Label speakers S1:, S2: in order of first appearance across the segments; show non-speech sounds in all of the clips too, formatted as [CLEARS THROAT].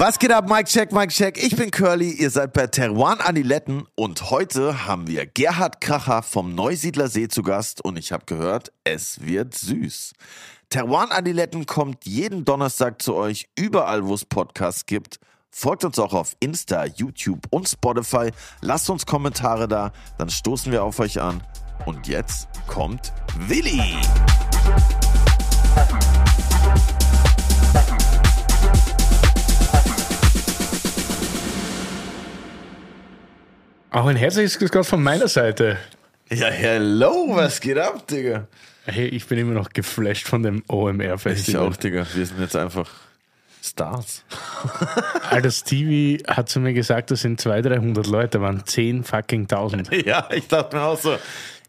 S1: Was geht ab, Mike Check, Mike Check? Ich bin Curly, ihr seid bei Teruan Aniletten und heute haben wir Gerhard Kracher vom Neusiedler See zu Gast und ich habe gehört, es wird süß. Teruan Aniletten kommt jeden Donnerstag zu euch, überall wo es Podcasts gibt. Folgt uns auch auf Insta, YouTube und Spotify. Lasst uns Kommentare da, dann stoßen wir auf euch an. Und jetzt kommt Willi.
S2: Auch ein herzliches Grüß Gott von meiner Seite.
S1: Ja, hello, was geht ab, Digga?
S2: Hey, ich bin immer noch geflasht von dem
S1: Ich
S2: OMR-Festival.
S1: auch, Digga. Wir sind jetzt einfach Stars. [LAUGHS]
S2: Alter, Stevie hat zu mir gesagt, das sind 200, 300 Leute, waren 10 fucking 1000. [LAUGHS]
S1: Ja, ich dachte mir auch so,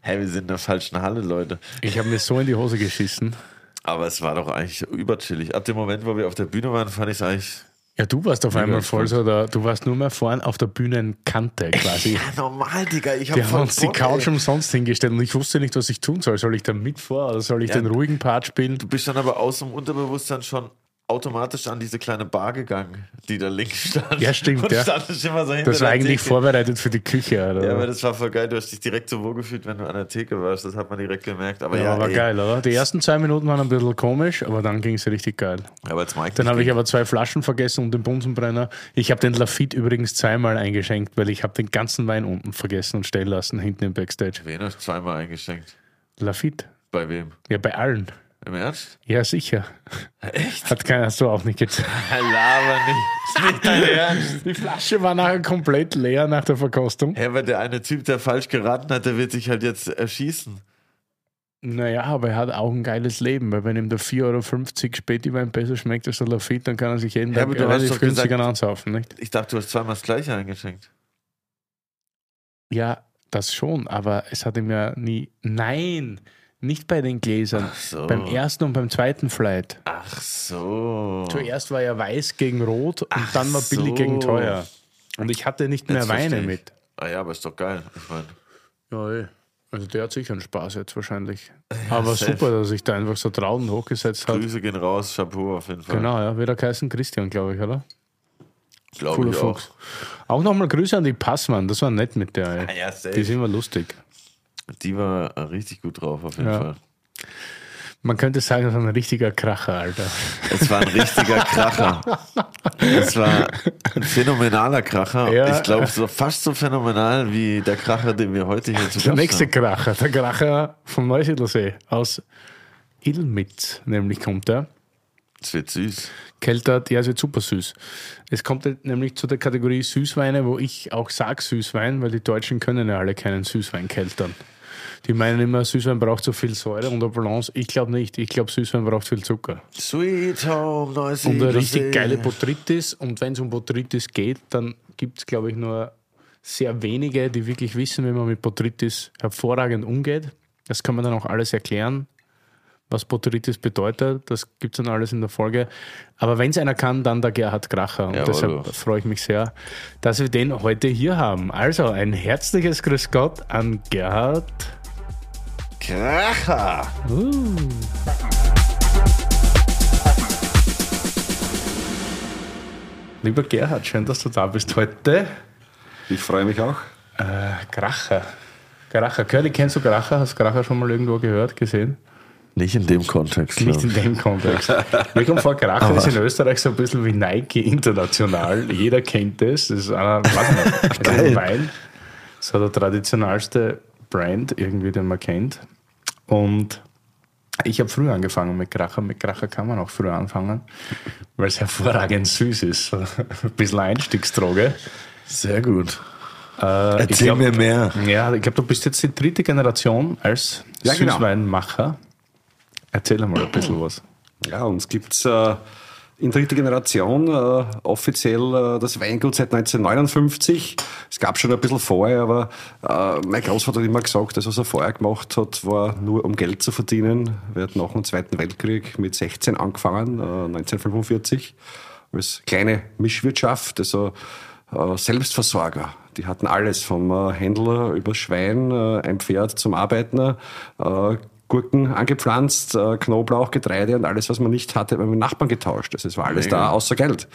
S1: hey, wir sind in der falschen Halle, Leute.
S2: Ich habe mir so in die Hose geschissen.
S1: Aber es war doch eigentlich überchillig. Ab dem Moment, wo wir auf der Bühne waren, fand ich es eigentlich.
S2: Ja, du warst auf einmal voll so, da, du warst nur mehr vorn auf der Bühnenkante quasi.
S1: Ja, normal, Digga. Ich
S2: Die
S1: hab
S2: haben uns die Couch
S1: ey.
S2: umsonst hingestellt und ich wusste nicht, was ich tun soll. Soll ich da mit vor oder soll ich
S1: Ja.
S2: den ruhigen Part spielen?
S1: Du bist dann aber aus dem Unterbewusstsein schon automatisch an diese kleine Bar gegangen, die da links stand.
S2: Ja, stimmt,
S1: Und
S2: ja.
S1: immer so hinter
S2: Das war eigentlich
S1: Theke.
S2: vorbereitet für die Küche. Oder?
S1: Ja, aber das war voll geil. Du hast dich direkt so wohl gefühlt, wenn du an der Theke warst. Das hat man direkt gemerkt. Aber
S2: ja,
S1: ja,
S2: war
S1: ey.
S2: geil, oder? Die ersten zwei Minuten waren ein bisschen komisch, aber dann ging es richtig geil.
S1: Aber jetzt Mike
S2: Dann habe ich aber zwei Flaschen vergessen und den Bunsenbrenner. Ich habe den Lafitte übrigens zweimal eingeschenkt, weil ich habe den ganzen Wein unten vergessen und stehen lassen, hinten im Backstage.
S1: Wen hast du zweimal eingeschenkt?
S2: Lafitte?
S1: Bei wem?
S2: Ja, bei allen.
S1: Im Ernst?
S2: Ja, sicher.
S1: Echt?
S2: Hat keiner so auch nicht gezeigt. [LAUGHS]
S1: Laber nicht. Ist nicht dein Ernst.
S2: Die Flasche war nachher komplett leer nach der Verkostung.
S1: Hä, weil der eine Typ, der falsch geraten hat, der wird sich halt jetzt erschießen.
S2: Naja, aber er hat auch ein geiles Leben, weil wenn ihm der 4,50 Euro Spätiwein besser schmeckt als der Lafitte, dann kann er sich jeden
S1: Ja,
S2: Tag
S1: aber du hast
S2: relativ günstig
S1: gesagt-
S2: ansaufen, nicht?
S1: Ich dachte, du hast zweimal das gleiche eingeschenkt.
S2: Ja, das schon, aber es hat ihm ja nie. Nein, nicht bei den Gläsern.
S1: So.
S2: Beim ersten und beim zweiten Flight.
S1: Ach so.
S2: Zuerst war ja weiß gegen rot und
S1: Ach
S2: dann war billig
S1: so.
S2: gegen teuer. Und ich hatte nicht mehr
S1: Jetzt
S2: Weine
S1: ich.
S2: mit.
S1: Ah ja, aber ist doch geil. Ich meine,
S2: Ja, eh. also der hat sicher einen Spaß jetzt wahrscheinlich. [LAUGHS] Aber
S1: safe.
S2: super, dass sich da einfach so traut und hochgesetzt hat.
S1: Grüße gehen raus, Chapeau auf jeden Fall.
S2: Genau, ja, wieder geheißen Christian, glaube ich, oder?
S1: Glaube ich auch.
S2: Fuchs. Auch nochmal Grüße an die Passmann, das war nett mit der. ey.
S1: Ah ja, safe.
S2: Die sind immer lustig.
S1: Die war richtig gut drauf, auf jeden
S2: Ja.
S1: Fall.
S2: Man könnte sagen, das war ein richtiger Kracher, Alter.
S1: Es war ein richtiger [LAUGHS] Kracher. Es war ein phänomenaler Kracher.
S2: Ja.
S1: Ich glaube, so fast so phänomenal wie der Kracher, den wir heute hier zu
S2: Der
S1: Gast
S2: nächste
S1: haben.
S2: Kracher, der Kracher vom Neusiedlersee aus Ilmitz, nämlich kommt er.
S1: Es wird süß.
S2: Keltert, ja, es wird super süß. Es kommt nämlich zu der Kategorie Süßweine, wo ich auch sage Süßwein, weil die Deutschen können ja alle keinen Süßwein keltern. Die meinen immer, Süßwein braucht so viel Säure und eine Balance. Ich glaube nicht. Ich glaube, Süßwein braucht viel Zucker.
S1: Sweet Home, neues
S2: Und eine richtig geile Botrytis. Und wenn es um Botrytis geht, dann gibt es, glaube ich, nur sehr wenige, die wirklich wissen, wie man mit Botrytis hervorragend umgeht. Das kann man dann auch alles erklären, was Botrytis bedeutet. Das gibt es dann alles in der Folge. Aber wenn es einer kann, dann der Gerhard Kracher. Und
S1: Jawohl.
S2: deshalb freue ich mich sehr, dass wir den heute hier haben. Also ein herzliches Grüß Gott an Gerhard.
S1: Kracher.
S2: Lieber Gerhard, schön, dass du da bist heute.
S3: Ich freue mich auch.
S2: Äh, Kracher. Kracher. Curly, kennst du Kracher? Hast du Kracher schon mal irgendwo gehört, gesehen?
S1: Nicht in dem Kontext.
S2: Nicht in dem Kontext. Mir kommt vor, Kracher ist in Österreich so ein bisschen wie Nike international. Jeder kennt es. Das ist einer, nicht, [LAUGHS] das ist ein Wein. So der traditionellste Brand irgendwie, den man kennt. Und ich habe früh angefangen mit Kracher. Mit Kracher kann man auch früh anfangen, weil es hervorragend süß ist. [LAUGHS] Ein bisschen Einstiegsdroge.
S1: Sehr gut.
S2: Äh,
S1: Erzähl
S2: glaub-
S1: mir mehr.
S2: Ja, ich glaube, du bist jetzt die dritte Generation als
S3: Ja, genau.
S2: Erzähl mal ein bisschen was.
S3: Ja, uns gibt es äh, in dritter Generation äh, offiziell äh, das Weingut seit 1959. Es gab schon ein bisschen vorher, aber äh, mein Großvater hat immer gesagt, das, was er vorher gemacht hat, war nur um Geld zu verdienen. Er hat nach dem Zweiten Weltkrieg mit 16 angefangen, äh, 1945, als kleine Mischwirtschaft, also äh, Selbstversorger. Die hatten alles, vom äh, Händler über Schwein, äh, ein Pferd zum Arbeiter, äh, Gurken angepflanzt, äh, Knoblauch, Getreide und alles, was man nicht hatte, haben wir Nachbarn getauscht. Also es war alles da, außer Geld.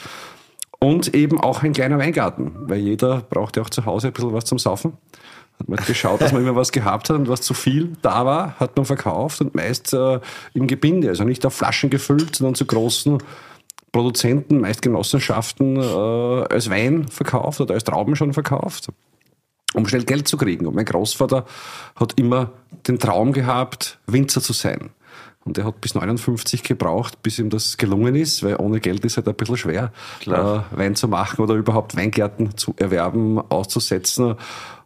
S3: Und eben auch ein kleiner Weingarten, weil jeder braucht ja auch zu Hause ein bisschen was zum Saufen. Hat man geschaut, dass man immer was gehabt hat und was zu viel da war, hat man verkauft und meist äh, im Gebinde, also nicht auf Flaschen gefüllt, sondern zu großen Produzenten, meist Genossenschaften, äh, als Wein verkauft oder als Trauben schon verkauft, um schnell Geld zu kriegen. Und mein Großvater hat immer den Traum gehabt, Winzer zu sein. Und er hat bis 59 gebraucht, bis ihm das gelungen ist, weil ohne Geld ist halt ein bisschen schwer, äh, Wein zu machen oder überhaupt Weingärten zu erwerben, auszusetzen.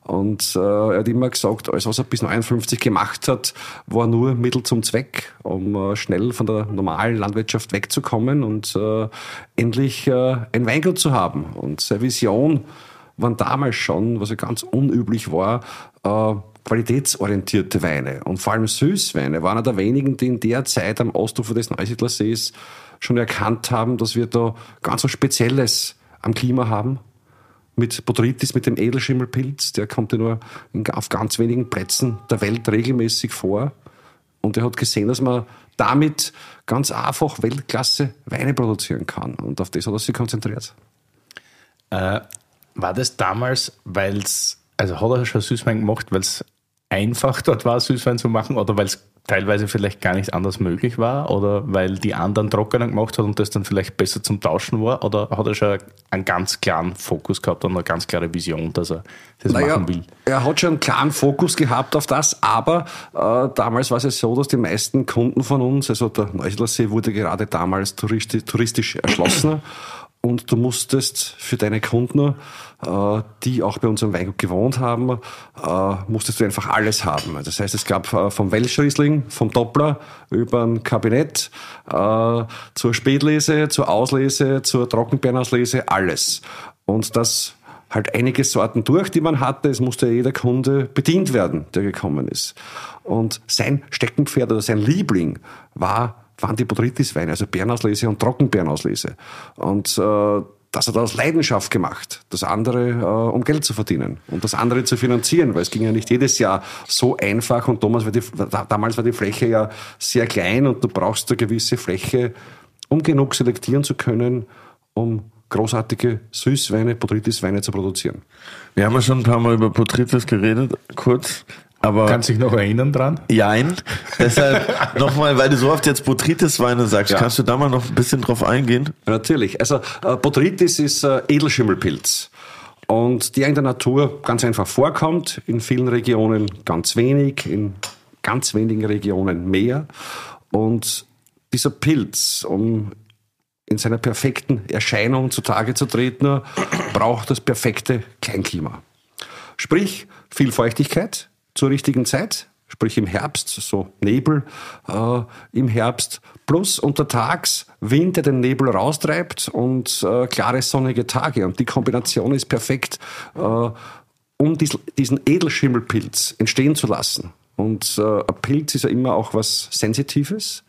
S3: Und äh, er hat immer gesagt, alles, was er bis 59 gemacht hat, war nur Mittel zum Zweck, um äh, schnell von der normalen Landwirtschaft wegzukommen und äh, endlich äh, ein Weingut zu haben. Und seine Vision waren damals schon, was ja ganz unüblich war, äh, qualitätsorientierte Weine. Und vor allem Süßweine waren einer der wenigen, die in der Zeit am Ostufer des Neusiedlersees schon erkannt haben, dass wir da ganz was Spezielles am Klima haben mit Botrytis, mit dem Edelschimmelpilz. Der kommt ja nur auf ganz wenigen Plätzen der Welt regelmäßig vor. Und er hat gesehen, dass man damit ganz einfach Weltklasse Weine produzieren kann. Und auf das hat er sich konzentriert.
S2: Äh, war das damals, weil es, also hat er schon Süßwein gemacht, weil es einfach [LAUGHS] dort war, Süßwein zu machen oder weil es teilweise vielleicht gar nicht anders möglich war oder weil die anderen trockener gemacht hat und das dann vielleicht besser zum Tauschen war oder hat er schon einen ganz klaren Fokus gehabt und eine ganz klare Vision, dass er das naja, machen will?
S3: Er hat schon einen klaren Fokus gehabt auf das, aber äh, damals war es so, dass die meisten Kunden von uns, also der Neusiedlersee wurde gerade damals touristisch, touristisch erschlossen [CLEARS THROAT] und du musstest für deine Kunden, äh, die auch bei uns im Weingut gewohnt haben, äh, musstest du einfach alles haben. Das heißt, es gab äh, vom Welschriesling, vom Doppler über ein Kabinett, zur Spätlese, zur Auslese, zur Trockenbeerenauslese, alles. Und das halt einige Sorten durch, die man hatte. Es musste jeder Kunde bedient werden, der gekommen ist. Und sein Steckenpferd oder sein Liebling war waren die Botrytis-Weine, also Bärenauslese und Trockenbeerenauslese. Und äh, das hat er aus Leidenschaft gemacht, das andere äh, um Geld zu verdienen und das andere zu finanzieren, weil es ging ja nicht jedes Jahr so einfach und damals war die, damals war die Fläche ja sehr klein und du brauchst eine gewisse Fläche, um genug selektieren zu können, um großartige Süßweine, Botrytis-Weine zu produzieren.
S1: Wir haben ja schon ein paar Mal über Botrytis geredet, kurz. Aber
S2: Kannst du dich noch erinnern dran?
S1: Jein. Deshalb [LAUGHS] nochmal, weil du so oft jetzt Botrytis-Weine sagst, ja. kannst du da mal noch ein bisschen drauf eingehen?
S3: Natürlich. Also äh, Botrytis ist äh, Edelschimmelpilz. Und die in der Natur ganz einfach vorkommt, in vielen Regionen ganz wenig, in ganz wenigen Regionen mehr. Und dieser Pilz, um in seiner perfekten Erscheinung zutage zu treten, braucht das perfekte Kleinklima. Sprich, viel Feuchtigkeit, zur richtigen Zeit, sprich im Herbst, so Nebel äh, im Herbst, plus untertags Wind, der den Nebel raustreibt und äh, klare sonnige Tage. Und die Kombination ist perfekt, äh, um dies, diesen Edelschimmelpilz entstehen zu lassen. Und äh, ein Pilz ist ja immer auch was Sensitives,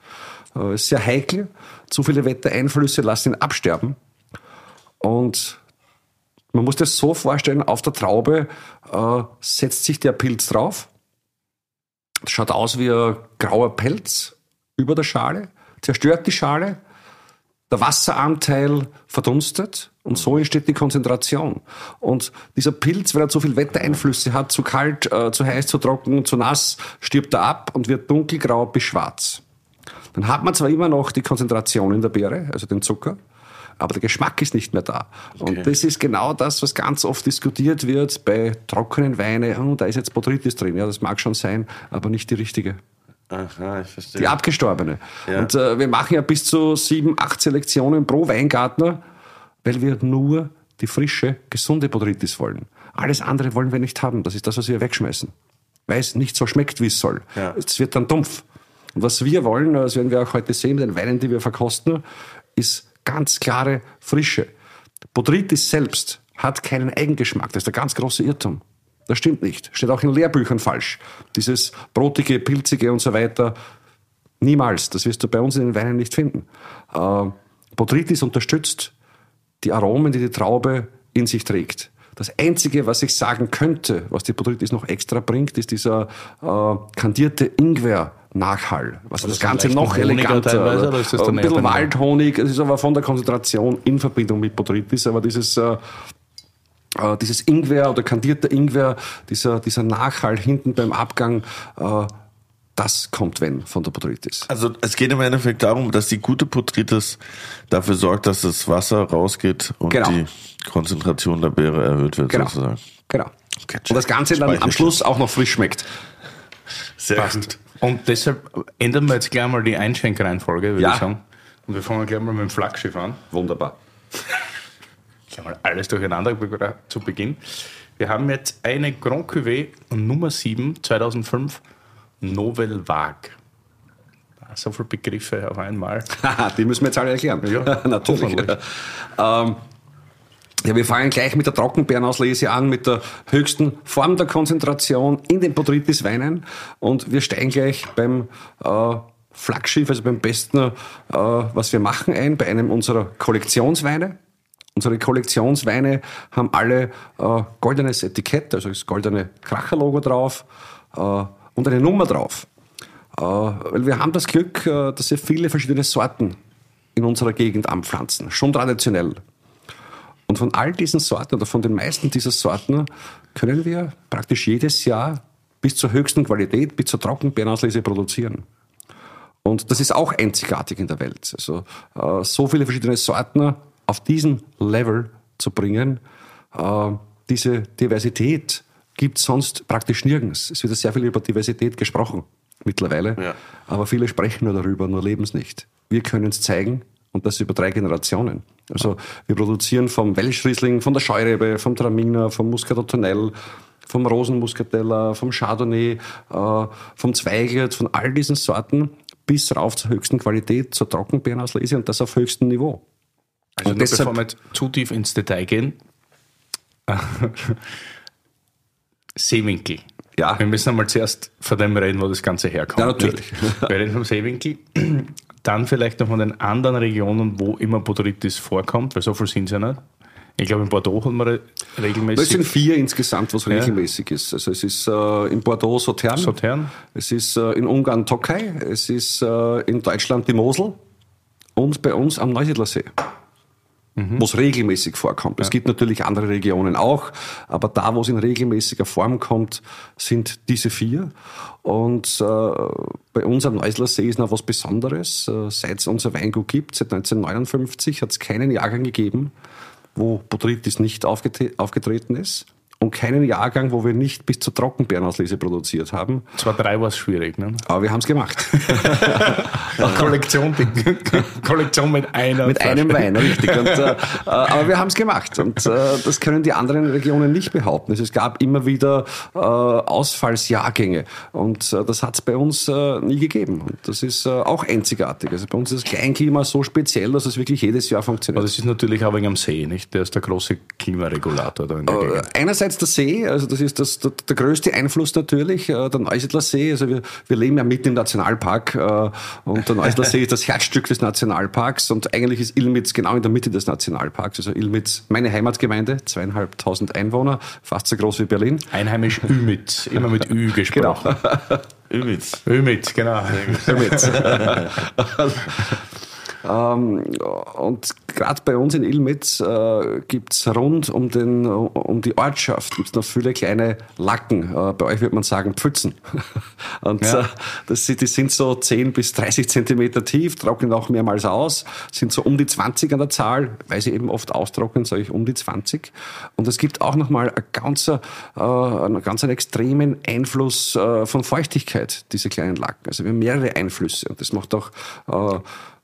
S3: äh, ist sehr heikel. Zu viele Wettereinflüsse lassen ihn absterben. Und man muss das so vorstellen, auf der Traube äh, setzt sich der Pilz drauf. Das schaut aus wie ein grauer Pelz über der Schale, zerstört die Schale, der Wasseranteil verdunstet und so entsteht die Konzentration. Und dieser Pilz, weil er zu viel Wettereinflüsse hat, zu kalt, äh, zu heiß, zu trocken, zu nass, stirbt er ab und wird dunkelgrau bis schwarz. Dann hat man zwar immer noch die Konzentration in der Beere, also den Zucker, aber der Geschmack ist nicht mehr da. Okay. Und das ist genau das, was ganz oft diskutiert wird bei trockenen Weinen. Oh, da ist jetzt Botrytis drin. Ja, das mag schon sein, aber nicht die richtige.
S1: Aha, ich verstehe.
S3: Die abgestorbene. Ja. Und äh, wir machen ja bis zu sieben, acht Selektionen pro Weingartner, weil wir nur die frische, gesunde Botrytis wollen. Alles andere wollen wir nicht haben. Das ist das, was wir wegschmeißen. Weil es nicht so schmeckt, wie es soll. Ja. Es wird dann dumpf. Und was wir wollen, das werden wir auch heute sehen den Weinen, die wir verkosten, ist ganz klare Frische. Botrytis selbst hat keinen Eigengeschmack. Das ist der ganz große Irrtum. Das stimmt nicht. Steht auch in Lehrbüchern falsch. Dieses brotige, pilzige und so weiter. Niemals. Das wirst du bei uns in den Weinen nicht finden. Äh, Botrytis unterstützt die Aromen, die die Traube in sich trägt. Das Einzige, was ich sagen könnte, was die Botrytis noch extra bringt, ist dieser äh, kandierte Ingwer Nachhall. Was das Ganze noch eleganter.
S2: oder
S3: ein bisschen Waldhonig, es ist aber von der Konzentration in Verbindung mit Botrytis, aber dieses äh, äh, dieses Ingwer oder kandierter Ingwer, dieser, dieser Nachhall hinten beim Abgang, äh, das kommt wenn von der Botrytis.
S1: Also es geht im Endeffekt darum, dass die gute Botrytis dafür sorgt, dass das Wasser rausgeht und
S3: Genau.
S1: die Konzentration der Beere erhöht wird
S3: Genau.
S1: sozusagen.
S3: Genau.
S1: Okay,
S3: Und das Ganze dann am Schluss auch noch frisch schmeckt.
S1: Sehr
S2: Passt. Und deshalb ändern wir jetzt gleich mal die Einschenkreihenfolge, würde
S3: Ja.
S2: ich sagen. Und wir fangen gleich mal mit dem Flaggschiff an.
S3: Wunderbar.
S2: Gleich mal alles durcheinander zu Beginn. Wir haben jetzt eine Grand Cuvée Nummer 7 2005 Novel Vague. Ah, So viele Begriffe auf einmal.
S3: Haha, [LAUGHS] die müssen wir jetzt alle erklären.
S2: Ja, [LAUGHS]
S3: natürlich. ähm, ja, wir fangen gleich mit der Trockenbeerenauslese an, mit der höchsten Form der Konzentration in den Botrytis-Weinen. Und wir steigen gleich beim äh, Flaggschiff, also beim besten, äh, was wir machen, ein, bei einem unserer Kollektionsweine. Unsere Kollektionsweine haben alle äh, goldenes Etikett, also das goldene Kracher-Logo drauf äh, und eine Nummer drauf. Äh, weil wir haben das Glück, äh, dass wir viele verschiedene Sorten in unserer Gegend anpflanzen, schon traditionell. Und von all diesen Sorten oder von den meisten dieser Sorten können wir praktisch jedes Jahr bis zur höchsten Qualität, bis zur Trockenbeerenauslese produzieren. Und das ist auch einzigartig in der Welt. Also äh, so viele verschiedene Sorten auf diesen Level zu bringen, äh, diese Diversität gibt es sonst praktisch nirgends. Es wird sehr viel über Diversität gesprochen mittlerweile,
S1: Ja.
S3: aber viele sprechen nur darüber, nur leben es nicht. Wir können es zeigen und das über drei Generationen. Also wir produzieren vom Welschriesling, von der Scheurebe, vom Traminer, vom Muscatotonnell, vom Rosenmuscatella, vom Chardonnay, äh, vom Zweigert, von all diesen Sorten bis rauf zur höchsten Qualität, zur Trockenbeerenauslese und das auf höchstem Niveau.
S2: Also
S3: Und deshalb-
S2: bevor wir jetzt zu tief ins Detail gehen. [LAUGHS] Seewinkel.
S3: Ja.
S2: Wir müssen einmal zuerst von dem reden, wo das Ganze herkommt.
S3: Ja, natürlich.
S2: Wir reden vom Seewinkel. Dann vielleicht noch von den anderen Regionen, wo immer Botrytis vorkommt, weil so viel sind sie ja nicht. Ich glaube, in Bordeaux haben wir regelmäßig
S3: sind vier insgesamt, was regelmäßig ist. Also es ist äh, in Bordeaux Sautern,
S2: Sautern.
S3: es ist äh, in Ungarn Tokai, es ist äh, in Deutschland die Mosel und bei uns am Neusiedlersee. Wo es regelmäßig vorkommt. Es gibt natürlich andere Regionen auch, aber da, wo es in regelmäßiger Form kommt, sind diese vier. Und äh, bei uns am Neusiedlersee ist noch was Besonderes. Äh, seit es unser Weingut gibt, seit 1959, hat es keinen Jahrgang gegeben, wo Botrytis nicht aufgetreten ist und keinen Jahrgang, wo wir nicht bis zur Trockenbeerenauslese produziert haben.
S2: Zwar drei war es schwierig, ne?
S3: Aber wir haben es gemacht. [LAUGHS]
S2: Kollektion, [LAUGHS] Kollektion mit einer
S3: Mit
S2: Flasche.
S3: einem Wein, richtig. Und, äh, [LAUGHS] äh, aber wir haben es gemacht. Und äh, das können die anderen Regionen nicht behaupten. Also es gab immer wieder äh, Ausfallsjahrgänge. Und äh, das hat es bei uns äh, nie gegeben. Und das ist auch einzigartig. Also bei uns ist das Kleinklima so speziell, dass es wirklich jedes Jahr
S2: Aber
S3: funktioniert.
S2: das ist natürlich auch wegen am See, nicht? Der ist der große Klimaregulator da in der Gegend.
S3: Einerseits der See, also das ist das, der, der größte Einfluss natürlich, äh, der Neusiedler See. Also wir, wir leben ja mitten im Nationalpark äh, und der Neusiedler See ist das Herzstück des Nationalparks und eigentlich ist Ilmitz genau in der Mitte des Nationalparks. Also Ilmitz, meine Heimatgemeinde, zweieinhalbtausend Einwohner, fast so groß wie Berlin.
S2: Einheimisch Ümit, immer mit Ü [LAUGHS] gesprochen.
S1: Übelst.
S2: Ümit, genau.
S3: Ilmitz. [LAUGHS] [LAUGHS] Ähm, und gerade bei uns in Ilmitz äh, gibt's rund um, den, um die Ortschaft gibt's noch viele kleine Lacken. Äh, bei euch würde man sagen Pfützen. [LAUGHS] und
S2: Ja.
S3: äh, das, sind- die sind so 10 bis 30 Zentimeter tief, trocknen auch mehrmals aus, sind so um die 20 an der Zahl, weil sie eben oft austrocknen, sage ich um die 20. Und es gibt auch nochmal ein ganzer, äh, einen ganz einen extremen Einfluss äh, von Feuchtigkeit, diese kleinen Lacken. Also wir haben mehrere Einflüsse und das macht auch äh,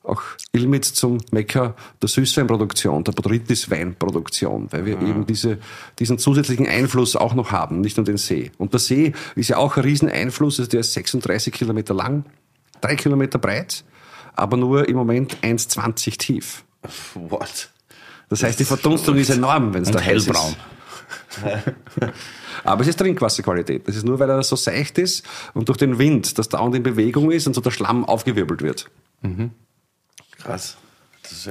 S3: auch Ilmitz zum Mekka der Süßweinproduktion, der Botrytis-Weinproduktion, weil wir eben diese, diesen zusätzlichen Einfluss auch noch haben, nicht nur den See. Und der See ist ja auch ein Rieseneinfluss, also der ist 36 Kilometer lang, drei Kilometer breit, aber nur im Moment 1,20 tief.
S1: What?
S3: Das heißt, die Verdunstung ist enorm, wenn es da
S2: hellbraun.
S3: ist. [LAUGHS] Aber es ist Trinkwasserqualität. Das ist nur, weil er so seicht ist und durch den Wind, das dauernd in Bewegung ist und so der Schlamm aufgewirbelt wird.
S1: Krass.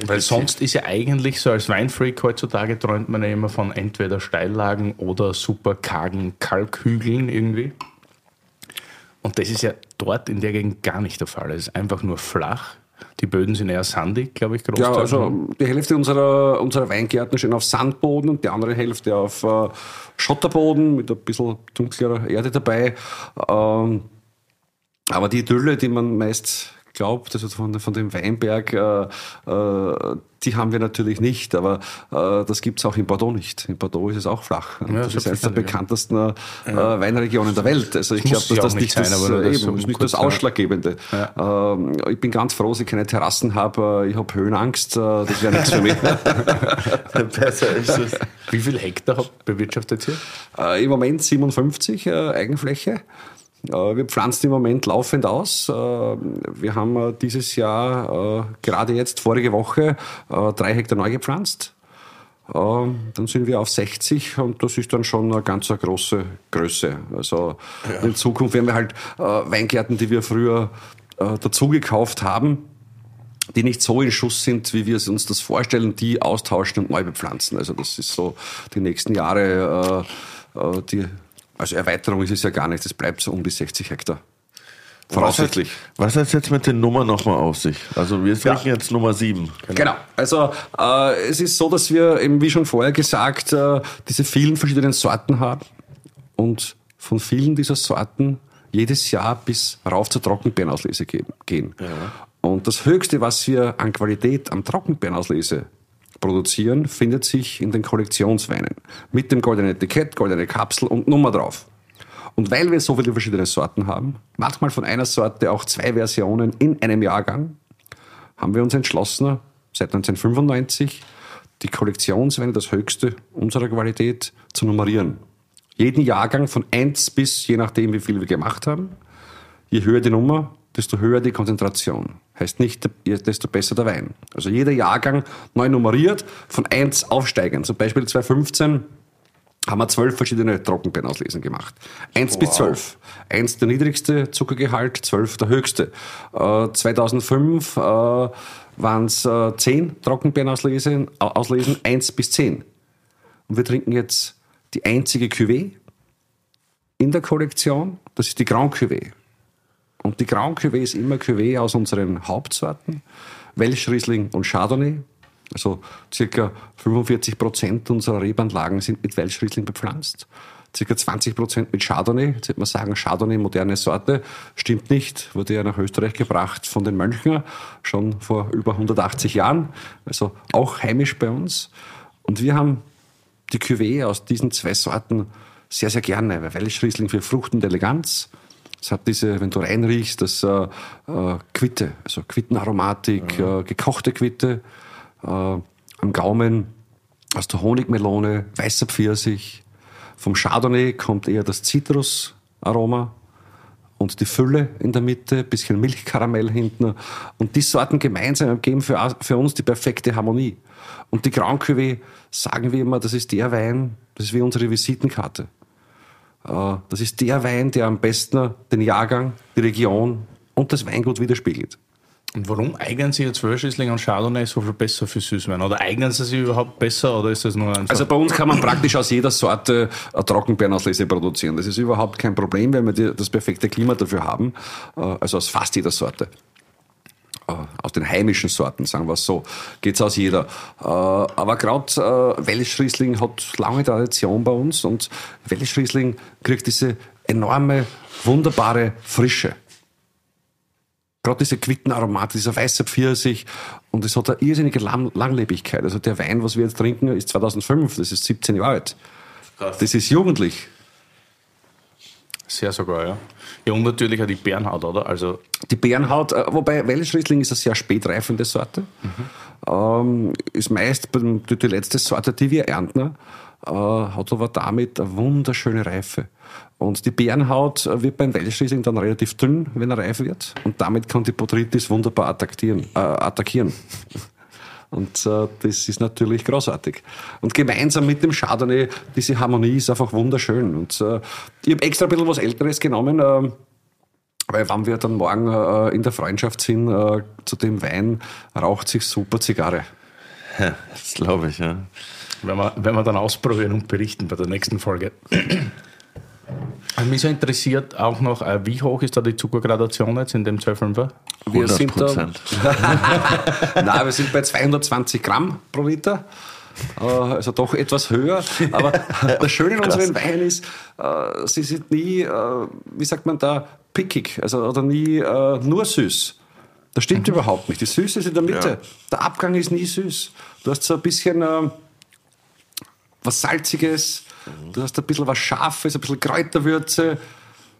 S2: Weil sonst ist ja eigentlich so als Weinfreak heutzutage träumt man ja immer von entweder Steillagen oder super kargen Kalkhügeln irgendwie. Und das ist ja dort in der Gegend gar nicht der Fall. Es ist einfach nur flach. Die Böden sind eher sandig, glaube ich,
S3: großteils. Ja, also die Hälfte unserer, unserer Weingärten stehen auf Sandboden und die andere Hälfte auf äh, Schotterboden mit ein bisschen dunklerer Erde dabei. Ähm, aber die Idylle, die man meist glaubt, also von, von dem Weinberg, äh, äh, die haben wir natürlich nicht, aber äh, das gibt es auch in Bordeaux nicht. In Bordeaux ist es auch flach. Ja, das, ist eines der bekanntesten äh, ja. Weinregionen der Welt. Also ich glaube, dass das nicht, sein, das, das, eben, so ist nicht das Ausschlaggebende. Ja. Ähm, ich bin ganz froh, dass ich keine Terrassen habe. Ich habe Höhenangst. Äh, das wäre nichts für mich. [LAUGHS]
S2: Besser ist es. Wie viel Hektar bewirtschaftet ihr?
S3: Äh, Im Moment 57 äh, Eigenfläche. Äh, wir pflanzen im Moment laufend aus. Äh, wir haben äh, dieses Jahr, gerade jetzt, vorige Woche, drei Hektar neu gepflanzt. Dann sind wir auf 60 und das ist dann schon eine ganz große Größe. Also ja. in Zukunft werden wir halt Weingärten, die wir früher dazu gekauft haben, die nicht so in Schuss sind, wie wir uns das vorstellen, die austauschen und neu bepflanzen. Also das ist so die nächsten Jahre die also Erweiterung ist es ja gar nicht, es bleibt so um die 60 Hektar.
S1: Voraussichtlich. Was hat es jetzt mit den Nummern nochmal auf sich? Also wir sprechen ja. jetzt Nummer 7.
S3: Genau. genau. Also äh, es ist so, dass wir eben, wie schon vorher gesagt, äh, diese vielen verschiedenen Sorten haben und von vielen dieser Sorten jedes Jahr bis rauf zur Trockenbeerenauslese gehen. Ja. Und das Höchste, was wir an Qualität am Trockenbeerenauslese produzieren, findet sich in den Kollektionsweinen. Mit dem goldenen Etikett, goldene Kapsel und Nummer drauf. Und weil wir so viele verschiedene Sorten haben, manchmal von einer Sorte auch zwei Versionen in einem Jahrgang, haben wir uns entschlossen, seit 1995 die Kollektionsweine, das höchste unserer Qualität, zu nummerieren. Jeden Jahrgang von 1 bis, je nachdem wie viel wir gemacht haben, je höher die Nummer, desto höher die Konzentration. Heißt nicht, desto besser der Wein. Also jeder Jahrgang neu nummeriert, von 1 aufsteigen. Zum Beispiel 2015 haben wir zwölf verschiedene Trockenbeerenauslesen gemacht. 1 wow. bis 12. 1 der niedrigste Zuckergehalt, 12 der höchste. Äh, 2005 äh, waren es äh, 10 Trockenbeerenauslesen, auslesen, 1 bis 10. Und wir trinken jetzt die einzige Cuvée in der Kollektion, das ist die Grand Cuvée. Und die Grand Cuvée ist immer Cuvée aus unseren Hauptsorten, Welschriesling und Chardonnay. Also circa 45 Prozent unserer Rebanlagen sind mit Welschriesling bepflanzt. Circa 20 Prozent mit Chardonnay. Jetzt hätte man sagen, Chardonnay, moderne Sorte. Stimmt nicht. Wurde ja nach Österreich gebracht von den Mönchen, schon vor über 180 Jahren. Also auch heimisch bei uns. Und wir haben die Cuvée aus diesen zwei Sorten sehr, sehr gerne. Weil Welschriesling für Frucht und Eleganz es hat diese, wenn du reinriechst, das äh, äh, Quitte, also Quittenaromatik, ja. äh, gekochte Quitte, äh, am Gaumen aus der Honigmelone, weißer Pfirsich. Vom Chardonnay kommt eher das Zitrusaroma und die Fülle in der Mitte, bisschen Milchkaramell hinten. Und die Sorten gemeinsam geben für, für uns die perfekte Harmonie. Und die Grand Cuvée, sagen wir immer, das ist der Wein, das ist wie unsere Visitenkarte. Äh, das ist der Wein, der am besten den Jahrgang, die Region und das Weingut widerspiegelt.
S2: Und warum eignen sich jetzt Wölschriesling und Chardonnay so viel besser für Süßwein? Oder eignen sie sich überhaupt besser oder ist das nur einfach?
S3: Also bei uns kann man praktisch aus jeder Sorte eine Trockenbeerenauslese produzieren. Das ist überhaupt kein Problem, weil wir das perfekte Klima dafür haben. Äh, also aus fast jeder Sorte. Äh, aus den heimischen Sorten, sagen wir es so, geht's aus jeder. Äh, aber gerade äh, Welschriesling hat lange Tradition bei uns und Welschriesling kriegt diese enorme, wunderbare Frische. Gerade diese Quittenaromat, dieser weiße Pfirsich und es hat eine irrsinnige Langlebigkeit. Also der Wein, was wir jetzt trinken, ist 2005, das ist 17 Jahre alt. Das ist jugendlich.
S2: Sehr sogar, ja. Ja, und natürlich auch die Bernhaut, oder? Also
S3: die Bernhaut, äh, wobei Welschriesling ist eine sehr spätreifende Sorte. Mhm. Ähm, ist meist die, die letzte Sorte, die wir ernten, äh, hat aber damit eine wunderschöne Reife. Und die Bärenhaut äh, wird beim Welschriesling dann relativ dünn, wenn er reif wird. Und damit kann die Botrytis wunderbar attackieren. Äh, attackieren. Und äh, das ist natürlich großartig. Und gemeinsam mit dem Chardonnay, diese Harmonie ist einfach wunderschön. Und äh, ich habe extra ein bisschen was Älteres genommen, äh, weil wenn wir dann morgen äh, in der Freundschaft sind, äh, zu dem Wein raucht sich super Zigarre.
S1: Ja, das glaube ich, ja.
S2: Wenn wir, wenn wir dann ausprobieren und berichten bei der nächsten Folge. Also mich so interessiert auch noch, äh, wie hoch ist da die Zuckergradation jetzt in dem 12,5er?
S3: Wir sind da, [LAUGHS] Nein, wir sind bei 220 Gramm pro Liter. Äh, also doch etwas höher. Aber [LAUGHS] das Schöne in unseren Weinen ist, äh, sie sind nie, wie sagt man da, pickig, also oder nie nur süß. Das stimmt mhm. überhaupt nicht. Die Süße ist in der Mitte. Ja. Der Abgang ist nie süß. Du hast so ein bisschen was Salziges, mhm. du hast ein bisschen was Scharfes, ein bisschen Kräuterwürze.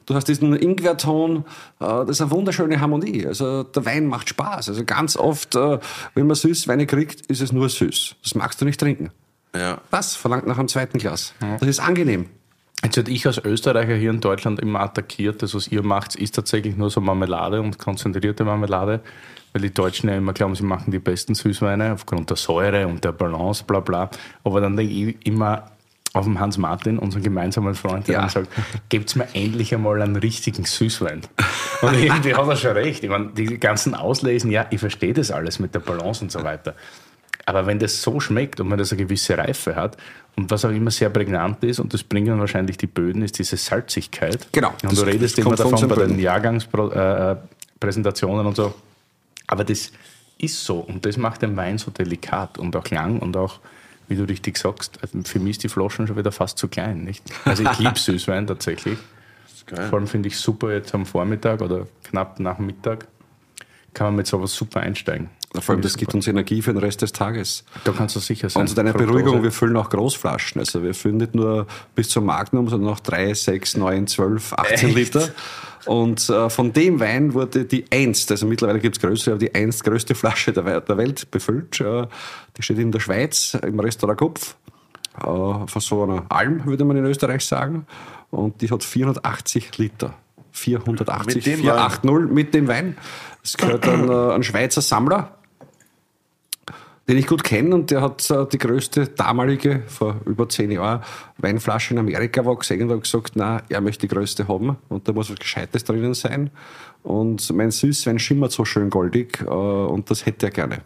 S3: Du hast diesen Ingwerton, das ist eine wunderschöne Harmonie. Also der Wein macht Spaß. Also ganz oft, wenn man Süßweine kriegt, ist es nur süß. Das magst du nicht trinken. Ja. Was? Verlangt nach einem zweiten Glas. Ja. Das ist angenehm.
S2: Jetzt werde ich als Österreicher hier in Deutschland immer attackiert. Das, was ihr macht, ist tatsächlich nur so Marmelade und konzentrierte Marmelade, weil die Deutschen ja immer glauben, sie machen die besten Süßweine aufgrund der Säure und der Balance, bla bla. Aber dann denke ich immer, auf dem Hans Martin, unseren gemeinsamen Freund, der ja. dann sagt, gebt mir endlich einmal einen richtigen Süßwein. Und [LAUGHS] irgendwie hat er schon recht. Ich meine, die ganzen Auslesen, ja, ich verstehe das alles mit der Balance und so weiter. Aber wenn das so schmeckt und wenn das eine gewisse Reife hat und was auch immer sehr prägnant ist, und das bringen wahrscheinlich die Böden, ist diese Salzigkeit.
S3: Genau.
S2: Und du redest immer davon bei den Jahrgangspräsentationen und so. Aber das ist so und das macht den Wein so delikat und auch lang und auch wie du richtig sagst, also für mich ist die Flaschen schon wieder fast zu klein. Nicht? Also ich liebe [LAUGHS] Süßwein tatsächlich. Vor allem finde ich super jetzt am Vormittag oder knapp nach dem Mittag kann man mit sowas super einsteigen.
S3: Vor allem, das gibt uns Energie für den Rest des Tages.
S2: Da kannst du sicher sein.
S3: Und zu deiner Beruhigung, wir füllen auch Großflaschen. Also wir füllen nicht nur bis zum Magnum, sondern auch 3, 6, 9, 12, 18 Echt? Liter. Und äh, von dem Wein wurde die einst, also mittlerweile gibt es größere, aber die einst größte Flasche der, der Welt befüllt. Äh, die steht in der Schweiz im Restaurant Kopf. Äh, von so einer Alm, würde man in Österreich sagen. Und die hat 480 Liter. 480, 480 mit dem Wein. Das gehört an äh, einen Schweizer Sammler, den ich gut kenne und der hat äh, die größte damalige, vor über zehn Jahren, Weinflasche in Amerika war gesehen und hat gesagt, na, er möchte die größte haben und da muss was Gescheites drinnen sein. Und mein Süßwein schimmert so schön goldig äh, und das hätte er gerne.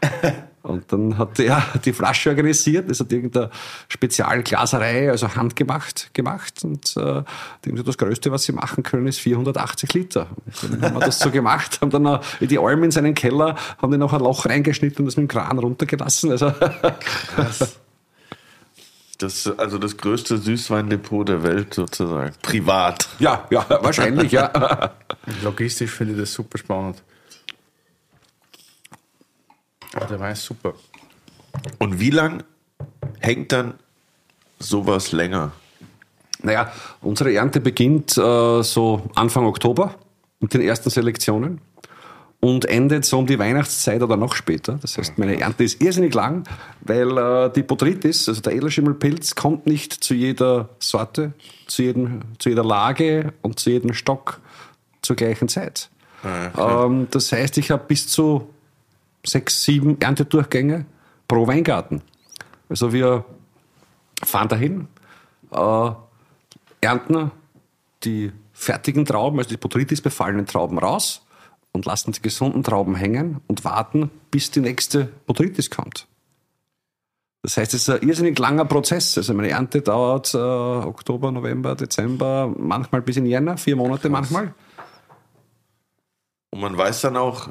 S3: [LAUGHS] Und dann hat er [LAUGHS] die Flasche organisiert, das hat irgendeine Spezialglaserei, also handgemacht, gemacht. Und äh, das Größte, was sie machen können, ist 480 Liter. Und dann haben wir das so gemacht, haben dann die Alm in seinen Keller, haben dann noch ein Loch reingeschnitten und das mit dem Kran runtergelassen. Also [LAUGHS] Krass.
S1: Das, also das größte Süßweindepot der Welt sozusagen. Privat.
S3: Ja, ja, wahrscheinlich, ja.
S2: Logistisch finde ich das super spannend. Der war super.
S1: Und wie lang hängt dann sowas länger?
S3: Naja, unsere Ernte beginnt äh, so Anfang Oktober mit den ersten Selektionen und endet so um die Weihnachtszeit oder noch später. Das heißt, meine Ernte ist irrsinnig lang, weil äh, die Botrytis, also der Edelschimmelpilz, kommt nicht zu jeder Sorte, zu, jedem, zu jeder Lage und zu jedem Stock zur gleichen Zeit. Ah, okay. Ähm, das heißt, ich habe bis zu sechs, sieben Erntedurchgänge pro Weingarten. Also wir fahren dahin, äh, ernten die fertigen Trauben, also die Botrytis befallenen Trauben raus und lassen die gesunden Trauben hängen und warten, bis die nächste Botrytis kommt. Das heißt, es ist ein irrsinnig langer Prozess. Also meine Ernte dauert äh, Oktober, November, Dezember, manchmal bis in Jänner, vier Monate manchmal.
S1: Und man weiß dann auch,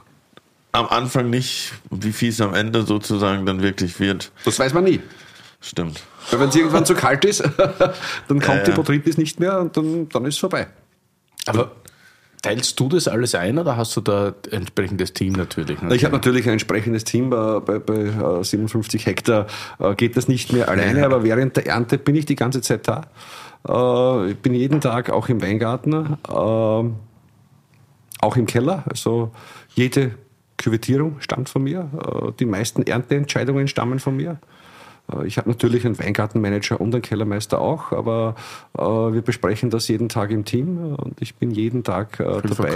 S1: am Anfang nicht, wie viel es am Ende sozusagen dann wirklich wird.
S3: Das weiß man nie.
S1: Stimmt.
S3: Weil wenn es irgendwann zu kalt ist, [LAUGHS] dann kommt ja, die Botrytis nicht mehr und dann, dann ist es vorbei.
S2: Aber Teilst du das alles ein oder hast du da ein entsprechendes Team natürlich?
S3: natürlich? Ich habe natürlich ein entsprechendes Team. Bei, bei 57 äh, Hektar äh, geht das nicht mehr alleine, aber während der Ernte bin ich die ganze Zeit da. Äh, ich bin jeden Tag auch im Weingarten, auch im Keller. Also jede Küvettierung stammt von mir. Äh, die meisten Ernteentscheidungen stammen von mir. Äh, ich habe natürlich einen Weingartenmanager und einen Kellermeister auch, aber äh, wir besprechen das jeden Tag im Team und ich bin jeden Tag äh, dabei.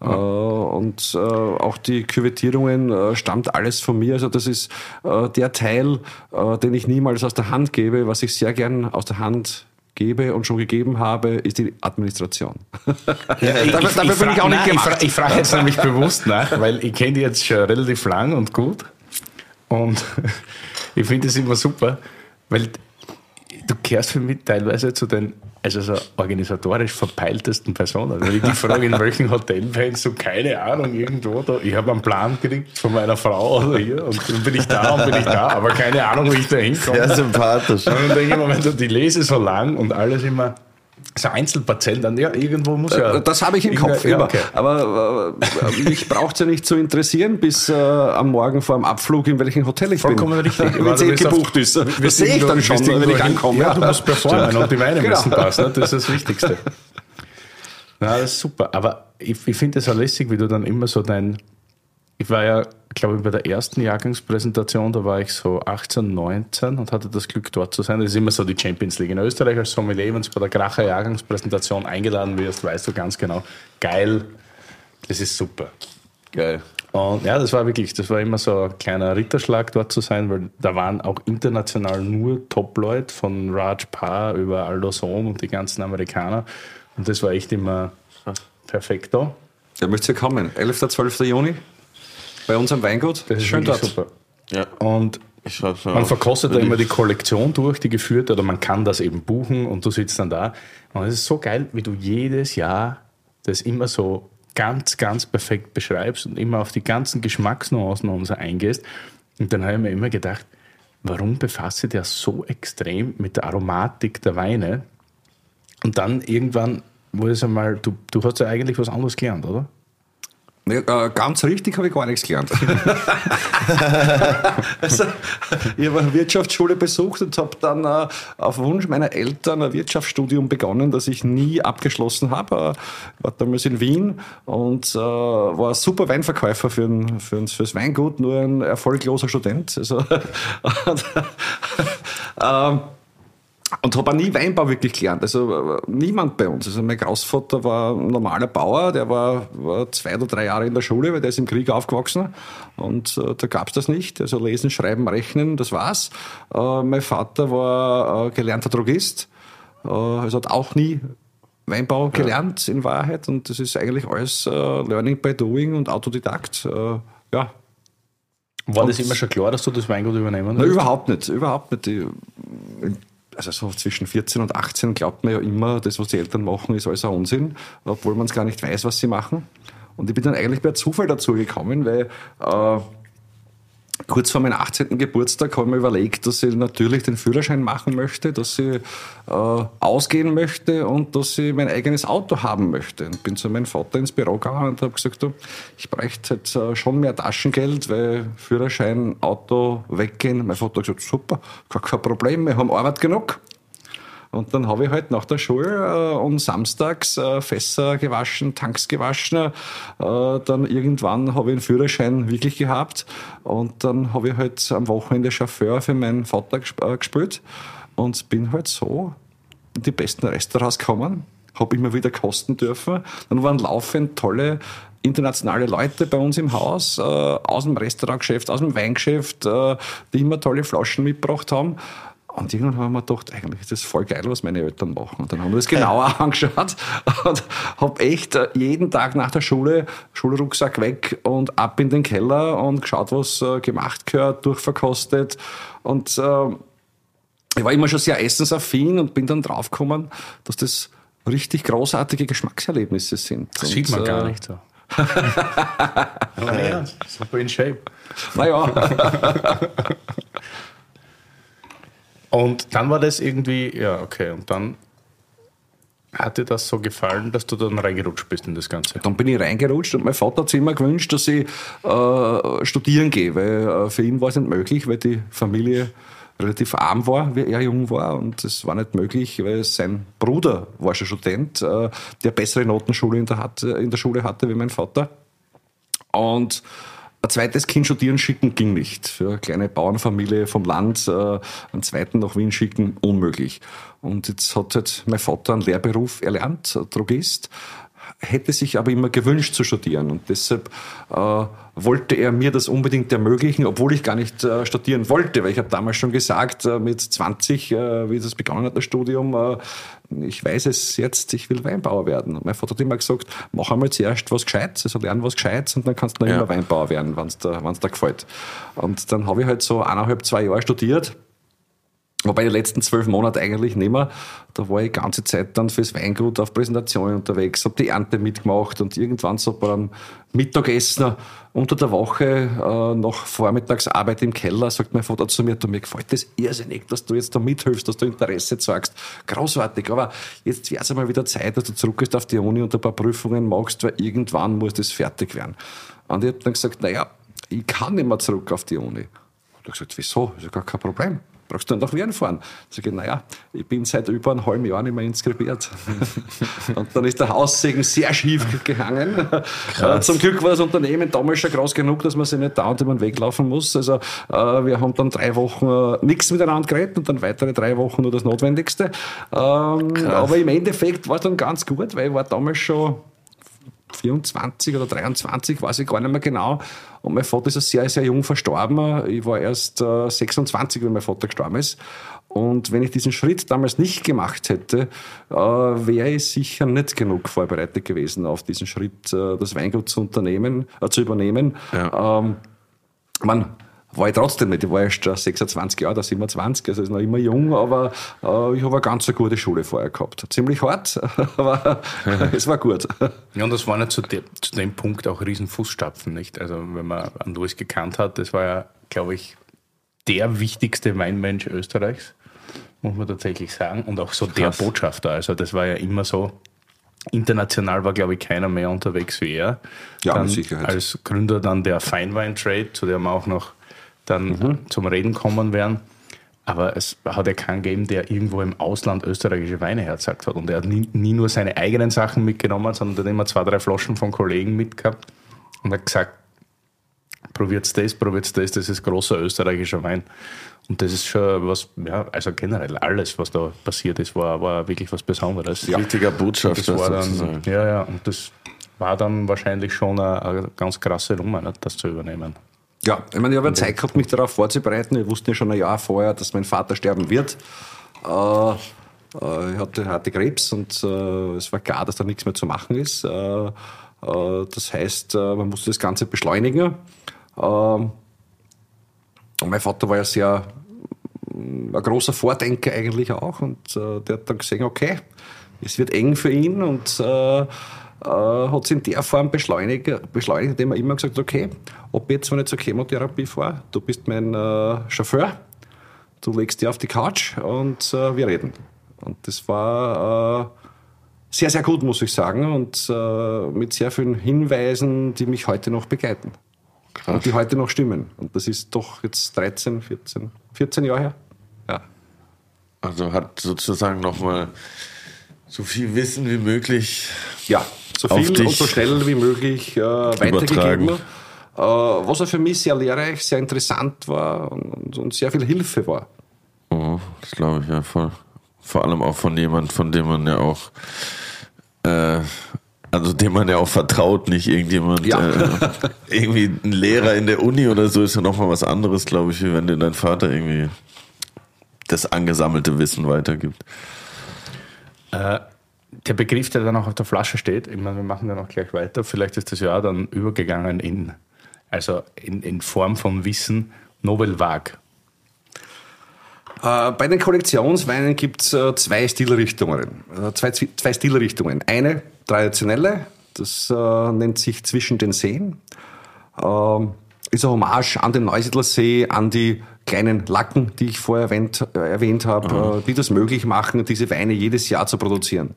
S3: Äh, und äh, auch die Küvettierungen stammt alles von mir. Also das ist der Teil, den ich niemals aus der Hand gebe, was ich sehr gern aus der Hand gebe und schon gegeben habe, ist die Administration. [LAUGHS]
S2: Ja, ich, dafür, dafür ich, bin ich auch nicht gemacht. Ich, frage jetzt nämlich bewusst nach, [LAUGHS] weil ich kenne die jetzt schon relativ lang und gut. Und [LAUGHS] ich finde es immer super, weil du kehrst für mich teilweise zu den also so organisatorisch verpeiltesten Person. Also wenn ich die frage, in welchem Hotel pennst du, keine Ahnung, irgendwo da. Ich habe einen Plan gekriegt von meiner Frau oder hier und dann bin ich da und bin ich da, aber keine Ahnung, wie ich da hinkomme.
S1: Sehr sympathisch.
S2: Und dann denke ich mir, wenn du die lese so lang und alles immer so Einzelparzellen, dann ja, irgendwo muss ja.
S3: Äh, Das habe ich im Kopf
S2: Ja,
S3: immer.
S2: okay.
S3: Aber äh, mich braucht es ja nicht zu interessieren, bis äh, am Morgen vor dem Abflug, in welchem Hotel ich
S2: Vollkommen
S3: bin.
S2: richtig.
S3: Wenn es
S2: Du
S3: eh
S2: auf-
S3: gebucht ist. Das sehe ich dann schon, wenn ich
S2: hin-
S3: ankomme.
S2: Ja, du musst [LAUGHS] performen und die Weine
S3: Genau.
S2: müssen passen. Das ist das Wichtigste. [LAUGHS] Ja, das ist super. Aber ich, ich finde es auch lässig, wie du dann immer so dein. Ich war ja, glaube ich, bei der ersten Jahrgangspräsentation, da war ich so 18, 19 und hatte das Glück, dort zu sein. Das ist immer so die Champions League in Österreich als Sommelier, wenn du bei der Kracher Jahrgangspräsentation eingeladen wirst, weißt du ganz genau, geil, das ist super.
S1: Geil.
S2: Und ja, das war wirklich, das war immer so ein kleiner Ritterschlag dort zu sein, weil da waren auch international nur Top-Leute von Raj Paar über Aldo Sohn und die ganzen Amerikaner. Und das war echt immer perfekt da.
S3: Da müsst ihr kommen. 11. 12. Juni bei uns am Weingut.
S2: Das ist
S3: Schön dort.
S2: super.
S1: Ja.
S2: Und man verkostet da immer die Kollektion durch, die geführt oder man kann das eben buchen und du sitzt dann da. Und es ist so geil, wie du jedes Jahr das immer so ganz, ganz perfekt beschreibst und immer auf die ganzen Geschmacksnuancen und so eingehst. Und dann habe ich mir immer gedacht, warum befasse der so extrem mit der Aromatik der Weine? Und dann irgendwann wurde es einmal, du, du hast ja eigentlich was anderes gelernt, oder?
S3: Äh, ganz richtig habe ich gar nichts gelernt. [LAUGHS] also, ich habe eine Wirtschaftsschule besucht und habe dann äh, auf Wunsch meiner Eltern ein Wirtschaftsstudium begonnen, das ich nie abgeschlossen habe. Äh, war damals in Wien und äh, war ein super Weinverkäufer für ein, für ein, fürs Weingut, nur ein erfolgloser Student. Also, [LAUGHS] und, [LAUGHS] ähm, und habe auch nie Weinbau wirklich gelernt. Also äh, niemand bei uns. Also mein Großvater war ein normaler Bauer, der war, war zwei oder drei Jahre in der Schule, weil der ist im Krieg aufgewachsen. Und äh, da gab's das nicht. Also lesen, schreiben, rechnen, das war's. Äh, mein Vater war äh, gelernter Drogist. Äh, also hat auch nie Weinbau gelernt in Wahrheit. Und das ist eigentlich alles äh, Learning by Doing und Autodidakt. Ja,
S2: War das immer schon klar, dass du das Weingut übernehmen willst?
S3: überhaupt nicht, überhaupt nicht. Ich- Also so zwischen 14 und 18 glaubt man ja immer, das, was die Eltern machen, ist alles ein Unsinn, obwohl man es gar nicht weiß, was sie machen. Und ich bin dann eigentlich per Zufall dazu gekommen, weil äh, kurz vor meinem 18. Geburtstag habe ich mir überlegt, dass ich natürlich den Führerschein machen möchte, dass ich äh, ausgehen möchte und dass ich mein eigenes Auto haben möchte. Und bin zu meinem Vater ins Büro gegangen und habe gesagt, du, ich bräuchte jetzt äh, schon mehr Taschengeld, weil Führerschein, Auto weggehen. Mein Vater hat gesagt, super, gar kein Problem, wir haben Arbeit genug. Und dann habe ich halt nach der Schule äh, und samstags äh, Fässer gewaschen, Tanks gewaschen. Äh, dann irgendwann habe ich einen Führerschein wirklich gehabt. Und dann habe ich halt am Wochenende Chauffeur für meinen Vater gesp äh, gespielt. Und bin halt so in die besten Restaurants gekommen. Habe immer wieder kosten dürfen. Dann waren laufend tolle internationale Leute bei uns im Haus, äh, aus dem Restaurantgeschäft, aus dem Weingeschäft, äh, die immer tolle Flaschen mitgebracht haben. Und irgendwann haben wir gedacht, eigentlich ist das voll geil, was meine Eltern machen. Und dann haben wir das genauer [LAUGHS] angeschaut und habe echt äh, jeden Tag nach der Schule Schulrucksack weg und ab in den Keller und geschaut, was äh, gemacht gehört, durchverkostet. Und äh, ich war immer schon sehr essensaffin und bin dann draufgekommen, dass das richtig großartige Geschmackserlebnisse sind.
S2: Das sieht man
S3: und,
S2: gar
S3: äh,
S2: nicht so. Aber [LAUGHS] ja, super in Shape.
S3: Naja, [LAUGHS]
S2: Und dann war das irgendwie, ja, okay. Und dann hat dir das so gefallen, dass du dann reingerutscht bist in das Ganze.
S3: dann bin ich reingerutscht und mein Vater hat sich immer gewünscht, dass ich äh, studieren gehe, weil äh, für ihn war es nicht möglich, weil die Familie relativ arm war, wie er jung war und das war nicht möglich, weil sein Bruder war schon Student, äh, der bessere Notenschule in der, in der Schule hatte wie mein Vater. Und ein zweites Kind studieren schicken ging nicht. Für eine kleine Bauernfamilie vom Land äh, einen zweiten nach Wien schicken, unmöglich. Und jetzt hat halt mein Vater einen Lehrberuf erlernt, Drogist, hätte sich aber immer gewünscht zu studieren. Und deshalb äh, wollte er mir das unbedingt ermöglichen, obwohl ich gar nicht äh, studieren wollte, weil ich habe damals schon gesagt, äh, mit 20, äh, wie das begonnen hat, das Studium, äh, ich weiß es jetzt, ich will Weinbauer werden. Und mein Vater hat immer gesagt, mach einmal zuerst was Gescheites, also lern was Gescheites und dann kannst du noch
S1: Ja.
S3: immer Weinbauer werden, wenn es dir, wenn's dir gefällt. Und dann habe ich halt so eineinhalb, zwei Jahre studiert Wobei die letzten zwölf Monate eigentlich nicht mehr. Da war ich die ganze Zeit dann fürs Weingut auf Präsentationen unterwegs, habe die Ernte mitgemacht und irgendwann so beim Mittagessen unter der Woche äh, nach Vormittagsarbeit im Keller sagt mein Vater zu mir, du, mir gefällt das irrsinnig, dass du jetzt da mithilfst, dass du Interesse zeigst. Großartig, aber jetzt wäre es einmal wieder Zeit, dass du zurückgehst auf die Uni und ein paar Prüfungen machst, weil irgendwann muss das fertig werden. Und ich habe dann gesagt, naja, ich kann nicht mehr zurück auf die Uni. Und er gesagt, wieso? Ist ja gar kein Problem brauchst du dann nach Wien fahren? Sag ich, naja, ich bin seit über einem halben Jahr nicht mehr inskribiert. [LAUGHS] und dann ist der Haussegen sehr schief gehangen. Krass. Zum Glück war das Unternehmen damals schon groß genug, dass man sich nicht dauernd über den Weg laufen muss. Also äh, wir haben dann drei Wochen äh, nichts miteinander geredet und dann weitere drei Wochen nur das Notwendigste. Ähm, aber im Endeffekt war es dann ganz gut, weil ich war damals schon 24 oder 23, weiß ich gar nicht mehr genau. Und mein Vater ist sehr, sehr jung verstorben. Ich war erst äh, 26, wenn mein Vater gestorben ist. Und wenn ich diesen Schritt damals nicht gemacht hätte, äh, wäre ich sicher nicht genug vorbereitet gewesen auf diesen Schritt, äh, das Weingut zu unternehmen, äh, zu übernehmen. Ja. Ähm, man, war ich trotzdem nicht. Ich war erst 26 Jahre, da 27, also ist noch immer jung, aber äh, ich habe eine ganz eine gute Schule vorher gehabt. Ziemlich hart, [LAUGHS] aber [LAUGHS] es war gut.
S2: Ja, und das war nicht zu, de zu dem Punkt auch riesen Fußstapfen, nicht? Also wenn man an Louis gekannt hat, das war ja, glaube ich, der wichtigste Weinmensch Österreichs, muss man tatsächlich sagen, und auch so Krass. der Botschafter. Also das war ja immer so, International war, glaube ich, keiner mehr unterwegs wie er.
S3: Ja, dann mit Sicherheit.
S2: Als Gründer dann der Feinwein Trade, zu dem wir auch noch dann mhm. zum Reden kommen werden. Aber es hat ja keinen gegeben, der irgendwo im Ausland österreichische Weine herzagt hat. Und er hat nie, nie nur seine eigenen Sachen mitgenommen, sondern hat immer zwei, drei Flaschen von Kollegen mitgehabt und hat gesagt, probiert's das, probiert's das, das ist großer österreichischer Wein. Und das ist schon was, ja, also generell alles, was da passiert ist, war, war wirklich was Besonderes.
S1: Ja. Wichtiger Botschafter.
S2: Das war dann, ja, ja, und das war dann wahrscheinlich schon eine, eine ganz krasse Nummer, nicht, das zu übernehmen.
S3: Ja, ich meine, ich habe Zeit gehabt, mich darauf vorzubereiten. Ich wusste ja schon ein Jahr vorher, dass mein Vater sterben wird. Äh, äh, ich hatte, hatte Krebs und äh, es war klar, dass da nichts mehr zu machen ist. Äh, äh, das heißt, man musste das Ganze beschleunigen. und mein Vater war ja sehr ein großer Vordenker eigentlich auch und der hat dann gesehen, okay, es wird eng für ihn und äh, hat es in der Form beschleunigt, beschleunigt, indem er immer gesagt hat, okay, ob jetzt, wenn ich zur Chemotherapie fahre, du bist mein äh, Chauffeur, du legst dich auf die Couch und äh, wir reden. Und das war äh, sehr, sehr gut, muss ich sagen, und äh, mit sehr vielen Hinweisen, die mich heute noch begleiten. Krass. Und die heute noch stimmen. Und das ist doch jetzt 13, 14, 14 Jahre her. Ja.
S1: Also hat sozusagen nochmal so viel Wissen wie möglich
S3: ja so viel und so schnell wie möglich äh, weitergegeben. Äh, was er für mich sehr lehrreich, sehr interessant war und, und sehr viel Hilfe war.
S1: Oh, das glaube ich ja voll. Vor allem auch von jemand, von dem man ja auch, äh, also dem man ja auch vertraut, nicht irgendjemand, ja. äh, [LAUGHS] irgendwie ein Lehrer in der Uni oder so ist ja nochmal was anderes, glaube ich, wie wenn dir dein Vater irgendwie das angesammelte Wissen weitergibt.
S2: Äh, der Begriff, der dann auch auf der Flasche steht, ich meine, wir machen dann auch gleich weiter, vielleicht ist das ja dann übergegangen in, also in, in Form von Wissen, Nobel Vague.
S3: Äh, bei den Kollektionsweinen gibt es äh, zwei Stilrichtungen. Äh, zwei, zwei Stilrichtungen. Eine traditionelle, das nennt sich Zwischen den Seen. Ist ein Hommage an den Neusiedlersee, an die kleinen Lacken, die ich vorher erwähnt, äh, erwähnt habe, mhm. die das möglich machen, diese Weine jedes Jahr zu produzieren.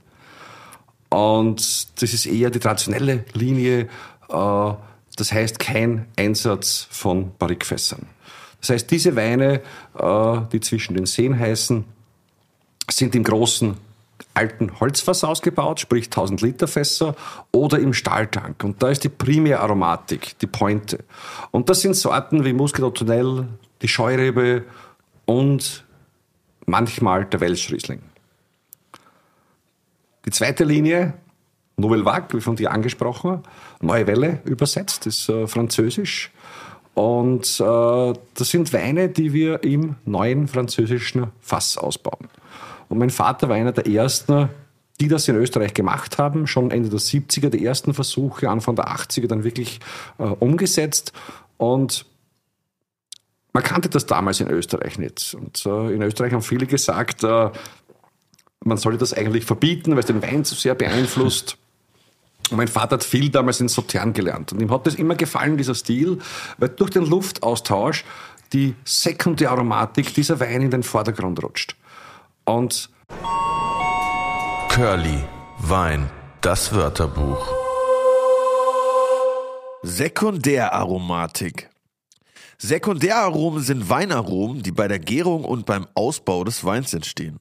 S3: Und das ist eher die traditionelle Linie, äh, das heißt kein Einsatz von Barrikfässern. Das heißt, diese Weine, äh, die zwischen den Seen heißen, sind im großen alten Holzfass ausgebaut, sprich 1000 Liter Fässer, oder im Stahltank. Und da ist die Primäraromatik, die Pointe. Und das sind Sorten wie Muscat Tunnel, die Scheurebe und manchmal der Welschriesling. Die zweite Linie, Nouvelle Vague, wie von dir angesprochen, Neue Welle übersetzt, ist äh, französisch. Und äh, das sind Weine, die wir im neuen französischen Fass ausbauen. Und mein Vater war einer der ersten, die das in Österreich gemacht haben, schon Ende der 70er, die ersten Versuche, Anfang der 80er dann wirklich äh, umgesetzt. Und man kannte das damals in Österreich nicht. Und äh, in Österreich haben viele gesagt, äh, man sollte das eigentlich verbieten, weil es den Wein zu sehr beeinflusst. Und mein Vater hat viel damals in Sautern gelernt. Und ihm hat das immer gefallen, dieser Stil, weil durch den Luftaustausch die Sekundäraromatik dieser Wein in den Vordergrund rutscht. Und
S1: Curly, Wein, das Wörterbuch. Sekundäraromatik. Sekundäraromen sind Weinaromen, die bei der Gärung und beim Ausbau des Weins entstehen.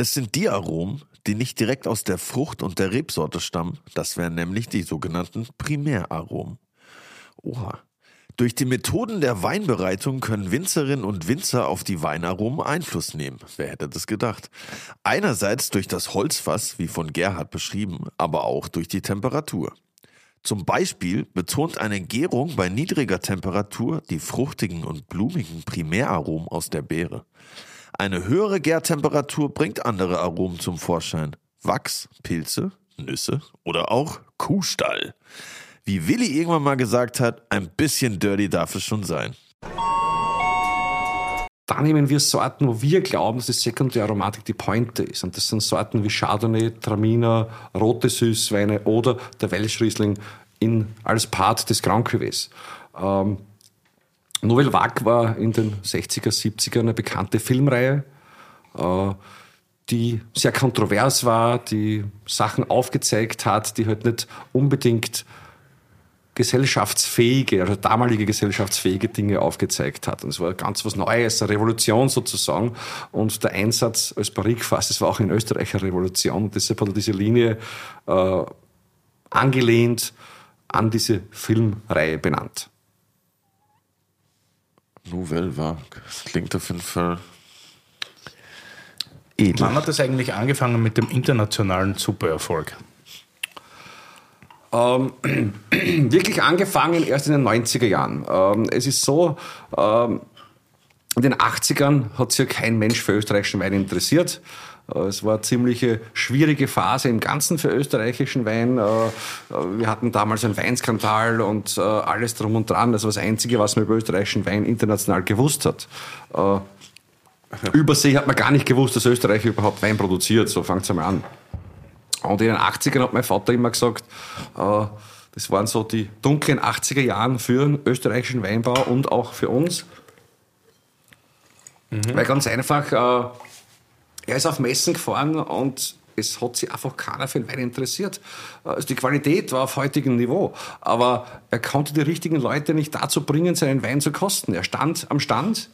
S1: Es sind die Aromen, die nicht direkt aus der Frucht und der Rebsorte stammen. Das wären nämlich die sogenannten Primäraromen. Oha. Durch die Methoden der Weinbereitung können Winzerinnen und Winzer auf die Weinaromen Einfluss nehmen. Wer hätte das gedacht? Einerseits durch das Holzfass, wie von Gerhard beschrieben, aber auch durch die Temperatur. Zum Beispiel betont eine Gärung bei niedriger Temperatur die fruchtigen und blumigen Primäraromen aus der Beere. Eine höhere Gärtemperatur bringt andere Aromen zum Vorschein. Wachs, Pilze, Nüsse oder auch Kuhstall. Wie Willi irgendwann mal gesagt hat, ein bisschen dirty darf es schon sein.
S3: Da nehmen wir Sorten, wo wir glauben, dass die sekundäre Aromatik die Pointe ist. Und das sind Sorten wie Chardonnay, Traminer, rote Süßweine oder der Welschriesling in, als Part des Grand Cuvées. Ähm, Nouvelle Vague war in den 60er, 70er eine bekannte Filmreihe, äh, die sehr kontrovers war, die Sachen aufgezeigt hat, die halt nicht unbedingt gesellschaftsfähige, also damalige gesellschaftsfähige Dinge aufgezeigt hat. Und es war ganz was Neues, eine Revolution sozusagen. Und der Einsatz als Barrikfass, das war auch in Österreich eine Revolution. Und deshalb hat er diese Linie äh, angelehnt an diese Filmreihe benannt.
S1: Nouvelle Vague. Das klingt auf jeden Fall
S2: edel. Wann hat das eigentlich angefangen mit dem internationalen Supererfolg?
S3: Ähm, [CLEARS THROAT] wirklich angefangen erst in den 90er Jahren. Ähm, es ist so, ähm, in den 80ern hat sich ja kein Mensch für österreichischen Wein interessiert. Äh, es war eine ziemliche schwierige Phase im Ganzen für österreichischen Wein. Äh, äh, wir hatten damals einen Weinskandal und alles drum und dran. Das war das Einzige, was man über österreichischen Wein international gewusst hat. [LAUGHS] Übersee hat man gar nicht gewusst, dass Österreich überhaupt Wein produziert. So fängt es einmal an. Und in den 80ern hat mein Vater immer gesagt, das waren so die dunklen 80er Jahren für den österreichischen Weinbau und auch für uns. Mhm. Weil ganz einfach, äh, er ist auf Messen gefahren und es hat sich einfach keiner für den Wein interessiert. Äh, also die Qualität war auf heutigem Niveau, aber er konnte die richtigen Leute nicht dazu bringen, seinen Wein zu kosten. Er stand am Stand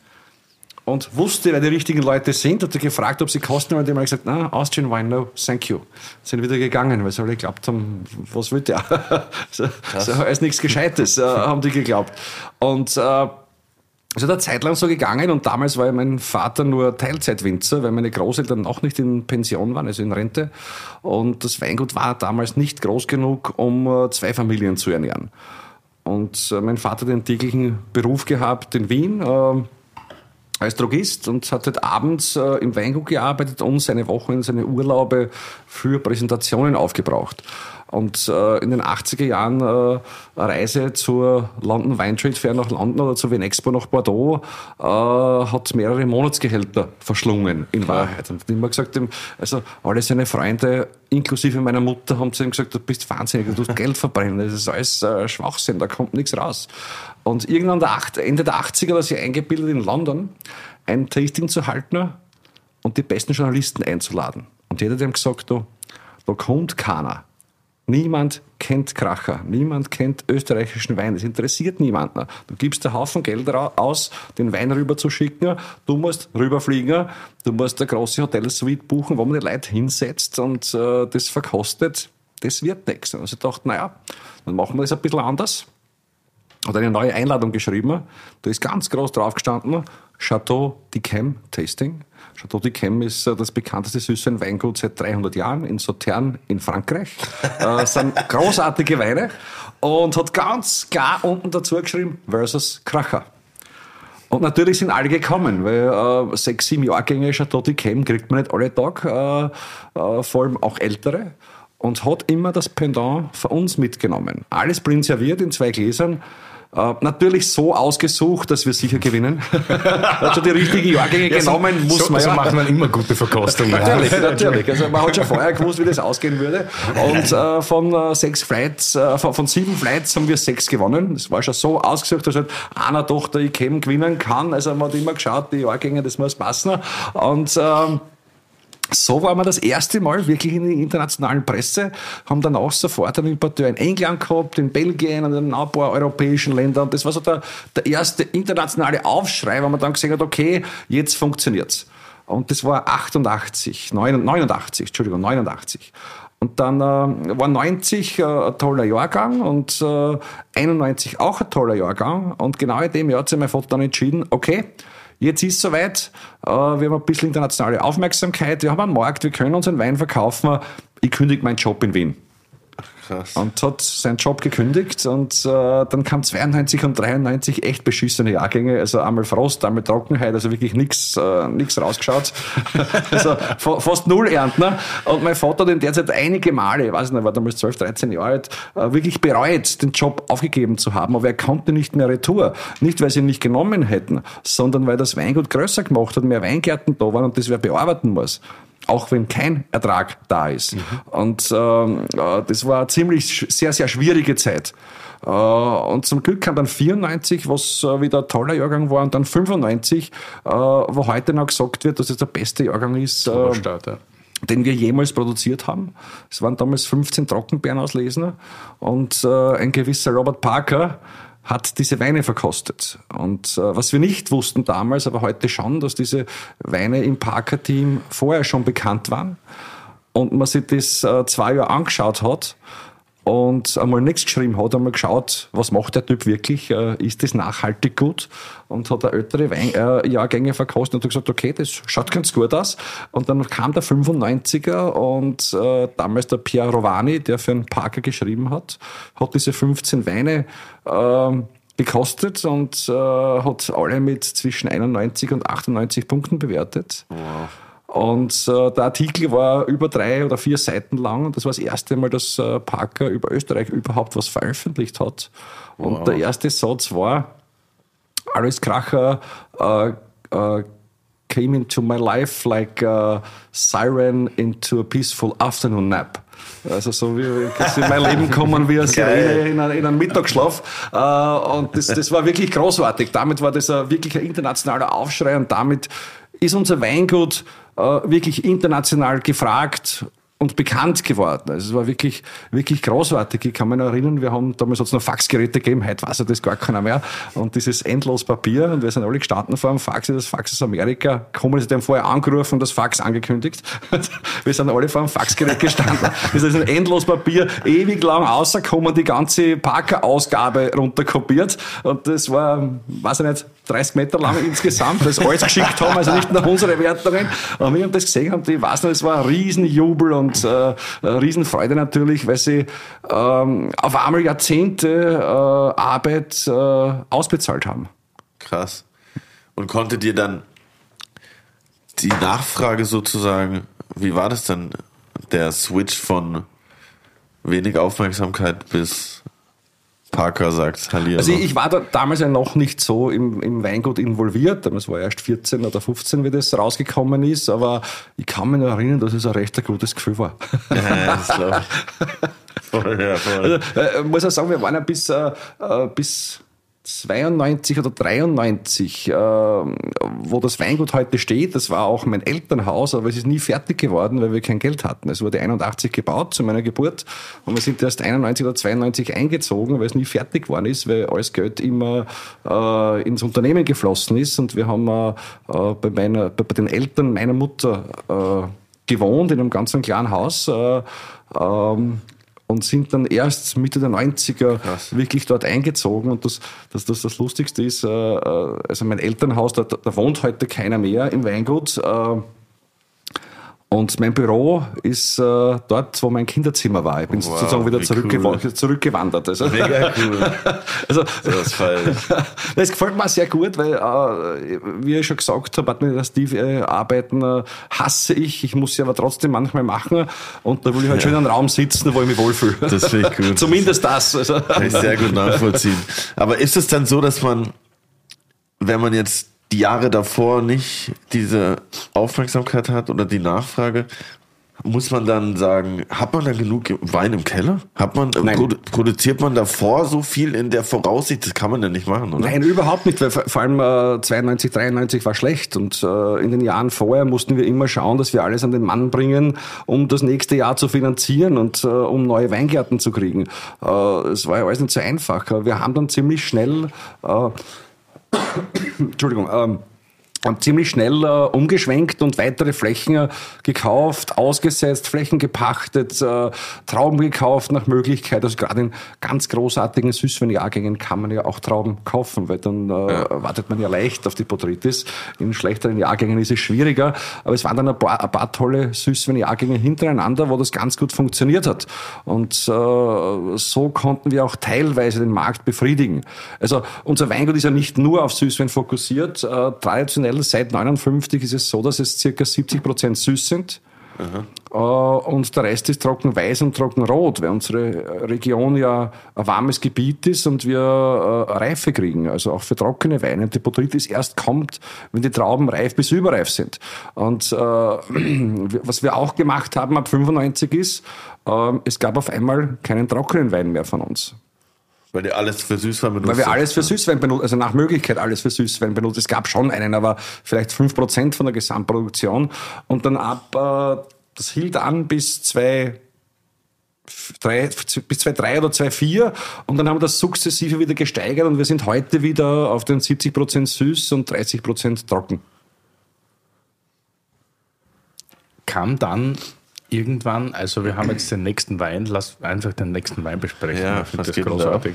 S3: und wusste, wer die richtigen Leute sind, hat er gefragt, ob sie kosten wollen. Und die haben gesagt, na, Austrian Wine, no, thank you. Sind wieder gegangen, weil sie alle geglaubt haben, was will der? [LAUGHS] so, so ist nichts Gescheites, äh, haben die geglaubt. Und äh, es ist eine Zeit lang so gegangen und damals war ja mein Vater nur Teilzeitwinzer, weil meine Großeltern noch nicht in Pension waren, also in Rente. Und das Weingut war damals nicht groß genug, um äh, zwei Familien zu ernähren. Und äh, mein Vater hat den täglichen Beruf gehabt in Wien, äh, als Drogist und hat halt abends äh, im Weingut gearbeitet und seine Wochen, seine Urlaube für Präsentationen aufgebraucht. Und äh, in den 80er Jahren äh, eine Reise zur London Wine Trade Fair nach London oder zur Venexpo nach Bordeaux äh, hat mehrere Monatsgehälter verschlungen in Wahrheit. Und immer gesagt, also alle seine Freunde, inklusive meiner Mutter, haben zu ihm gesagt, du bist wahnsinnig, du tust Geld verbrennen, das ist alles äh, Schwachsinn, da kommt nichts raus. Und irgendwann der Acht, Ende der 80er hat er sich eingebildet in London, ein Tasting zu halten und die besten Journalisten einzuladen. Und jeder hat ihm gesagt, da, da kommt keiner Niemand kennt Kracher, niemand kennt österreichischen Wein, es interessiert niemanden. Du gibst einen Haufen Geld aus, den Wein rüber zu schicken, du musst rüberfliegen, du musst eine große Hotelsuite buchen, wo man die Leute hinsetzt und äh, das verkostet, das wird nichts. Also ich dachte, naja, dann machen wir das ein bisschen anders. Hat eine neue Einladung geschrieben, da ist ganz groß drauf gestanden, Chateau d'Yquem Tasting. Chateau d'Yquem ist äh, das bekannteste süße Weingut seit 300 Jahren in Sauternes in Frankreich. äh, sind [LAUGHS] großartige Weine und hat ganz klar unten dazu geschrieben versus Kracher. Und natürlich sind alle gekommen, weil äh, sechs, sieben Jahrgänge Chateau d'Yquem kriegt man nicht alle Tag, äh, äh, vor allem auch ältere. Und hat immer das Pendant für uns mitgenommen. Alles blind serviert in zwei Gläsern Äh, natürlich so ausgesucht, dass wir sicher gewinnen. schon [LAUGHS] die richtigen Jahrgänge ja, genommen,
S2: so, muss man so ja. macht man immer gute Verkostung.
S3: natürlich, natürlich. Also man hat schon [LAUGHS] vorher gewusst, wie das ausgehen würde. Und äh, von äh, sechs Flights, äh, von, von, sieben Flights haben wir sechs gewonnen. Das war schon so ausgesucht, dass halt einer Tochter ich gewinnen kann. Also man hat immer geschaut, die Jahrgänge, das muss passen. Und ähm, so war wir das erste Mal wirklich in der internationalen Presse, haben dann auch sofort einen Importeur in England gehabt, in Belgien und in ein paar europäischen Ländern. Und das war so der, der erste internationale Aufschrei, wo man dann gesagt hat, okay, jetzt funktioniert's. Und das war 88, 89, Entschuldigung, 89. Und dann äh, war 90 äh, ein toller Jahrgang und äh, 91 auch ein toller Jahrgang. Und genau in dem Jahr hat sich mein Vater dann entschieden, okay, Jetzt ist es soweit. Äh, wir haben ein bisschen internationale Aufmerksamkeit. Wir haben einen Markt. Wir können unseren Wein verkaufen. Ich kündige meinen Job in Wien. Krass. Und hat seinen Job gekündigt und äh, dann kam 92 und 93 echt beschissene Jahrgänge. Also einmal Frost, einmal Trockenheit, also wirklich nichts äh, nix rausgeschaut. [LAUGHS] also fast null Ernten. Und mein Vater hat in der Zeit einige Male, ich weiß nicht, war damals 12, 13 Jahre alt, äh, wirklich bereut, den Job aufgegeben zu haben. Aber er konnte nicht mehr retour. Nicht, weil sie ihn nicht genommen hätten, sondern weil das Weingut größer gemacht hat, mehr Weingärten da waren und das wer bearbeiten muss auch wenn kein Ertrag da ist. Mhm. Und ähm, äh, das war eine ziemlich sehr, sehr schwierige Zeit. Äh, und zum Glück kam dann 94, was äh, wieder ein toller Jahrgang war, und dann 95, äh, wo heute noch gesagt wird, dass es der beste Jahrgang ist. Äh, Start, ja den wir jemals produziert haben. Es waren damals 15 Trockenbeeren auslesen und äh, ein gewisser Robert Parker hat diese Weine verkostet. Und äh, was wir nicht wussten damals, aber heute schon, dass diese Weine im Parker-Team vorher schon bekannt waren und man sich das äh, zwei Jahre angeschaut hat und einmal nichts geschrieben hat, einmal geschaut, was macht der Typ wirklich, äh, ist das nachhaltig gut und hat er ältere Wein, äh, Jahrgänge verkostet und hat gesagt, okay, das schaut ganz gut aus. Und dann kam der 95er und äh, damals der Pierre Rovani, der für einen Parker geschrieben hat, hat diese 15 Weine äh, gekostet und äh, hat alle mit zwischen 91 und 98 Punkten bewertet. Wow. Und äh, der Artikel war über drei oder vier Seiten lang und das war das erste Mal, dass äh, Parker über Österreich überhaupt was veröffentlicht hat. Und wow. der erste Satz war, Alice Kracher uh, uh, came into my life like a siren into a peaceful afternoon nap. Also so wie in mein Leben kommen wie eine Sirene in, einen, in einen Mittagsschlaf. Uh, und das, das war wirklich großartig. Damit war das ein, wirklich ein internationaler Aufschrei und damit ist unser Weingut äh, wirklich international gefragt und bekannt geworden. Also es war wirklich, wirklich großartig. Ich kann mich noch erinnern, wir haben damals hat es noch Faxgeräte gegeben, heute weiß ja das gar keiner mehr. Und dieses endlos Papier, und wir sind alle gestanden vor dem Fax, das Fax aus Amerika, kommen sie dem vorher angerufen und das Fax angekündigt. [LAUGHS] wir sind alle vor dem Faxgerät gestanden. Das ist ein endlos Papier, ewig lang rausgekommen, die ganze Parker-Ausgabe runterkopiert. Und das war, weiß ich nicht, 30 Meter lang insgesamt, das alles geschickt haben, also nicht nur unsere Wertungen. Und wir haben das gesehen und ich weiß nicht, es war ein Riesenjubel und äh, Riesenfreude natürlich, weil sie ähm, auf einmal Jahrzehnte äh, Arbeit äh, ausbezahlt haben.
S1: Krass. Und konntet ihr dann die Nachfrage sozusagen, wie war das denn, der Switch von wenig Aufmerksamkeit bis Parker sagt Hallihallo.
S3: Also ich war da damals ja noch nicht so im, im Weingut involviert. Damals war erst 14 oder 15, wie das rausgekommen ist. Aber ich kann mich noch erinnern, dass es ein recht gutes Gefühl war. Ja, das ich. [LAUGHS] Voll, ja, voll. Also, äh, muss auch sagen, wir waren ja bis, äh, äh bis 92 oder 93, äh, wo das Weingut heute steht, das war auch mein Elternhaus, aber es ist nie fertig geworden, weil wir kein Geld hatten. Es wurde 81 gebaut zu meiner Geburt und wir sind erst 91 oder 92 eingezogen, weil es nie fertig geworden ist, weil alles Geld immer äh, ins Unternehmen geflossen ist und wir haben äh, bei, meiner, bei den Eltern meiner Mutter äh, gewohnt in einem ganz kleinen Haus. Äh, ähm, und sind dann erst Mitte der 90er Krass. wirklich dort eingezogen. Und das, das, das, das Lustigste ist, äh, äh, also mein Elternhaus, da, da wohnt heute keiner mehr im Weingut. Äh, Und mein Büro ist äh, dort, wo mein Kinderzimmer war. Ich bin wow, sozusagen wieder zurückgew cool. zurückgewandert. Also, Mega cool. [LAUGHS] also, das, [LAUGHS] das gefällt mir sehr gut, weil, äh, wie ich schon gesagt habe, administrative äh, Arbeiten äh, hasse ich. Ich muss sie aber trotzdem manchmal machen. Und da will ich halt ja. schön in einem Raum sitzen, wo ich mich wohlfühle.
S1: Das finde ich gut. [LAUGHS]
S3: Zumindest das.
S1: Also. Kann ich sehr gut nachvollziehen. Aber ist es dann so, dass man, wenn man jetzt die Jahre davor nicht diese Aufmerksamkeit hat oder die Nachfrage, muss man dann sagen, hat man da genug Wein im Keller? Hat man, produ produziert man davor so viel in der Voraussicht? Das kann man ja nicht machen, oder?
S3: Nein, überhaupt nicht, weil vor allem äh, 92, 93 war schlecht und äh, in den Jahren vorher mussten wir immer schauen, dass wir alles an den Mann bringen, um das nächste Jahr zu finanzieren und äh, um neue Weingärten zu kriegen. Äh, es war ja alles nicht so einfach. Wir haben dann ziemlich schnell äh, [COUGHS] Entschuldigung, ähm, ziemlich schnell äh, umgeschwenkt und weitere Flächen äh, gekauft, ausgesetzt, Flächen gepachtet, äh, Trauben gekauft nach Möglichkeit. Also gerade in ganz großartigen Süßweinjahrgängen kann man ja auch Trauben kaufen, weil dann äh, ja. wartet man ja leicht auf die Botrytis. In schlechteren Jahrgängen ist es schwieriger, aber es waren dann ein paar, ein paar tolle Süßweinjahrgänge hintereinander, wo das ganz gut funktioniert hat. Und äh, so konnten wir auch teilweise den Markt befriedigen. Also unser Weingut ist ja nicht nur auf Süßwein fokussiert. Traditionell Teil. Seit 59 ist es so, dass es circa 70 Prozent süß sind. Aha. Äh, und der Rest ist trocken weiß und trocken rot, weil unsere Region ja ein warmes Gebiet ist und wir äh, Reife kriegen, also auch für trockene Weine. Die Botrytis erst kommt, wenn die Trauben reif bis überreif sind. Und äh, [CLEARS THROAT] was wir auch gemacht haben ab 95 ist, äh, es gab auf einmal keinen trockenen Wein mehr von uns.
S1: Weil ihr alles für Süßwein benutzt.
S3: Weil wir alles für Süßwein benutzen, also nach Möglichkeit alles für Süßwein benutzt. Es gab schon einen, aber vielleicht fünf Prozent von der Gesamtproduktion. Und dann ab, äh, das hielt an bis zwei, drei, bis 2,3 oder 2,4 und dann haben wir das sukzessive wieder gesteigert und wir sind heute wieder auf den 70 Prozent süß und 30 Prozent trocken.
S2: Kam dann irgendwann, also wir haben jetzt den nächsten Wein, lass einfach den nächsten Wein besprechen. Ja, ich finde das großartig.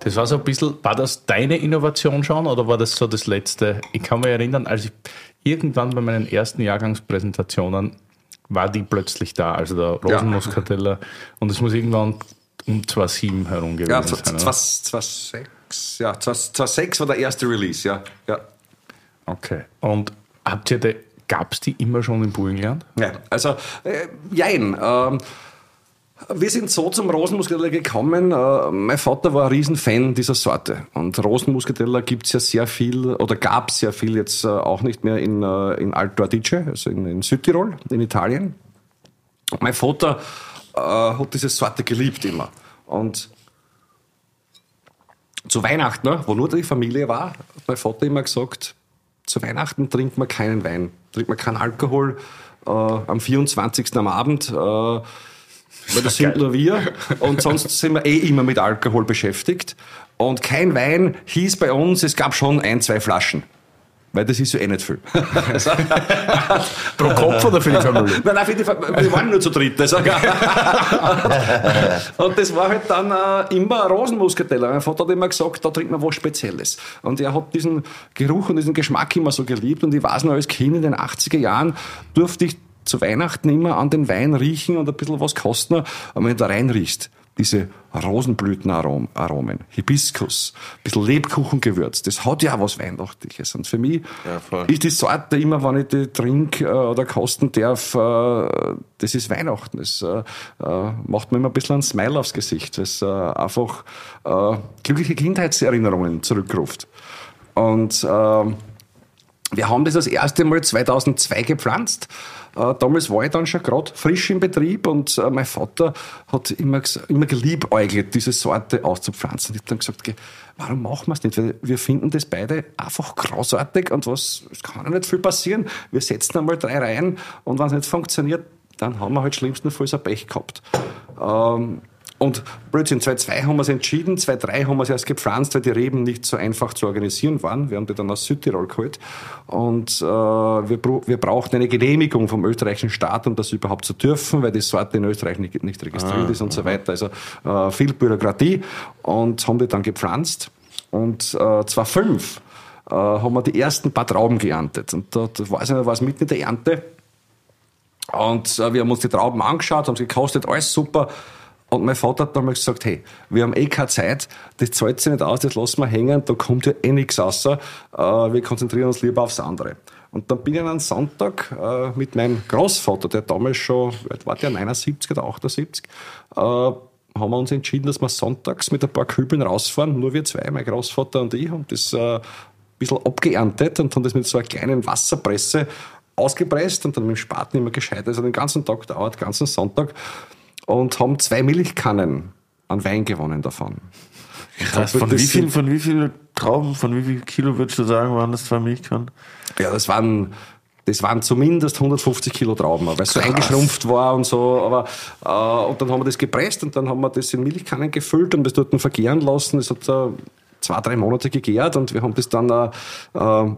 S2: Das war so ein bisschen, war das deine Innovation schon oder war das so das letzte? Ich kann mich erinnern, als ich irgendwann bei meinen ersten Jahrgangspräsentationen war die plötzlich da, also der Rosenmuskateller. Ja. Und es muss irgendwann um 2,7 herum gewesen ja, sein.
S3: 2,6, ja, 2,6 war der erste Release, ja. ja.
S2: Okay. Und habt ihr Gab es die immer schon im Burgenland?
S3: Ja, also, äh, jein. Äh, wir sind so zum Rosenmuskateller gekommen. Äh, mein Vater war ein Riesenfan dieser Sorte. Und Rosenmuskateller gibt es ja sehr viel, oder gab es sehr viel jetzt äh, auch nicht mehr in, äh, in Alto Adige, also in, in Südtirol, in Italien. Mein Vater äh, hat diese Sorte geliebt immer. Und zu Weihnachten, ne, wo nur die Familie war, hat mein Vater immer gesagt, zu Weihnachten trinkt man keinen Wein, trinkt man keinen Alkohol. Äh, am 24. am Abend, äh, weil das [LAUGHS] sind nur wir. Und sonst sind wir eh immer mit Alkohol beschäftigt. Und kein Wein hieß bei uns, es gab schon ein, zwei Flaschen. Weil das ist ja eh nicht viel. [LAUGHS]
S2: Pro Kopf oder für die Familie? [LAUGHS]
S3: Nein, nein, für die Familie. Wir waren nur zu dritt. Also. [LAUGHS] und das war halt dann äh, immer Rosenmuskateller. Mein Vater hat immer gesagt, da trinkt man was Spezielles. Und er hat diesen Geruch und diesen Geschmack immer so geliebt. Und ich weiß noch, als Kind in den 80er Jahren durfte ich zu Weihnachten immer an den Wein riechen und ein bisschen was kosten. Und wenn du da reinriechst, diese Rosenblütenaromen, Hibiskus, ein bisschen Lebkuchengewürz, das hat ja auch was Weihnachtliches. Und für mich ja, ist die Sorte immer, wenn ich die trinke äh, oder kosten darf, äh, das ist Weihnachten. Das äh, macht mir immer ein bisschen ein Smile aufs Gesicht, das einfach glückliche Kindheitserinnerungen zurückruft. Und wir haben das das erste Mal 2002 gepflanzt damals war ich dann schon gerade frisch im Betrieb und äh, mein Vater hat immer, immer geliebäugelt, diese Sorte auszupflanzen. Ich habe dann gesagt, warum machen wir es nicht? Weil wir finden das beide einfach großartig und was, es kann ja nicht viel passieren. Wir setzen einmal drei Reihen und wenn es nicht funktioniert, dann haben wir halt schlimmstenfalls ein Pech gehabt. Ähm, und Blödsinn, 2.2 haben wir es entschieden, 2.3 haben wir es erst gepflanzt, weil die Reben nicht so einfach zu organisieren waren. Wir haben die dann aus Südtirol geholt. Und äh, wir, wir brauchten eine Genehmigung vom österreichischen Staat, um das überhaupt zu dürfen, weil die Sorte in Österreich nicht, nicht registriert ah, ist und so weiter. Also äh, viel Bürokratie. Und haben die dann gepflanzt. Und äh, 2005 äh, haben wir die ersten paar Trauben geerntet. Und da, da weiß ich nicht, war es mitten in der Ernte Und äh, wir haben uns die Trauben angeschaut, haben sie gekostet, alles super. Und mein Vater hat damals gesagt, hey, wir haben eh keine Zeit, das zahlt sich nicht aus, das lassen wir hängen, da kommt ja eh nichts raus, äh, wir konzentrieren uns lieber aufs andere. Und dann bin ich an einem Sonntag äh, mit meinem Großvater, der damals schon, war der 79 oder 78, äh, haben wir uns entschieden, dass wir sonntags mit ein paar Kübeln rausfahren, nur wir zwei, mein Großvater und ich, haben das ein bisschen abgeerntet und haben das mit so einer kleinen Wasserpresse ausgepresst und dann mit dem Spaten immer gescheit. Also den ganzen Tag dauert, den ganzen Sonntag und haben zwei Milchkannen an Wein gewonnen davon.
S1: Krass, von wie, viel, von wie viel Trauben, von wie viel Kilo würdest du sagen, waren das zwei Milchkannen?
S3: Ja, das waren, das waren zumindest 150 Kilo Trauben, weil es so eingeschrumpft war und so. Aber, äh, und dann haben wir das gepresst und dann haben wir das in Milchkannen gefüllt und das dort vergären lassen. Es hat äh, zwei, drei Monate gegärt und wir haben das dann äh, äh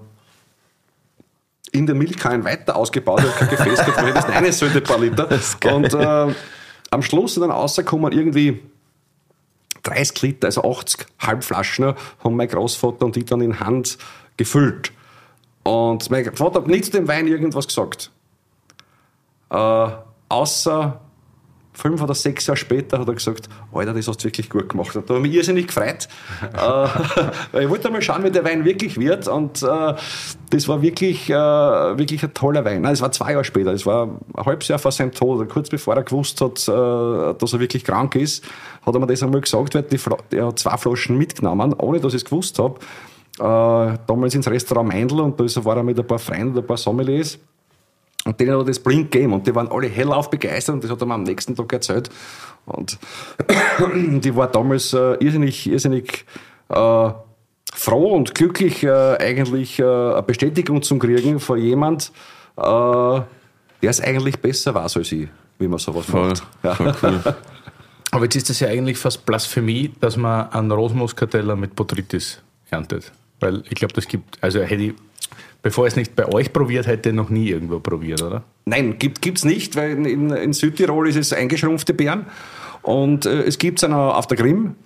S3: in der Milchkanne weiter ausgebaut, kein Gefäß gehabt, weil das [LAUGHS] eine sollte ein paar Liter. Und äh, am Schluss sind dann rausgekommen irgendwie 30 Liter, also 80 Halbflaschen, haben mein Großvater und ich dann in Hand gefüllt. Und mein Vater hat nicht zu dem Wein irgendwas gesagt. Äh, außer fünf oder sechs Jahre später hat er gesagt, Alter, das hast du wirklich gut gemacht. Und da habe ich mich irrsinnig gefreut, [LAUGHS] äh, ich wollte mal schauen, wie der Wein wirklich wird. Und äh, das war wirklich, äh, wirklich ein toller Wein. Nein, das war zwei Jahre später. Das war ein halbes Jahr vor seinem Tod, kurz bevor er gewusst hat, äh, dass er wirklich krank ist, hat er mir das einmal gesagt, weil er hat zwei Flaschen mitgenommen, ohne dass ich es gewusst habe. Äh, damals ins Restaurant Meindl und da war er mit ein paar Freunden und ein paar Sommeliers. Und denen hat er das blind gegeben und die waren alle hellauf begeistert und das hat er mir am nächsten Tag erzählt. Und [COUGHS] die war damals äh, irrsinnig, irrsinnig äh, froh und glücklich, äh, eigentlich äh, eine Bestätigung zu kriegen von jemand, äh, der es eigentlich besser weiß als ich, wie man sowas voll, macht. Ja. Voll cool. [LAUGHS]
S2: Aber jetzt ist das ja eigentlich fast Blasphemie, dass man einen Rosmuskateller mit Botrytis erntet. Weil ich glaube, das gibt, also hätte ich, bevor ich es nicht bei euch probiert hätte, noch nie irgendwo probiert, oder?
S3: Nein, gibt es nicht, weil in, in, Südtirol ist es eingeschrumpfte Beeren. Und äh, es gibt es auf der Grimm,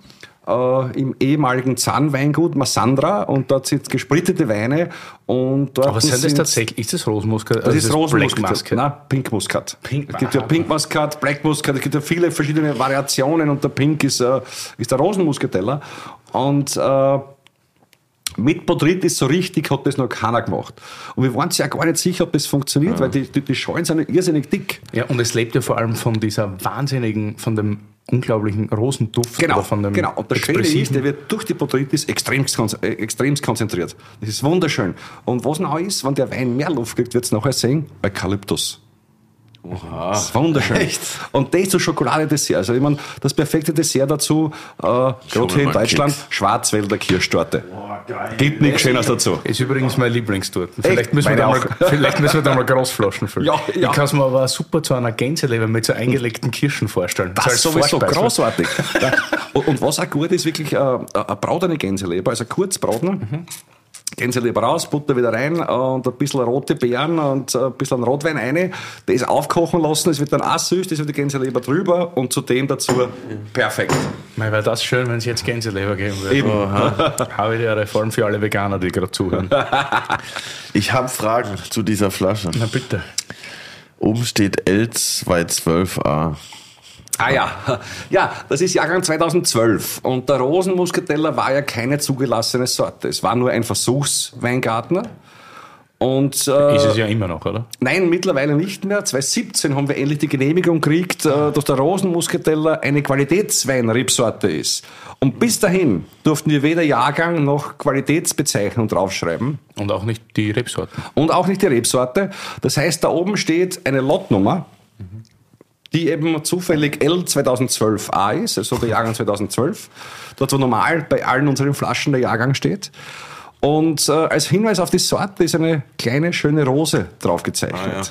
S3: äh, im ehemaligen Zahnweingut Massandra und dort sind gesprittete Weine. Und
S2: Aber sind das tatsächlich, ist das Rosmuskat?
S3: Das, also ist Rosmuskat. Nein, Pink Muscat. Pink, es gibt ja Pink Muscat, Black Muscat, es gibt ja viele verschiedene Variationen und der Pink ist, äh, ist der Rosenmuskateller. Und äh, mit Botrytis so richtig hat das noch keiner gemacht. Und wir waren uns ja gar nicht sicher, ob das funktioniert, ja. weil die, die, die Schalen sind ja irrsinnig dick.
S2: Ja, und es lebt ja vor allem von dieser wahnsinnigen, von dem unglaublichen Rosenduft.
S3: Genau,
S2: von dem
S3: genau. Und der Schöne ist, der wird durch die Botrytis extrem, äh, extrem konzentriert. Das ist wunderschön. Und was noch ist, wenn der Wein mehr Luft kriegt, wird es nachher sehen, Eukalyptus. Oha. Das ist wunderschön. Echt? Und das zu Schokoladedessert. Also ich meine, das perfekte Dessert dazu, äh, gerade hier in Deutschland, Keks. Schwarzwälder Kirschtorte. Boah, geil. Gibt nichts Schönes dazu.
S2: Ist übrigens mein Lieblingstorten. Vielleicht müssen, wir da mal, vielleicht müssen wir da mal Großflaschen füllen. Ja, ja. Ich kann es mir aber super zu einer Gänseleber mit so eingelegten Kirschen vorstellen.
S3: Das, ist sowieso Vorspeise. großartig. [LAUGHS] und, und, was auch gut ist, wirklich äh, eine bratene Gänseleber, also kurz braten. Mhm Gänseleber raus, Butter wieder rein und ein bisschen rote Beeren und ein bisschen Rotwein rein. Das aufkochen lassen, es wird dann auch süß, das wird die Gänseleber drüber und zudem dazu perfekt.
S2: Mal wäre das schön, wenn es jetzt Gänseleber geben würde. Eben. Oh, habe ich die Reform für alle Veganer, die gerade zuhören. [LAUGHS]
S1: ich habe Fragen zu dieser Flasche.
S2: Na bitte.
S1: Oben steht L212A.
S3: Ah ja, ja, das ist Jahrgang 2012 und der Rosenmuskateller war ja keine zugelassene Sorte. Es war nur ein Versuchsweingartner. Und,
S2: äh, ist es ja immer noch, oder?
S3: Nein, mittlerweile nicht mehr. 2017 haben wir endlich die Genehmigung gekriegt, äh, dass der Rosenmuskateller eine Qualitätsweinrebsorte ist. Und bis dahin durften wir weder Jahrgang noch Qualitätsbezeichnung draufschreiben.
S2: Und auch nicht die Rebsorte.
S3: Und auch nicht die Rebsorte. Das heißt, da oben steht eine Lotnummer. Die eben zufällig L 2012a ist, also der Jahrgang 2012. Dort, wo normal bei allen unseren Flaschen der Jahrgang steht. Und äh, als Hinweis auf die Sorte ist eine kleine, schöne Rose drauf gezeichnet. Ah,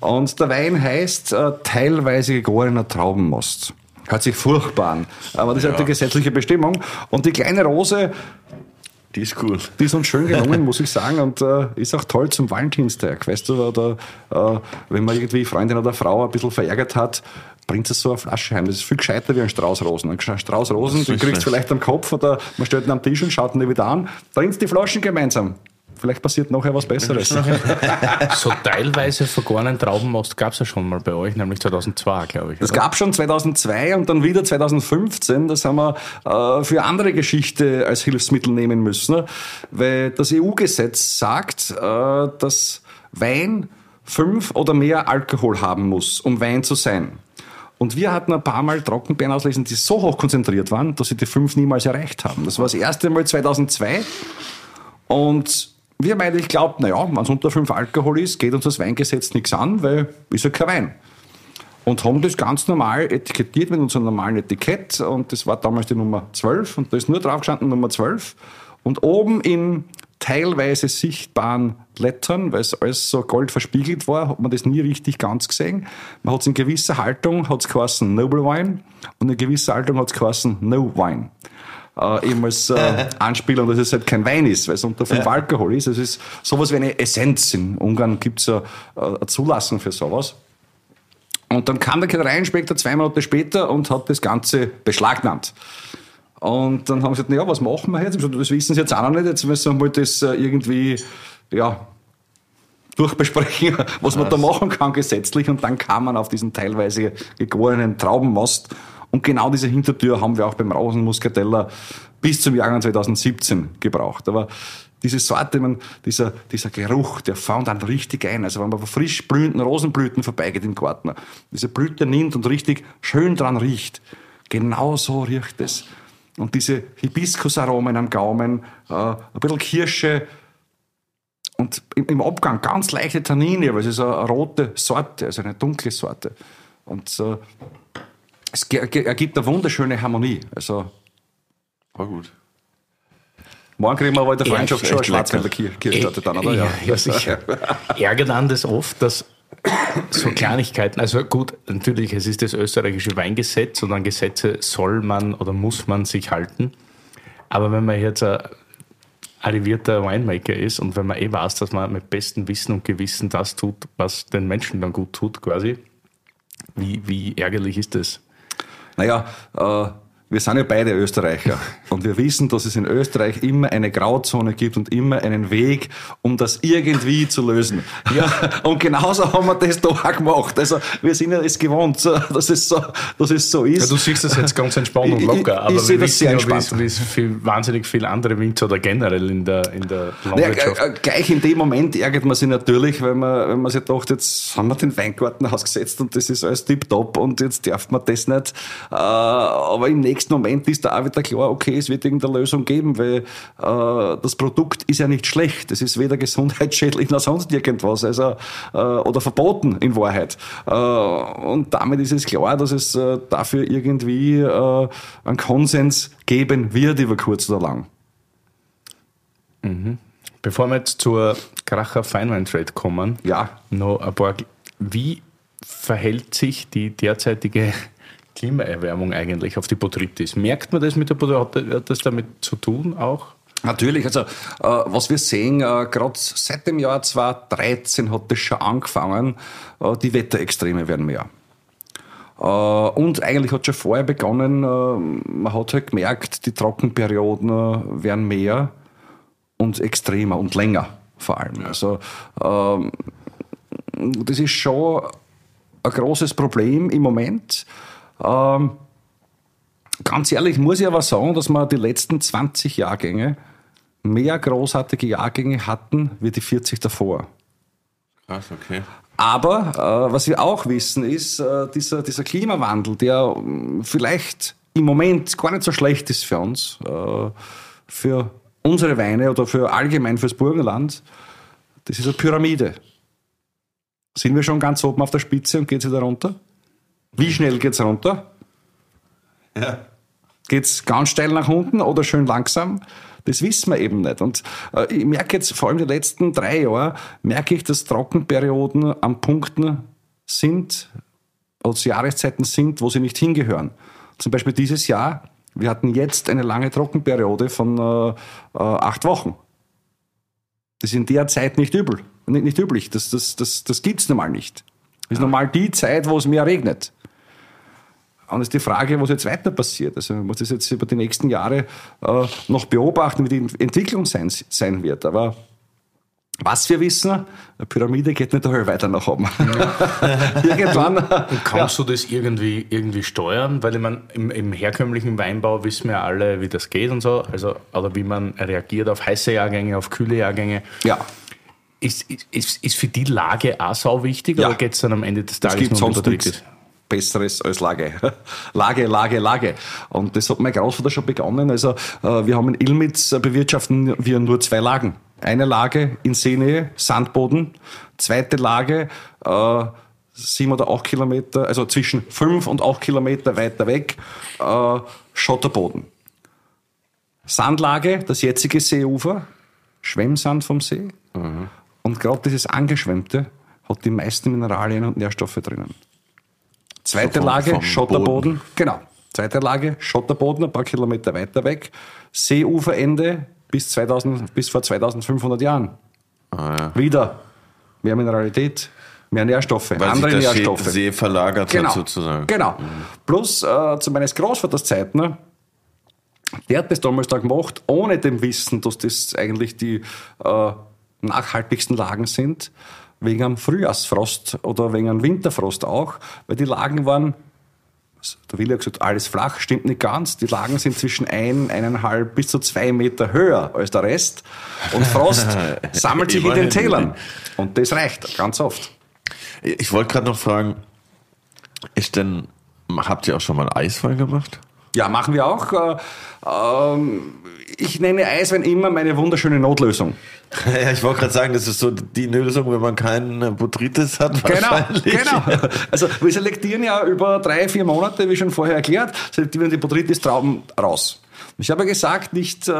S3: ja. Und der Wein heißt äh, teilweise gegorener Traubenmost. Hört sich furchtbar an, aber das ist halt die gesetzliche Bestimmung. Und die kleine Rose
S1: die ist cool.
S3: Die ist uns schön gelungen, muss ich sagen, und äh, ist auch toll zum Valentinstag. Weißt du, oder, äh, wenn man irgendwie Freundin oder Frau ein bisschen verärgert hat, bringt es so eine Flasche heim. Das ist viel gescheiter wie ein Strauß Rosen. Ein Strauß Rosen, den kriegst du vielleicht am Kopf oder man stellt ihn am Tisch und schaut ihn wieder an. Trinkt die Flaschen gemeinsam. Vielleicht passiert nachher was Besseres. [LAUGHS]
S2: so teilweise vergorenen Traubenmost gab es ja schon mal bei euch, nämlich 2002, glaube ich.
S3: Das gab schon 2002 und dann wieder 2015. Das haben wir äh, für andere Geschichte als Hilfsmittel nehmen müssen, weil das EU-Gesetz sagt, äh, dass Wein fünf oder mehr Alkohol haben muss, um Wein zu sein. Und wir hatten ein paar Mal Trockenbeeren auslesen, die so hoch konzentriert waren, dass sie die fünf niemals erreicht haben. Das war das erste Mal 2002. Und wir haben eigentlich geglaubt, naja, wenn es unter fünf Alkohol ist, geht uns das Weingesetz nichts an, weil ist ja kein Wein. Und haben das ganz normal etikettiert mit unserem normalen Etikett. Und das war damals die Nummer 12. Und da ist nur drauf gestanden Nummer 12. Und oben in teilweise sichtbaren Lettern, weil es alles so gold verspiegelt war, hat man das nie richtig ganz gesehen. Man hat es in gewisser Haltung, hat es geheißen Noble Wine und in gewisser Haltung hat es geheißen No Wine. Äh, eben als äh, [LAUGHS] Anspielung, dass es halt kein Wein ist, weil es unter 5 ja. Alkohol ist. Es ist sowas wie eine Essenz. In Ungarn gibt es eine, eine Zulassung für sowas. Und dann kam der Ketterierinspektor zwei Monate später und hat das Ganze beschlagnahmt. Und dann haben sie gesagt, naja, was machen wir jetzt? Das wissen sie jetzt auch noch nicht. Jetzt müssen wir mal das äh, irgendwie, ja, durchbesprechen, was, [LAUGHS] was man da machen kann gesetzlich. Und dann kam man auf diesen teilweise gegorenen Traubenmast. Und genau diese Hintertür haben wir auch beim Rosenmuskateller bis zum Jahrgang 2017 gebraucht. Aber diese Sorte, man, dieser, dieser Geruch, der fand dann richtig ein. Also wenn man frisch blühenden Rosenblüten vorbeigeht im Garten, diese Blüte nimmt und richtig schön dran riecht, genau so riecht es. Und diese Hibiskusaromen am Gaumen, äh, ein bisschen Kirsche und im, im, Abgang ganz leichte Tannine, weil es ist eine rote Sorte, also eine dunkle Sorte. Und äh, es ergibt eine wunderschöne Harmonie. Also,
S1: war gut.
S3: Morgen kriegen wir aber der Freundschaft schon eine Schwarzwälder Kirschtorte dann, oder?
S2: Ja, ja sicher. [LAUGHS] Ärgert dann das oft, dass so Kleinigkeiten, also gut, natürlich, es ist das österreichische Weingesetz und an Gesetze soll man oder muss man sich halten. Aber wenn man jetzt ein arrivierter Winemaker ist und wenn man eh weiß, dass man mit bestem Wissen und Gewissen das tut, was den Menschen dann gut tut, quasi, wie, wie ärgerlich ist das?
S3: Naja, äh, wir sind ja beide Österreicher [LAUGHS] und wir wissen, dass es in Österreich immer eine Grauzone gibt und immer einen Weg, um das irgendwie zu lösen. Ja, [LAUGHS] und genauso haben wir das da auch gemacht. Also wir sind ja es gewohnt, dass es so, dass es so ist.
S2: Ja, du siehst das jetzt ganz entspannt und locker, aber ich, ich wir wissen ja, wie es für wahnsinnig viele andere Winzer oder generell in der, in der
S3: Landwirtschaft. Naja, gleich in dem Moment ärgert man sich natürlich, weil man, wenn man sich dachte, jetzt haben wir den Weingarten [LAUGHS] ausgesetzt und das ist alles tipptopp und jetzt darf man das nicht. Äh, aber im nächsten nächsten Moment ist da auch wieder klar, okay, es wird irgendeine Lösung geben, weil äh, das Produkt ist ja nicht schlecht. Es ist weder gesundheitsschädlich noch sonst irgendwas, also äh, oder verboten in Wahrheit. Äh, und damit ist es klar, dass es äh, dafür irgendwie äh, einen Konsens geben wird über kurz oder lang.
S2: Mhm. Bevor wir jetzt zur Kracher Feinwein Trade kommen,
S3: ja.
S2: noch ein paar. Wie verhält sich die derzeitige Klimaerwärmung eigentlich auf die Botrytis? Merkt man das mit der Botrytis? Hat das damit zu tun auch?
S3: Natürlich, also äh, was wir sehen, äh, gerade seit dem Jahr 2013 hat das schon angefangen, äh, die Wetterextreme werden mehr. Äh, und eigentlich hat schon vorher begonnen, äh, man hat halt gemerkt, die Trockenperioden äh, werden mehr und extremer und länger vor allem. Also ähm, das ist schon ein großes Problem im Moment. Ähm, ganz ehrlich muss ich aber sagen, dass wir die letzten 20 Jahrgänge mehr großartige Jahrgänge hatten wie die 40 davor.
S1: Krass, okay.
S3: Aber äh, was wir auch wissen, ist äh, dieser, dieser Klimawandel, der äh, vielleicht im Moment gar nicht so schlecht ist für uns, äh, für unsere Weine oder für allgemein fürs Burgenland. Das ist eine Pyramide. Sind wir schon ganz oben auf der Spitze und geht sie da runter? Wie schnell geht es runter? Ja. es ganz steil nach unten oder schön langsam? Das wissen wir eben nicht. Und äh, ich merke jetzt, vor allem die letzten drei Jahre, merke ich, dass Trockenperioden an Punkten sind, also Jahreszeiten sind, wo sie nicht hingehören. Zum Beispiel dieses Jahr, wir hatten jetzt eine lange Trockenperiode von äh, äh, acht Wochen. Das ist in der Zeit nicht übel, nicht, nicht üblich. Das, das, das, das gibt es normal nicht. Das ist normal die Zeit, wo es mehr regnet. Und ist die Frage, was jetzt weiter passiert. Also man muss das jetzt über die nächsten Jahre äh, noch beobachten, wie die Entwicklung sein, sein wird. Aber Was wir wissen, eine Pyramide geht nicht höher weiter nach oben. [LAUGHS]
S2: Irgendwann. [LAUGHS] Und kannst ja. du das irgendwie, irgendwie steuern? Weil ich meine, im, im, herkömmlichen Weinbau wissen wir alle, wie das geht und so. Also, oder wie man reagiert auf heiße Jahrgänge, auf kühle Jahrgänge.
S3: Ja.
S2: Ist, ist, ist für die Lage auch sau wichtig ja. oder geht es dann am Ende des Tages
S3: es gibt nur sonst nichts Besseres als Lage. [LAUGHS] Lage, Lage, Lage. Und das hat mein Großvater schon begonnen. Also äh, wir haben in Ilmitz äh, bewirtschaften wir nur zwei Lagen. Eine Lage in Seenähe, Sandboden. Zweite Lage, äh, sieben oder acht Kilometer, also zwischen fünf und acht Kilometer weiter weg, äh, Schotterboden. Sandlage, das jetzige Seeufer, Schwemmsand vom See. Mhm. Und gerade dieses Angeschwemmte hat die meisten Mineralien und Nährstoffe drinnen. Zweite vom, Lage, vom Schotterboden. Boden. Genau. Zweite Lage, Schotterboden, ein paar Kilometer weiter weg. Seeuferende, bis, 2000, bis vor 2500 Jahren. Ah, ja. Wieder mehr Mineralität, mehr Nährstoffe,
S1: Weil andere sich der Nährstoffe. See verlagert
S3: genau.
S1: hat sozusagen.
S3: Genau. Mhm. Plus äh, zu meines Großvaters Zeiten, ne, der hat das damals da gemacht, ohne dem Wissen, dass das eigentlich die äh, nachhaltigsten Lagen sind, wegen einem Frühjahrsfrost oder wegen einem Winterfrost auch, weil die Lagen waren der Willi hat gesagt, alles flach, stimmt nicht ganz. Die Lagen sind zwischen ein, eineinhalb bis zu zwei Meter höher als der Rest. Und Frost [LAUGHS] sammelt sich in den Tälern. Und das reicht ganz oft.
S1: Ich wollte gerade noch fragen, ist denn, habt ihr auch schon mal Eisfall gemacht?
S3: Ja, machen wir auch. Äh, ähm, ich nenne Eiswein immer meine wunderschöne Notlösung. [LAUGHS]
S1: Ja, ich wollte gerade sagen, das ist so die Lösung, wenn man keinen Botrytis hat.
S3: Genau, genau. [LAUGHS] Also wir selektieren ja über drei, vier Monate, wie schon vorher erklärt, selektieren die Botrytis-Trauben raus. Ich habe gesagt, nicht äh,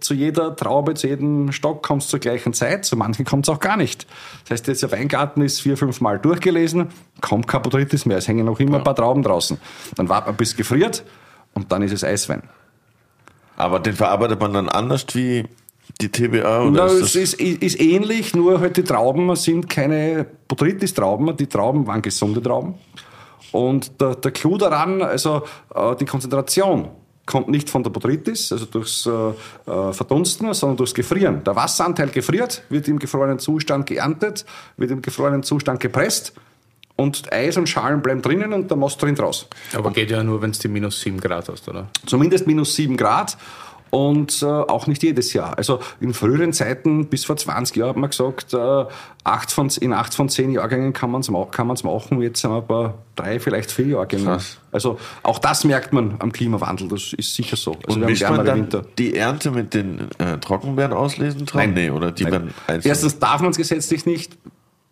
S3: zu jeder Traube, zu jedem Stock kommt es zur gleichen Zeit, zu manchen kommt es auch gar nicht. Das heißt, jetzt der Weingarten ist vier, fünf Mal durchgelesen, kommt kein Botrytis mehr, es hängen noch immer ein paar Trauben draußen. Dann wartet man bis gefriert und dann ist es Eiswein.
S1: Aber den verarbeitet man dann anders wie die TBA?
S3: Oder Na, ist es ist, ist, ähnlich, nur halt die Trauben sind keine Botrytis-Trauben, die Trauben waren gesunde Trauben. Und der, der Clou daran, also äh, die Konzentration kommt nicht von der Botrytis, also durchs äh, äh, Verdunsten, sondern durchs Gefrieren. Der Wasseranteil gefriert, wird im gefrorenen Zustand geerntet, wird im gefrorenen Zustand gepresst und Eis und Schalen bleiben drinnen und der Most drin raus.
S2: Aber geht ja nur, wenn es die minus 7 Grad hast, oder?
S3: Zumindest minus 7 Grad und äh, auch nicht jedes Jahr. Also in früheren Zeiten, bis vor 20 Jahren, hat man gesagt, äh, acht von, in acht von zehn Jahrgängen kann man es machen. Jetzt sind wir bei drei, vielleicht vier Jahrgängen. Krass. Also auch das merkt man am Klimawandel, das ist sicher so.
S1: Also und mischt man dann Winter. die Ernte mit den äh, Trockenbeeren auslesen?
S3: Nein. Nee, oder die Nein. Erstens darf man es gesetzlich nicht.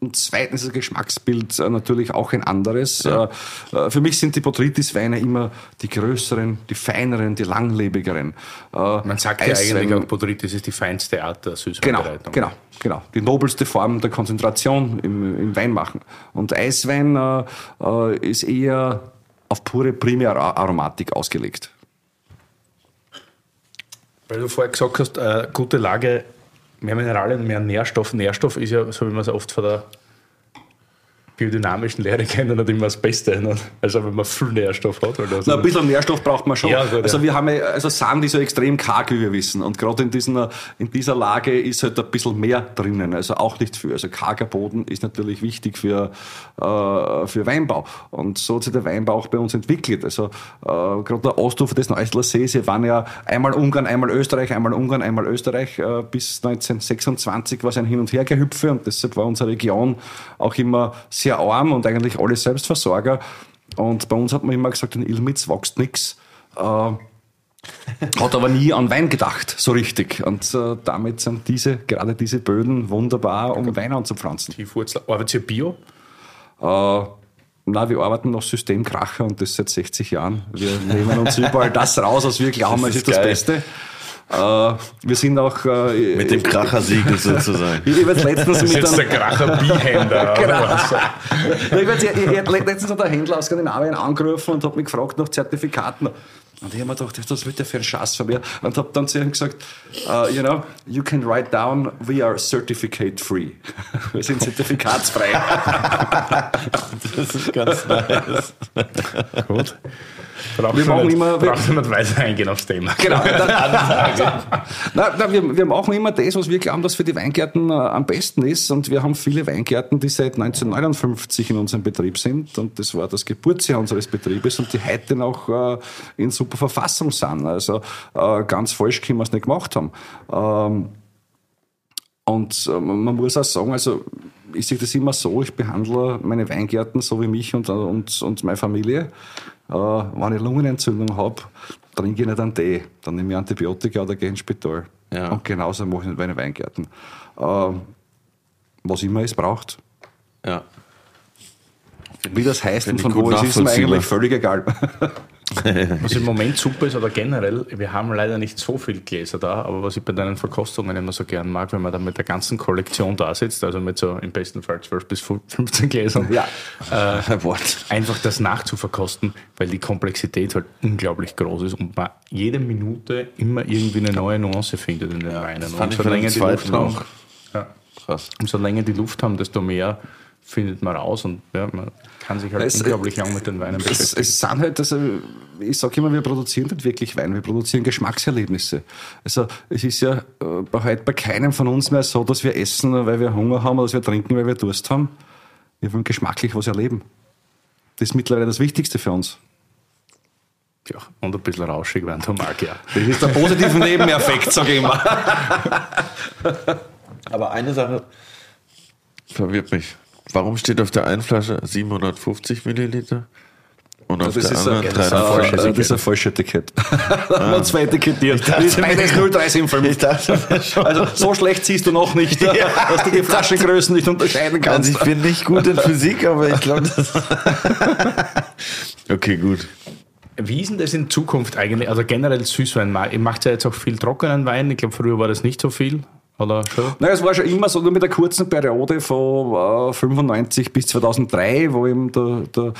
S3: Und zweitens ist das Geschmacksbild äh, natürlich auch ein anderes. Ja. Äh, äh, für mich sind die Botrytis-Weine immer die größeren, die feineren, die langlebigeren.
S2: Man sagt Eiswein, ja eigentlich auch, Botrytis ist die feinste Art der
S3: Süßweinbereitung. Genau, genau, genau. Die nobelste Form der Konzentration im, im Weinmachen. Und Eiswein äh, ist eher auf pure Primäraromatik ausgelegt.
S2: Weil du vorher gesagt hast, äh, gute Lage mehr Mineralien, mehr Nährstoff. Nährstoff ist ja, so wie man es oft von der biodynamischen Lehre [LAUGHS] kennen nicht immer das Beste. Ne? Also wenn man viel Nährstoff hat.
S3: Oder so. Na, ein bisschen Nährstoff braucht man schon. Ja, gut, also wir haben ja, also Sand ist ja extrem karg, wie wir wissen. Und gerade in, diesen, in dieser Lage ist halt ein bisschen mehr drinnen. Also auch nicht viel. Also karger Boden ist natürlich wichtig für, äh, für Weinbau. Und so hat sich der Weinbau auch bei uns entwickelt. Also äh, gerade der Ostufer des Neustler Sees, wir waren ja einmal Ungarn, einmal Österreich, einmal Ungarn, einmal Österreich. Äh, bis 1926 war es ein Hin- und Hergehüpfe und deshalb war unsere Region auch immer sehr sehr arm und eigentlich alle Selbstversorger. Und bei uns hat man immer gesagt, in Ilmitz wächst nichts. Äh, [LAUGHS] hat aber nie an Wein gedacht, so richtig. Und äh, damit sind diese, gerade diese Böden wunderbar, um Wein anzupflanzen.
S2: Tiefwurzel. Arbeitet ihr Bio?
S3: Äh, na, wir arbeiten noch Systemkracher und das seit 60 Jahren. Wir nehmen uns überall [LAUGHS] das raus, was wir glauben, es ist, ist das Beste. Äh, wir sind auch.
S1: Äh, mit dem Krachersiegel sozusagen.
S3: Ich werde letztens
S2: mit
S3: jetzt
S2: der Kracher-Bihändler. [LAUGHS]
S3: genau. Ich werde letztens hat der Händler aus Skandinavien angerufen und hat mich gefragt nach Zertifikaten. Und ich habe mir gedacht, was wird der für ein Schatz von mir? Und habe dann zu ihm gesagt, uh, you know, you can write down, we are certificate free. [LAUGHS] Wir sind zertifikatsfrei. [LAUGHS]
S1: das ist ganz nice.
S2: Gut. Braucht
S3: wir machen
S2: nicht,
S3: immer, wir,
S2: nicht weiter eingehen aufs Thema.
S3: Genau. [LAUGHS] nein, nein, wir, wir machen immer das, was wir glauben, dass für die Weingärten äh, am besten ist. Und wir haben viele Weingärten, die seit 1959 in unserem Betrieb sind. Und das war das Geburtsjahr unseres Betriebes und die heute noch äh, in super Verfassung sind. Also äh, ganz falsch können wir es nicht gemacht haben. Ähm, und äh, man muss auch sagen, also ich sehe das immer so, ich behandle meine Weingärten so wie mich und, und, und meine Familie. Äh, wenn ich Lungenentzündung habe, trinke ich nicht einen Tee. Dann nehme ich Antibiotika oder gehe ins Spital.
S1: Ja.
S3: Und genauso mache ich mit meinen Weingärten. Äh, was immer es braucht.
S1: Ja.
S3: Wie das heißt und von wo es ist, mir eigentlich völlig egal. [LAUGHS] [LAUGHS]
S2: Was im Moment super ist, oder generell, wir haben leider nicht so viel Gläser da, aber was ich bei deinen Verkostungen immer so gern mag, wenn man dann mit der ganzen Kollektion da sitzt, also mit so im besten Fall 12 bis 15 [LAUGHS] Gläsern,
S3: Ja.
S2: äh, [LAUGHS] einfach das nachzuverkosten, weil die Komplexität halt unglaublich groß ist und man jede Minute immer irgendwie eine neue Nuance findet in den Weinen. umso
S1: bei dem
S2: länger die Luft haben,
S1: auch.
S2: ja, umso länger die Luft haben, desto mehr findet man raus und ja, man kann sich halt
S3: Es-
S2: unglaublich lang mit den Weinen
S3: Es,
S2: beschäftigen.
S3: es sind halt, also ich sage immer, wir produzieren nicht wirklich Wein, wir produzieren Geschmackserlebnisse. Also es ist ja äh, bei- heute bei keinem von uns mehr so, dass wir essen, weil wir Hunger haben oder dass wir trinken, weil wir Durst haben. Wir wollen geschmacklich was erleben. Das ist mittlerweile das Wichtigste für uns.
S2: ja, und ein bisschen rauschig werden, da mag ja.
S3: Das ist der positive Nebeneffekt, sage ich immer.
S1: Aber eine Sache verwirrt mich. Warum steht auf der einen Flasche 750 Milliliter und auf
S3: Das
S1: der
S3: ist,
S1: anderen
S3: ein, das, ist ein,
S1: 350?
S3: falsches- das ist ein falsches Etikett. Da haben wir zwei etikettiert. Das ist beides 0375.
S1: Ich dachte [LAUGHS] schon.
S3: Also so schlecht siehst du noch nicht, [LAUGHS] dass du die Flaschengrößen nicht unterscheiden
S1: Also
S3: kannst.
S1: ich bin nicht gut in Physik, aber ich glaube, das. [LAUGHS] okay, gut.
S2: Wie ist denn das in Zukunft eigentlich? Also generell Süßwein, ihr macht ja jetzt auch viel trockenen Wein. Ich glaube, früher war das nicht so viel. Oder schon?
S3: Naja, es war schon immer so, nur mit der kurzen Periode von äh, 95 bis 2003, wo eben der, der,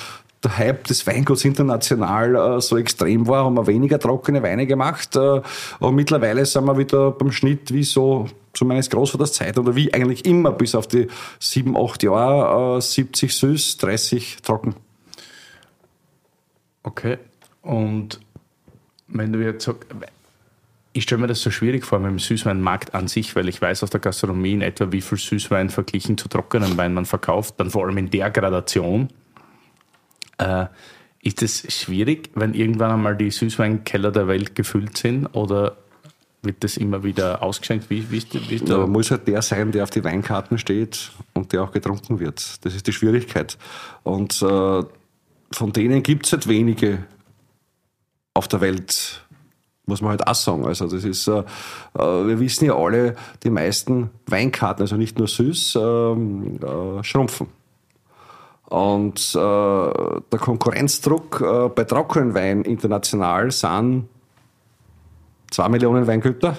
S3: der Hype des Weinguts international äh, so extrem war, haben wir weniger trockene Weine gemacht. Äh, und mittlerweile sind wir wieder beim Schnitt wie so zu meines Großvaters Zeit oder wie eigentlich immer bis auf die 7, 8 Jahre, äh, 70 süß, 30 trocken.
S2: Okay. Und wenn du jetzt sagst, ich stelle mir das so schwierig vor mit dem Süßweinmarkt an sich, weil ich weiß aus der Gastronomie in etwa, wie viel Süßwein verglichen zu trockenen Wein man verkauft, dann vor allem in der Gradation. Äh, ist es schwierig, wenn irgendwann einmal die Süßweinkeller der Welt gefüllt sind oder wird das immer wieder ausgeschenkt? Wie, wie ist, wie ist
S3: Da
S2: der,
S3: muss halt der sein, der auf die Weinkarten steht und der auch getrunken wird. Das ist die Schwierigkeit. Und äh, von denen gibt es halt wenige auf der Welt, muss man halt auch sagen. Also das ist, äh, äh, wir wissen ja alle, die meisten Weinkarten, also nicht nur süß, ähm, äh, schrumpfen. Und äh, der Konkurrenzdruck bei trockenen Wein international sind zwei Millionen Weingüter,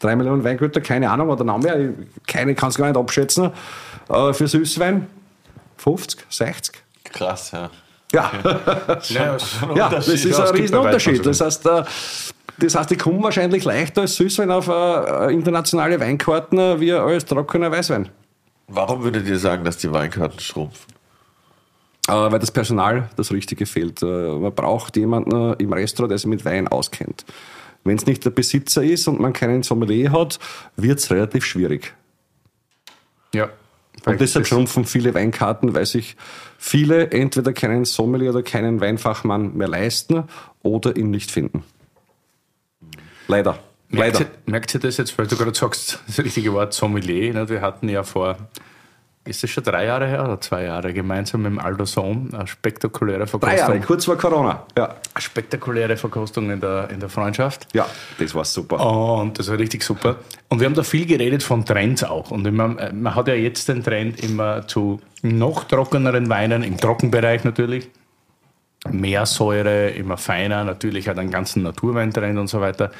S3: drei Millionen Weingüter, keine Ahnung, oder noch mehr, keine kann es gar nicht abschätzen. Für Süßwein 50, 60.
S1: Krass, ja.
S3: Ja, [LAUGHS]
S2: ja,
S3: ja das ist ein Riesenunterschied. Das heißt, das heißt, die kommen wahrscheinlich leichter als Süßwein auf äh, internationale Weinkarten äh, wie als trockener Weißwein.
S1: Warum würdet ihr sagen, dass die Weinkarten schrumpfen?
S3: Äh, weil das Personal das Richtige fehlt. Äh, man braucht jemanden äh, im Restaurant, der sich mit Wein auskennt. Wenn es nicht der Besitzer ist und man keinen Sommelier hat, wird es relativ schwierig.
S2: ja.
S3: Und deshalb schrumpfen viele Weinkarten, weil sich viele entweder keinen Sommelier oder keinen Weinfachmann mehr leisten oder ihn nicht finden. Leider.
S2: Merkt
S3: Leider.
S2: ihr, merkt ihr das jetzt, weil du gerade sagst, das richtige Wort Sommelier? Ne? Wir hatten ja vor, ist das schon drei Jahre her oder zwei Jahre, gemeinsam mit dem Aldo Sohn eine spektakuläre Verkostung.
S3: Drei Jahre, kurz vor Corona. Ja,
S2: Eine spektakuläre Verkostung in der, in der Freundschaft.
S3: ja das war super.
S2: Und das war richtig super. Und wir haben da viel geredet von Trends auch. Und man, man hat ja jetzt den Trend immer zu noch trockeneren Weinen, im Trockenbereich natürlich. Mehr Säure, immer feiner, natürlich hat einen ganzen Naturweintrend und so weiter.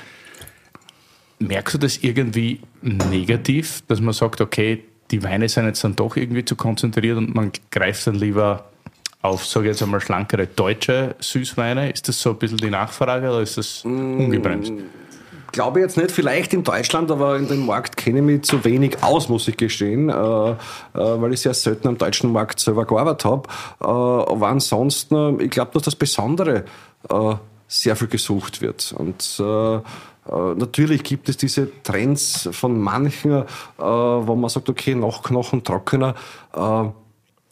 S2: Merkst du das irgendwie negativ, dass man sagt, okay, die Weine sind jetzt dann doch irgendwie zu konzentriert und man greift dann lieber auf, sage ich jetzt einmal, schlankere deutsche Süßweine? Ist das so ein bisschen die Nachfrage oder ist das ungebremst?
S3: Glaube jetzt nicht, vielleicht in Deutschland, aber in dem Markt kenne ich mich zu wenig aus, muss ich gestehen, äh, äh, weil ich sehr selten am deutschen Markt selber gearbeitet habe. Äh, aber ansonsten, ich glaube, dass das Besondere sehr viel gesucht wird. Und natürlich gibt es diese Trends von manchen, wo man sagt, okay, noch Knochen trockener,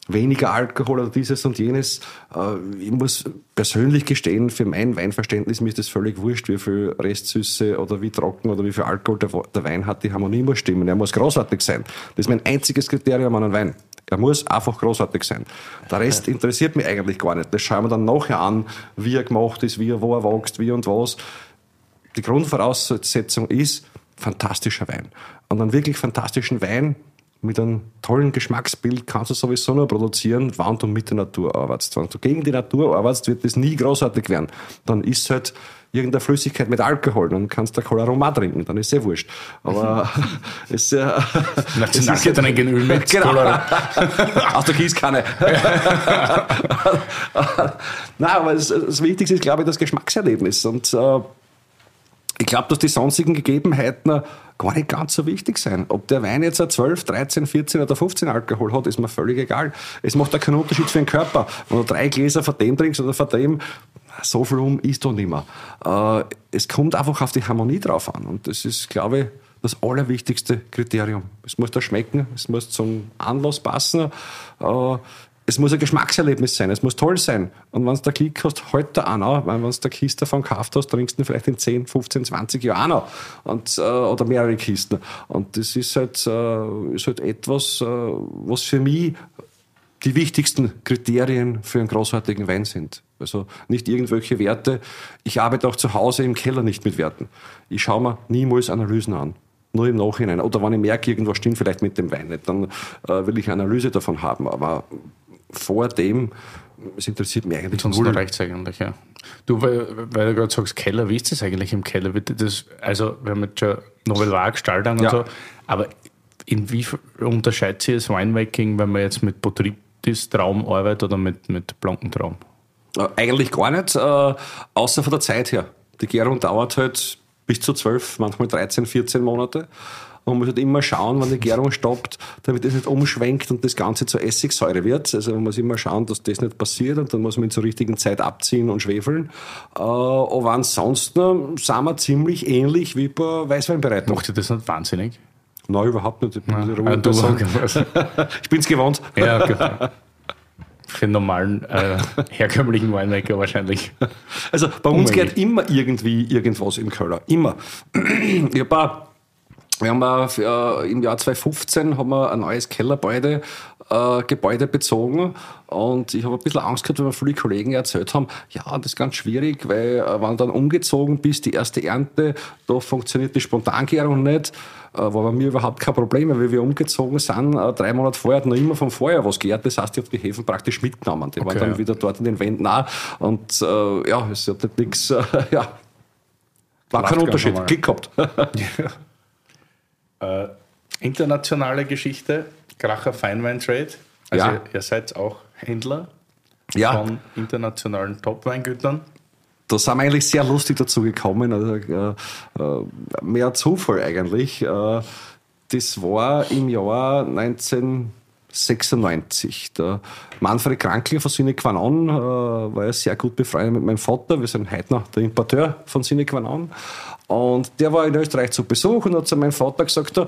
S3: weniger Alkohol oder dieses und jenes. Ich muss persönlich gestehen, für mein Weinverständnis mir ist das völlig wurscht, wie viel Restsüße oder wie trocken oder wie viel Alkohol der, Wein hat. Die Harmonie muss stimmen. Er muss großartig sein. Das ist mein einziges Kriterium an einem Wein. Er muss einfach großartig sein. Der Rest interessiert mich eigentlich gar nicht. Das schauen wir dann nachher an, wie er gemacht ist, wie er, wo er wächst, wie und was die Grundvoraussetzung ist fantastischer Wein. Und einen wirklich fantastischen Wein mit einem tollen Geschmacksbild kannst du sowieso nur produzieren, wenn du mit der Natur arbeitest. Wenn du gegen die Natur arbeitest, wird das nie großartig werden. Dann ist halt irgendeine Flüssigkeit mit Alkohol, dann kannst du Cola trinken, dann ist sehr wurscht. Aber [LAUGHS] es, äh,
S2: Nationalgetränke Öl mit
S3: genau. [LAUGHS] Aus der Gießkanne. [LAUGHS] Nein, aber das, das Wichtigste ist, glaube ich, das Geschmackserlebnis. Und äh, ich glaube, dass die sonstigen Gegebenheiten gar nicht ganz so wichtig sind. Ob der Wein jetzt 12, 13, 14 oder 15 Alkohol hat, ist mir völlig egal. Es macht da keinen Unterschied für den Körper. Wenn du drei Gläser von dem trinkst oder von dem, so viel um ist doch nicht mehr. Äh, es kommt einfach auf die Harmonie drauf an. Und das ist, glaube ich, das allerwichtigste Kriterium. Es muss da schmecken, es muss zum Anlass passen. Es muss ein Geschmackserlebnis sein, es muss toll sein. Und wenn du da Klick hast, halt da auch noch, weil wenn du da Kiste davon gekauft hast, trinkst du vielleicht in 10, 15, 20 Jahren auch noch. Und, äh, oder mehrere Kisten. Und das ist halt, äh, ist halt etwas, äh, was für mich die wichtigsten Kriterien für einen großartigen Wein sind. Also nicht irgendwelche Werte. Ich arbeite auch zu Hause im Keller nicht mit Werten. Ich schaue mir niemals Analysen an nur im Nachhinein. Oder wenn ich merke, irgendwas stimmt vielleicht mit dem Wein nicht, dann äh, will ich eine Analyse davon haben. Aber vor dem, es interessiert mich eigentlich
S2: Sonst null. reicht es eigentlich, ja. Du, weil, weil du gerade sagst, Keller, wie ist das eigentlich im Keller? Das, also, wir haben jetzt schon Novel Vague gestaltet und ja. so, aber inwiefern unterscheidet sich das Winemaking, wenn man jetzt mit Botrytis-Traum arbeitet oder mit, mit Blankentraum?
S3: Äh, eigentlich gar nicht, äh, außer von der Zeit her. Die Gärung dauert halt bis zu zwölf, manchmal 13, 14 Monate. Man muss halt immer schauen, wann die Gärung stoppt, damit es nicht umschwenkt und das Ganze zur Essigsäure wird. Also man muss immer schauen, dass das nicht passiert und dann muss man zur richtigen Zeit abziehen und schwefeln. Äh, aber ansonsten sind wir ziemlich ähnlich wie bei Weißweinbereitung.
S2: Macht ihr das nicht wahnsinnig?
S3: Nein, überhaupt nicht. Ich bin, du, [LAUGHS] ich bin's gewohnt.
S2: Ja, okay. Für einen normalen, äh, [LAUGHS] herkömmlichen Winemaker wahrscheinlich.
S3: Also bei uns geht immer irgendwie irgendwas im Keller. Immer. [CLEARS THROAT] Ich habe wir haben äh, im Jahr 2015 haben wir ein neues Kellergebäude äh, Gebäude bezogen. Und ich habe ein bisschen Angst gehabt, weil mir viele Kollegen erzählt haben, ja, das ist ganz schwierig, weil äh, wenn du dann umgezogen bist, die erste Ernte, da funktioniert die Spontangärung nicht, äh, war bei mir überhaupt kein Problem, weil wir umgezogen sind, äh, drei Monate vorher hat noch immer vom Vorjahr was geehrt, das heißt, ich habe die Häfen praktisch mitgenommen, die okay, waren dann ja. wieder dort in den Wänden auch. Und ja, es hat nicht nichts, äh, [LAUGHS] ja, war kein Unterschied, Klick gehabt. [LAUGHS] [LAUGHS]
S2: Äh, internationale Geschichte, Kracher Feinwein Trade. Also ja. ihr, seid auch Händler ja. von internationalen Top-Weingütern.
S3: Da sind wir eigentlich sehr lustig dazu gekommen. Also, äh, äh, mehr Zufall eigentlich. Äh, das war im Jahr 1996. Der Manfred Krankl von Sine Qua Non äh, war ja sehr gut befreundet mit meinem Vater. Wir sind heute noch der Importeur von Sine Qua Non. Und der war in Österreich zu Besuch und hat zu meinem Vater gesagt,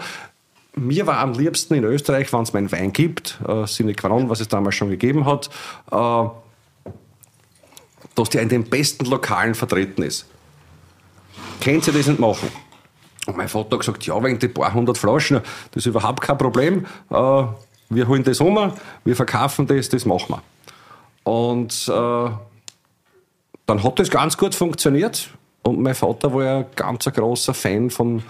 S3: mir war am liebsten in Österreich, wenn es meinen Wein gibt, äh, Sine Qua was es damals schon gegeben hat, äh, dass der in den besten Lokalen vertreten ist. Kennt ihr das nicht machen? Und mein Vater hat gesagt, ja, wegen die paar hundert Flaschen, das ist überhaupt kein Problem. Äh, wir holen das um, wir verkaufen das, das machen wir. Und äh, dann hat das ganz gut funktioniert. Und mein Vater war ja ganz ein großer Fan von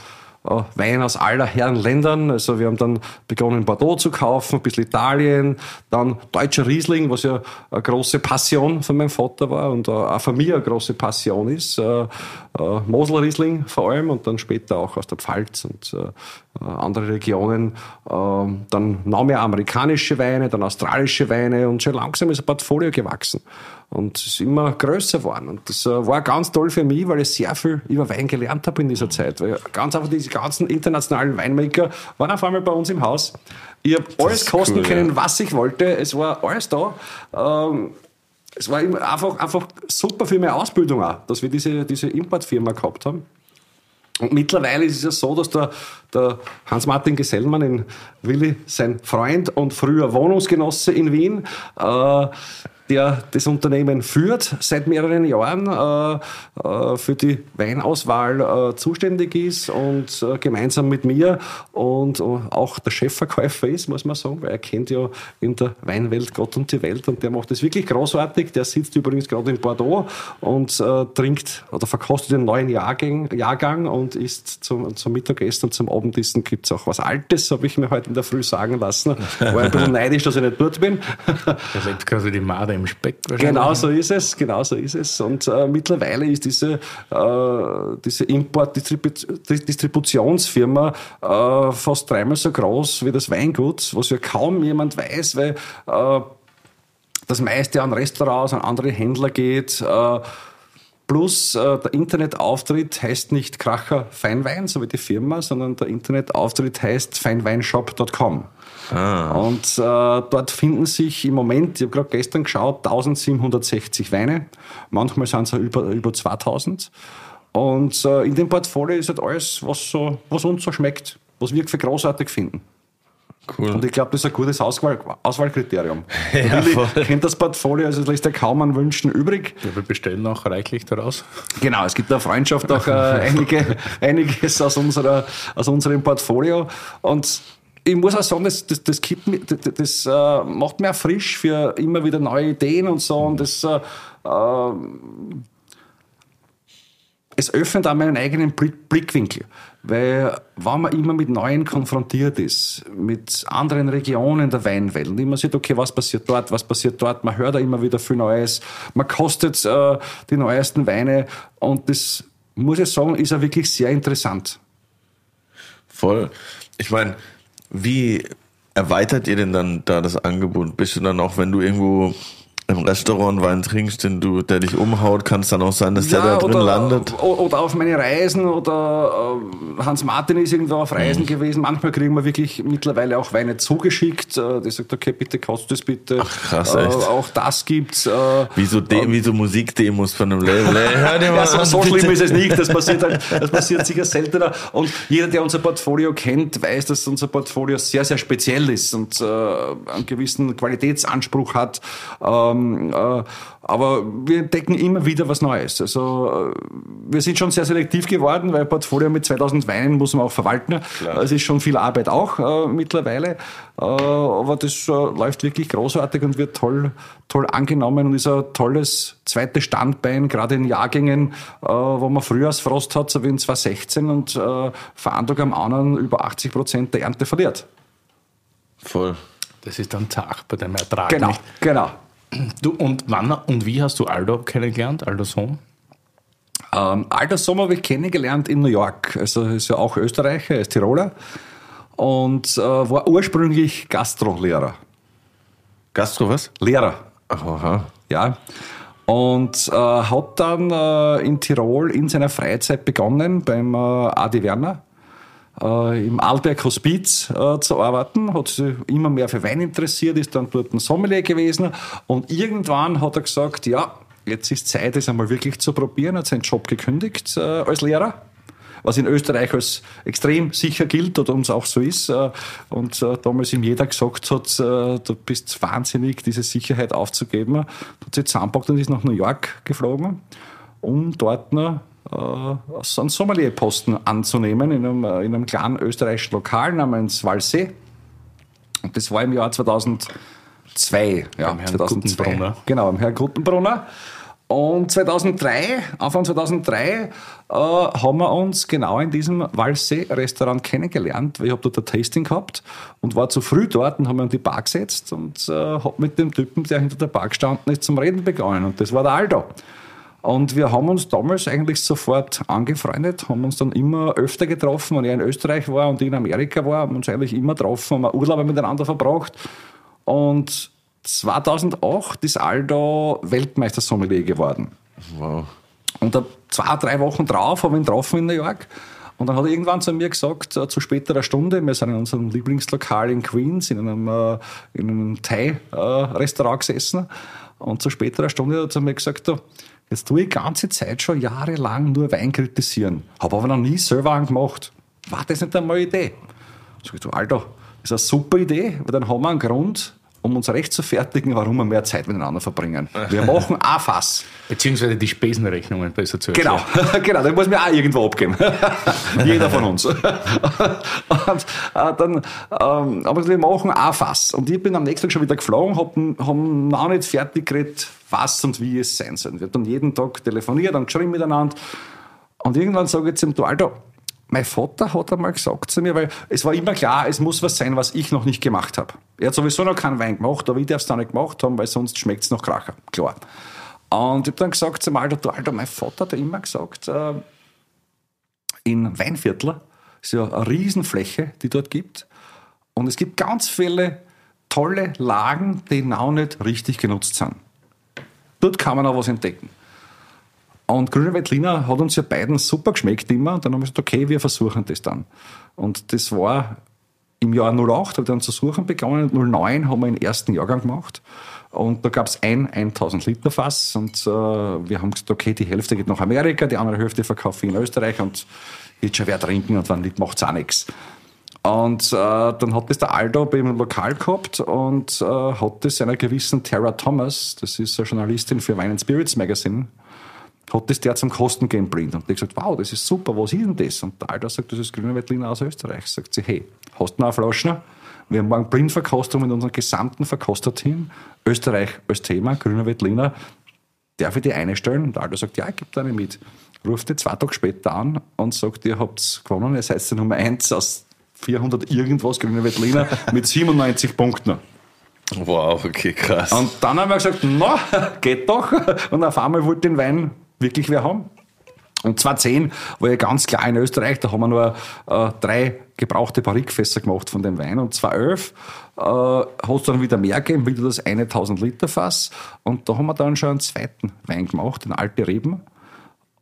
S3: Wein aus aller Herren Ländern. Also wir haben dann begonnen, Bordeaux zu kaufen, ein bisschen Italien, dann deutscher Riesling, was ja eine große Passion von meinem Vater war und auch von mir eine große Passion ist. Äh, äh, Mosel Riesling vor allem und dann später auch aus der Pfalz und andere Regionen. Ähm, dann noch mehr amerikanische Weine, dann australische Weine und schon langsam ist ein Portfolio gewachsen und es ist immer größer geworden. Und das äh, war ganz toll für mich, weil ich sehr viel über Wein gelernt habe in dieser Zeit. Weil ganz einfach diese ganzen internationalen Weinmaker waren auf einmal bei uns im Haus. Ich habe alles kosten cool, können, ja. was ich wollte. Es war alles da. Ähm, es war einfach, einfach super für meine Ausbildung auch, dass wir diese, diese Importfirma gehabt haben. Und mittlerweile ist es ja so, dass der, der Hans-Martin Gesellmann in Willi, sein Freund und früher Wohnungsgenosse in Wien, äh, der das Unternehmen führt, seit mehreren Jahren äh, äh, für die Weinauswahl äh, zuständig ist und gemeinsam mit mir und auch der Chefverkäufer ist, muss man sagen, weil er kennt ja in der Weinwelt Gott und die Welt und der macht das wirklich großartig. Der sitzt übrigens gerade in Bordeaux und trinkt oder verkostet den neuen Jahrgang, Jahrgang und isst zum, zum Mittagessen und zum Abendessen gibt es auch was Altes, habe ich mir heute in der Früh sagen lassen. War ein bisschen [LAUGHS] neidisch, dass ich nicht dort bin.
S2: Da lebt quasi die Made im Speck
S3: Genau so ist es, genau so ist es. Und äh, mittlerweile ist diese, äh, diese Import-Distributionsfirma äh, fast dreimal so groß wie das Weingut, was ja kaum jemand weiß, weil äh, das meiste an Restaurants, an andere Händler geht. Äh, Plus äh, der Internetauftritt heißt nicht Kracher Feinwein, so wie die Firma, sondern der Internetauftritt heißt feinweinshop.com. Ah. Und äh, dort finden sich im Moment, ich habe gerade gestern geschaut, 1760 Weine. Manchmal sind es über, über 2000. Und äh, in dem Portfolio ist halt alles, was, so, was uns so schmeckt, was wir für großartig finden. Cool. Und ich glaube, das ist ein gutes Auswahl, Auswahlkriterium. [LAUGHS] ja, ich kennt das Portfolio, also es lässt ja kaum an Wünschen übrig.
S2: Ja, wir bestellen auch reichlich daraus.
S3: Genau, es gibt in Freundschaft auch äh, [LAUGHS] einige, einiges aus, unserer, aus unserem Portfolio. Und ich muss auch sagen, das, das, das, gibt, das, das äh, macht mir frisch für immer wieder neue Ideen und so. Und das, äh, äh es öffnet auch meinen eigenen Blickwinkel. Weil, wenn man immer mit Neuen konfrontiert ist, mit anderen Regionen der Weinwelt, und immer sieht, okay, was passiert dort, was passiert dort, man hört da immer wieder viel Neues, man kostet äh, die neuesten Weine und das, muss ich sagen, ist ja wirklich sehr interessant.
S1: Voll. Ich meine, wie erweitert ihr denn dann da das Angebot? Bist du dann auch, wenn du irgendwo im Restaurant Wein trinkst, den du, der dich umhaut, kann es dann auch sein, dass ja, der da drin
S3: oder,
S1: landet?
S3: Oder auf meine Reisen oder äh, Hans Martin ist irgendwo auf Reisen mhm. gewesen. Manchmal kriegen wir wirklich mittlerweile auch Weine zugeschickt. Äh, der sagt, okay, bitte kostet es bitte.
S1: Ach krass, echt.
S3: Äh, auch das gibt's. Äh,
S1: wie so, De äh, wie so Musikdemos von einem Label. [LAUGHS] Hör
S3: dir mal ja, so, so schlimm ist es nicht. Das passiert, halt, das passiert sicher seltener. Und jeder, der unser Portfolio kennt, weiß, dass unser Portfolio sehr, sehr speziell ist und äh, einen gewissen Qualitätsanspruch hat. Ähm, ähm, äh, aber wir entdecken immer wieder was Neues. Also äh, wir sind schon sehr selektiv geworden, weil Portfolio mit 2000 Weinen muss man auch verwalten. Klar. Es ist schon viel Arbeit auch äh, mittlerweile, äh, aber das äh, läuft wirklich großartig und wird toll, toll angenommen und ist ein tolles zweites Standbein, gerade in Jahrgängen, äh, wo man Frühjahrsfrost hat, so wie in 2016 und äh, Tag am anderen über 80 Prozent der Ernte verliert.
S2: Voll. Das ist dann Tag bei dem Ertrag.
S3: Genau,
S2: nicht?
S3: genau.
S2: Du, und wann und wie hast du Aldo kennengelernt, Aldo Sohn?
S3: Ähm, Aldo Sohn habe ich kennengelernt in New York. Also ist ja auch Österreicher, er ist Tiroler und äh, war ursprünglich Gastrolehrer.
S1: Gastro was?
S3: Lehrer. Aha. Ja. Und äh, hat dann äh, in Tirol in seiner Freizeit begonnen beim äh, Adi Werner im Alberg Hospiz äh, zu arbeiten, hat sich immer mehr für Wein interessiert, ist dann dort ein Sommelier gewesen. Und irgendwann hat er gesagt, ja, jetzt ist Zeit, es einmal wirklich zu probieren, hat seinen Job gekündigt äh, als Lehrer. Was in Österreich als extrem sicher gilt oder uns auch so ist. Äh, und äh, damals ihm jeder gesagt hat, äh, du bist wahnsinnig, diese Sicherheit aufzugeben, hat sich zusammenpackt und ist nach New York geflogen, um dort noch äh, einen Sommelierposten anzunehmen in einem, äh, in einem kleinen österreichischen Lokal namens Walsee. Und das war im Jahr 2002.
S2: Ja, Herrn 2002. Guttenbrunner.
S3: Genau, im Herrn Guttenbrunner. Und 2003, Anfang 2003, äh, haben wir uns genau in diesem Walsee-Restaurant kennengelernt. Ich habe dort ein Tasting gehabt und war zu früh dort und haben an die Bar gesetzt und äh, habe mit dem Typen, der hinter der Bar gestanden ist, zum Reden begonnen. Und das war der Aldo. Und wir haben uns damals eigentlich sofort angefreundet, haben uns dann immer öfter getroffen. Wenn er in Österreich war und ich in Amerika war, haben uns eigentlich immer getroffen, haben Urlaube miteinander verbracht. Und 2008 ist Aldo Weltmeistersommelier geworden. Wow. Und zwei, drei Wochen drauf haben wir ihn getroffen in New York. Und dann hat er irgendwann zu mir gesagt, äh, zu späterer Stunde, wir sind in unserem Lieblingslokal in Queens, in einem, äh, in einem Thai-Restaurant gesessen. Und zu späterer Stunde hat er zu mir gesagt, jetzt tue ich die ganze Zeit schon jahrelang nur Wein kritisieren, habe aber noch nie selber einen gemacht. War das nicht einmal eine Idee? Sag ich, du, Alter, das ist eine super Idee, weil dann haben wir einen Grund, um uns recht zu fertigen, warum wir mehr Zeit miteinander verbringen. Wir machen ein Fass.
S2: Beziehungsweise die Spesenrechnungen besser zu
S3: Genau,
S2: erklären. [LAUGHS]
S3: genau, den muss mir auch irgendwo abgeben. [LAUGHS] Jeder von uns. [LAUGHS] und äh, dann, ähm, aber wir machen ein Fass. Und ich bin am nächsten Tag schon wieder geflogen, haben hab noch nicht fertig geredet, was und wie es sein soll. Wir haben dann jeden Tag telefoniert und geschrieben miteinander. Und irgendwann sage ich zu ihm, du Alter, mein Vater hat einmal gesagt zu mir, weil es war immer klar, es muss was sein, was ich noch nicht gemacht habe. Er hat sowieso noch keinen Wein gemacht, aber ich darf es da nicht gemacht haben, weil sonst schmeckt es noch Kracher. Klar. Und ich habe dann gesagt zu Alter, Alter, mein Vater hat immer gesagt, äh, in Weinviertler ist ja eine Riesenfläche, die dort gibt. Und es gibt ganz viele tolle Lagen, die noch nicht richtig genutzt sind. Dort kann man auch was entdecken. Und Grüne Veltliner hat uns ja beiden super geschmeckt immer. Und dann haben wir gesagt, okay, wir versuchen das dann. Und das war im Jahr 08, habe ich dann zu suchen begonnen. 09 haben wir den ersten Jahrgang gemacht. Und da gab es ein 1000 Liter Fass. Und äh, wir haben gesagt, okay, die Hälfte geht nach Amerika, die andere Hälfte verkaufe ich in Österreich. Und wird schon wer trinken und wenn nicht, macht es auch nichts. Und äh, dann hat das der Aldo bei ihm im Lokal gehabt und äh, hat das einer gewissen Tara Thomas, das ist eine Journalistin für Wine and Spirits Magazine, hat das der zum Kosten gehen blind. Und die gesagt, wow, das ist super, was ist denn das? Und der Alter sagt, das ist Grüne Veltliner aus Österreich. Sagt sie, hey, hast du noch eine Flasche? Wir haben morgen Blindverkostung mit unserem gesamten Verkosterteam. Österreich als Thema, Grüne Veltliner. Darf ich die eine stellen? Und der Alter sagt, ja, ich gebe eine mit. Ruft die zwei Tage später an und sagt, ihr habt gewonnen, ihr seid die Nummer eins aus 400 irgendwas Grüne Veltliner [LAUGHS] mit 97 Punkten.
S1: Wow, okay, krass.
S3: Und dann haben wir gesagt, na, geht doch. Und auf einmal wollte den Wein wirklich wer haben. Und 2010 war ja ganz klar in Österreich, da haben wir nur äh, drei gebrauchte Barrikfässer gemacht von dem Wein. Und 2011 äh, hat es dann wieder mehr gegeben, wieder das eine 1000 Liter Fass. Und da haben wir dann schon einen zweiten Wein gemacht, den Alte Reben.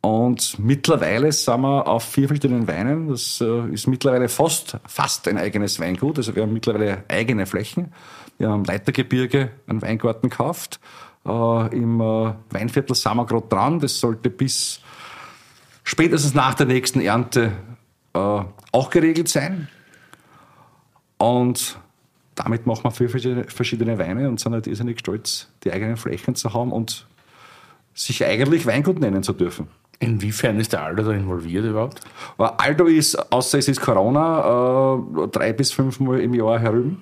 S3: Und mittlerweile sind wir auf vier verschiedenen Weinen. Das äh, ist mittlerweile fast, fast ein eigenes Weingut. Also wir haben mittlerweile eigene Flächen. Wir haben im Leitergebirge einen Weingarten gekauft. Äh, Im äh, Weinviertel sind wir gerade dran. Das sollte bis spätestens nach der nächsten Ernte äh, auch geregelt sein. Und damit machen wir vier verschiedene, verschiedene Weine und sind halt irrsinnig stolz, die eigenen Flächen zu haben und sich eigentlich Weingut nennen zu dürfen.
S2: Inwiefern ist der Aldo da involviert überhaupt?
S3: Aldo ist, außer es ist Corona, äh, drei bis fünfmal im Jahr herüben.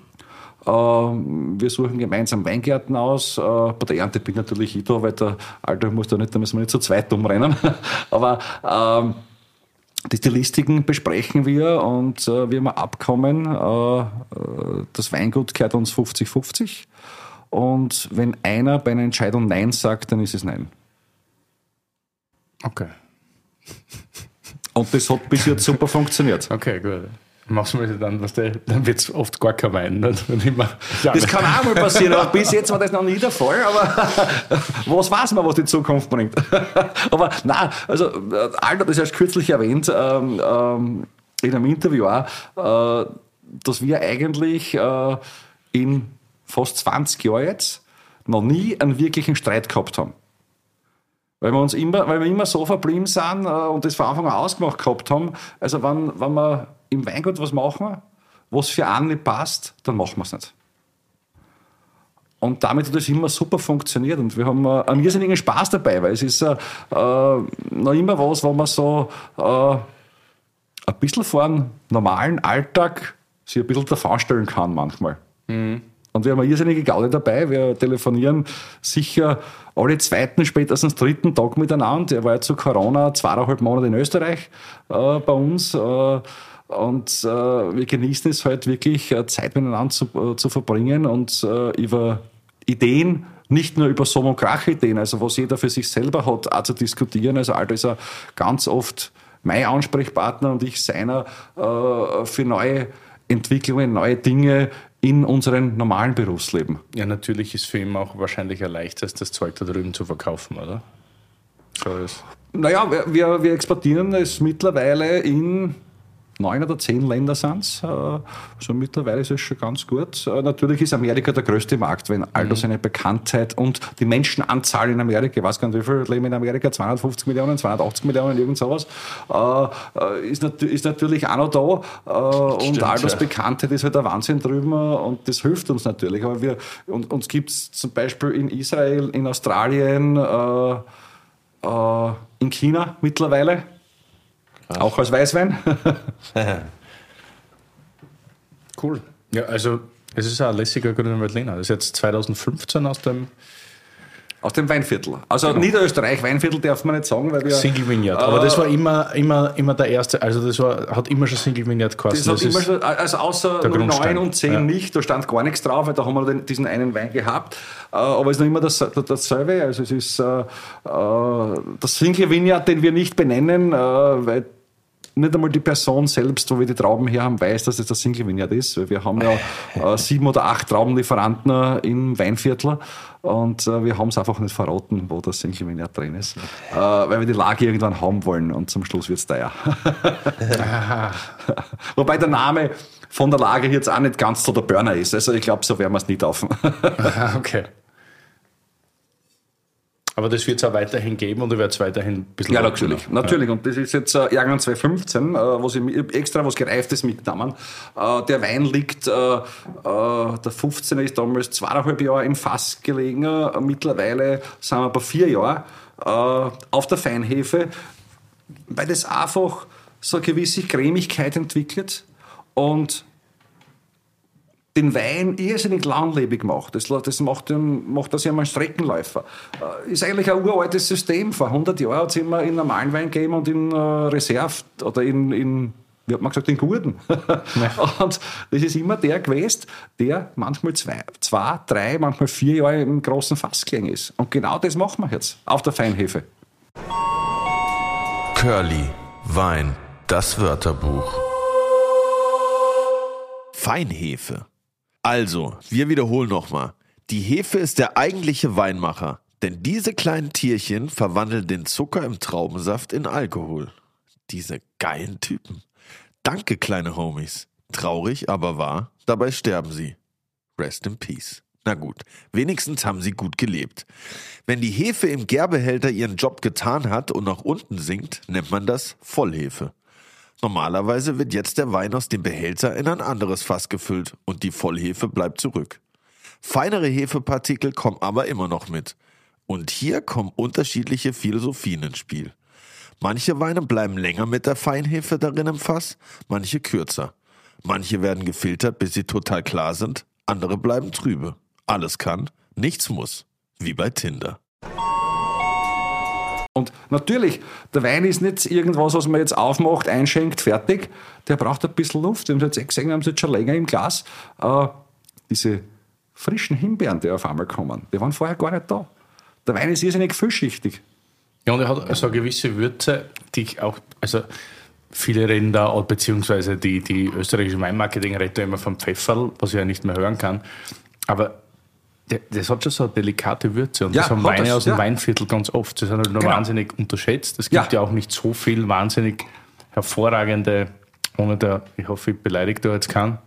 S3: Äh, wir suchen gemeinsam Weingärten aus. Äh, bei der Ernte bin natürlich ich da, weil der Aldo muss da nicht, da müssen wir nicht zu zweit umrennen. [LAUGHS] Aber ähm, die Stilistiken besprechen wir und äh, wir haben ein Abkommen. Äh, äh, das Weingut gehört uns 50-50. Und wenn einer bei einer Entscheidung Nein sagt, dann ist es Nein.
S2: Okay.
S3: Und das hat bis jetzt super funktioniert.
S2: Okay, gut. Machst du mir dann, was der, dann wird es oft gar kein Wein. Nicht? Wenn immer,
S3: Das kann auch mal passieren, aber bis jetzt war das noch nie der Fall. Aber [LAUGHS] was weiß man, was die Zukunft bringt? [LAUGHS] Aber nein, also Alter, das hast du kürzlich erwähnt ähm, ähm, in einem Interview auch, äh, dass wir eigentlich äh, in fast 20 Jahren jetzt noch nie einen wirklichen Streit gehabt haben. Weil wir uns immer, weil wir immer so verblieben sind äh, und das von Anfang an ausgemacht gehabt haben. Also wenn, wenn wir im Weingut was machen, was für einen nicht passt, dann machen wir es nicht. Und damit hat das immer super funktioniert und wir haben äh, einen irrsinnigen Spaß dabei, weil es ist äh, äh, noch immer was, wo man so äh, ein bisschen vor einem normalen Alltag sich ein bisschen davon stellen kann manchmal. Und wir haben eine irrsinnige Gaudi dabei. Wir telefonieren sicher alle zweiten, spätestens dritten Tag miteinander. Er war ja zu Corona zweieinhalb Monate in Österreich äh, bei uns. Äh, und äh, wir genießen es halt wirklich, äh, Zeit miteinander zu, äh, zu verbringen und äh, über Ideen, nicht nur über Som- und Krach-Ideen, also was jeder für sich selber hat, auch zu diskutieren. Also Alter ist er ganz oft mein Ansprechpartner und ich seiner äh, für neue Entwicklungen, neue Dinge in unserem normalen Berufsleben.
S2: Ja, natürlich ist für ihn auch wahrscheinlich ein leichtes, das Zeug da drüben zu verkaufen, oder? So ist.
S3: Naja, wir, wir exportieren es mittlerweile in neun oder zehn Länder sind es. Äh, so mittlerweile ist es schon ganz gut. Äh, natürlich ist Amerika der größte Markt, wenn all das seine Bekanntheit und die Menschenanzahl in Amerika, ich weiß gar nicht, wie viel leben in Amerika, 250 Millionen, 280 Millionen, irgend sowas, äh, ist, nat ist natürlich auch noch da. und Stimmt, all das ja. Bekanntheit ist halt der Wahnsinn drüben und das hilft uns natürlich. Aber wir, und, uns gibt es zum Beispiel in Israel, in Australien, in China mittlerweile Auch als Weißwein? [LAUGHS]
S2: cool. Ja, also es ist ein lässiger grüner Veltliner. Das ist jetzt 2015 aus dem
S3: aus dem Weinviertel. Also genau. Niederösterreich, Weinviertel darf man nicht sagen, weil wir.
S2: Single Vineyard. Äh, aber das war immer, immer, immer der erste, also das war, hat immer schon Single Vineyard
S3: gekostet. Das, das hat immer schon, also außer 9 und 10 ja. nicht, da stand gar nichts drauf, weil da haben wir den, diesen einen Wein gehabt. Äh, aber es ist noch immer das, dasselbe. Also es ist äh, äh das Single Vineyard, den wir nicht benennen, äh, weil nicht einmal die Person selbst, wo wir die Trauben her haben, weiß, dass es das Single Vineyard ist. Wir haben ja äh, sieben oder acht Traubenlieferanten im Weinviertel und äh, wir haben es einfach nicht verraten, wo das Single Vineyard drin ist, äh, weil wir die Lage irgendwann haben wollen und zum Schluss wird es teuer. [LAUGHS] Wobei der Name von der Lage jetzt auch nicht ganz so der Burner ist. Also ich glaube, so werden wir es nie taufen. [LAUGHS]
S2: okay. Aber das wird es auch weiterhin geben und du wirst weiterhin ein
S3: bisschen. Ja, natürlich. Machen. Natürlich. Und das ist jetzt äh, Jahrgang 2015, äh, was ich extra was Gereiftes mitgenommen. Äh, der Wein liegt, äh, äh, der 15er ist damals zweieinhalb Jahre im Fass gelegen. Äh, mittlerweile sind wir bei vier Jahren äh, auf der Feinhefe, weil das einfach so eine gewisse Cremigkeit entwickelt und den Wein irrsinnig langlebig macht. Das, das macht, macht das ja mal Streckenläufer. Äh, ist eigentlich ein uraltes System. Vor 100 Jahren hat es immer in normalen Wein gegeben und in äh, Reserve oder in, in wie hat man gesagt, in Gurden. [LAUGHS] und das ist immer der gewesen, der manchmal zwei, zwei, drei, manchmal vier Jahre im großen Fass gelegen ist. Und genau das machen wir jetzt auf der Feinhefe.
S1: Curly, Wein, das Wörterbuch. Feinhefe. Also, wir wiederholen nochmal. Die Hefe ist der eigentliche Weinmacher, denn diese kleinen Tierchen verwandeln den Zucker im Traubensaft in Alkohol. Diese geilen Typen. Danke, kleine Homies. Traurig, aber wahr, dabei sterben sie. Rest in Peace. Na gut, wenigstens haben sie gut gelebt. Wenn die Hefe im Gärbehälter ihren Job getan hat und nach unten sinkt, nennt man das Vollhefe. Normalerweise wird jetzt der Wein aus dem Behälter in ein anderes Fass gefüllt und die Vollhefe bleibt zurück. Feinere Hefepartikel kommen aber immer noch mit. Und hier kommen unterschiedliche Philosophien ins Spiel. Manche Weine bleiben länger mit der Feinhefe darin im Fass, manche kürzer. Manche werden gefiltert, bis sie total klar sind, andere bleiben trübe. Alles kann, nichts muss. Wie bei Tinder.
S3: Und natürlich, der Wein ist nicht irgendwas, was man jetzt aufmacht, einschenkt, fertig. Der braucht ein bisschen Luft. Wir haben es jetzt eh gesehen, wir haben es jetzt schon länger im Glas. Äh, diese frischen Himbeeren, die auf einmal kommen, die waren vorher gar nicht da. Der Wein ist irrsinnig vielschichtig.
S2: Ja, und er hat also eine gewisse Würze, die auch, also viele reden da, beziehungsweise die, die österreichische Weinmarketing redet immer vom Pfefferl, was ich ja nicht mehr hören kann. Aber das hat schon so eine delikate Würze und ja, das haben Weine das, aus dem ja. Weinviertel ganz oft. Sie sind halt nur genau. wahnsinnig unterschätzt. Es gibt ja. ja. auch nicht so viel wahnsinnig hervorragende, ohne der, ich hoffe, ich beleidige da jetzt keinen,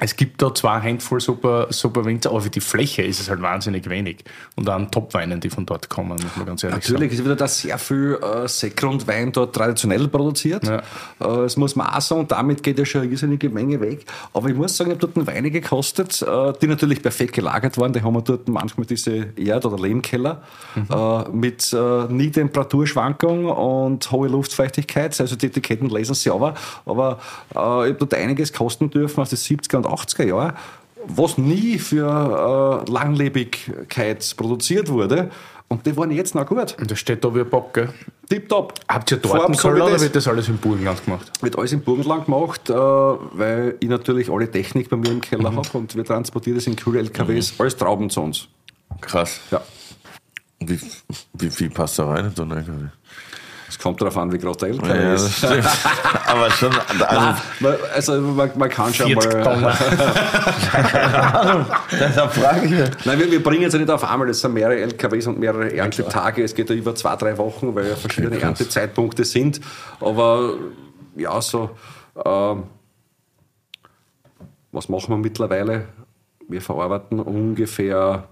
S2: es gibt da zwei Handvoll super, super Winzer, aber für die Fläche ist es halt wahnsinnig wenig. Und an Topweinen, die von dort kommen, muss man ganz ehrlich
S3: Natürlich sagen. Natürlich ist wieder da sehr viel äh, Sektgrundwein dort traditionell produziert. Ja. Äh, das muss man auch sagen, damit geht ja schon eine riesige Menge weg. Aber ich muss sagen, ich habe dort Weine gekostet, äh, die natürlich perfekt gelagert waren. Die haben wir dort manchmal diese Erd- oder Lehmkeller mhm. äh, mit äh, nie Temperaturschwankung und hohe Luftfeuchtigkeit. Also die Etiketten lesen sie aber. Aber äh, ich habe dort einiges kosten dürfen aus den 70er und 80er Jahren, was nie für äh, Langlebigkeit produziert wurde. Und die waren jetzt noch gut.
S2: Und das steht da wie ein Bock, gell?
S3: Tipptopp.
S2: Habt ihr Tortenkeller oder wird das alles im Burgenland gemacht?
S3: Wird alles im Burgenland gemacht, äh, weil ich natürlich alle Technik bei mir im Keller mhm. habe und wir transportieren das in kühle LKWs mhm. als Trauben zu uns.
S1: Krass. Ja. Wie, wie viel passt da rein in so einen LKW?
S3: Es kommt darauf an, wie groß der LKW ja, ist. [LAUGHS]
S1: Aber schon.
S3: Also, Nein, also man, man, kann schon mal. [LAUGHS]
S1: Deshalb frage ich mich.
S3: Nein, wir, wir bringen jetzt nicht auf einmal, das sind mehrere LKWs und mehrere Erntetage. Es geht ja über zwei, drei Wochen, weil ja verschiedene okay, Erntezeitpunkte sind. Aber ja, so Ähm, was machen wir mittlerweile? Wir verarbeiten ungefähr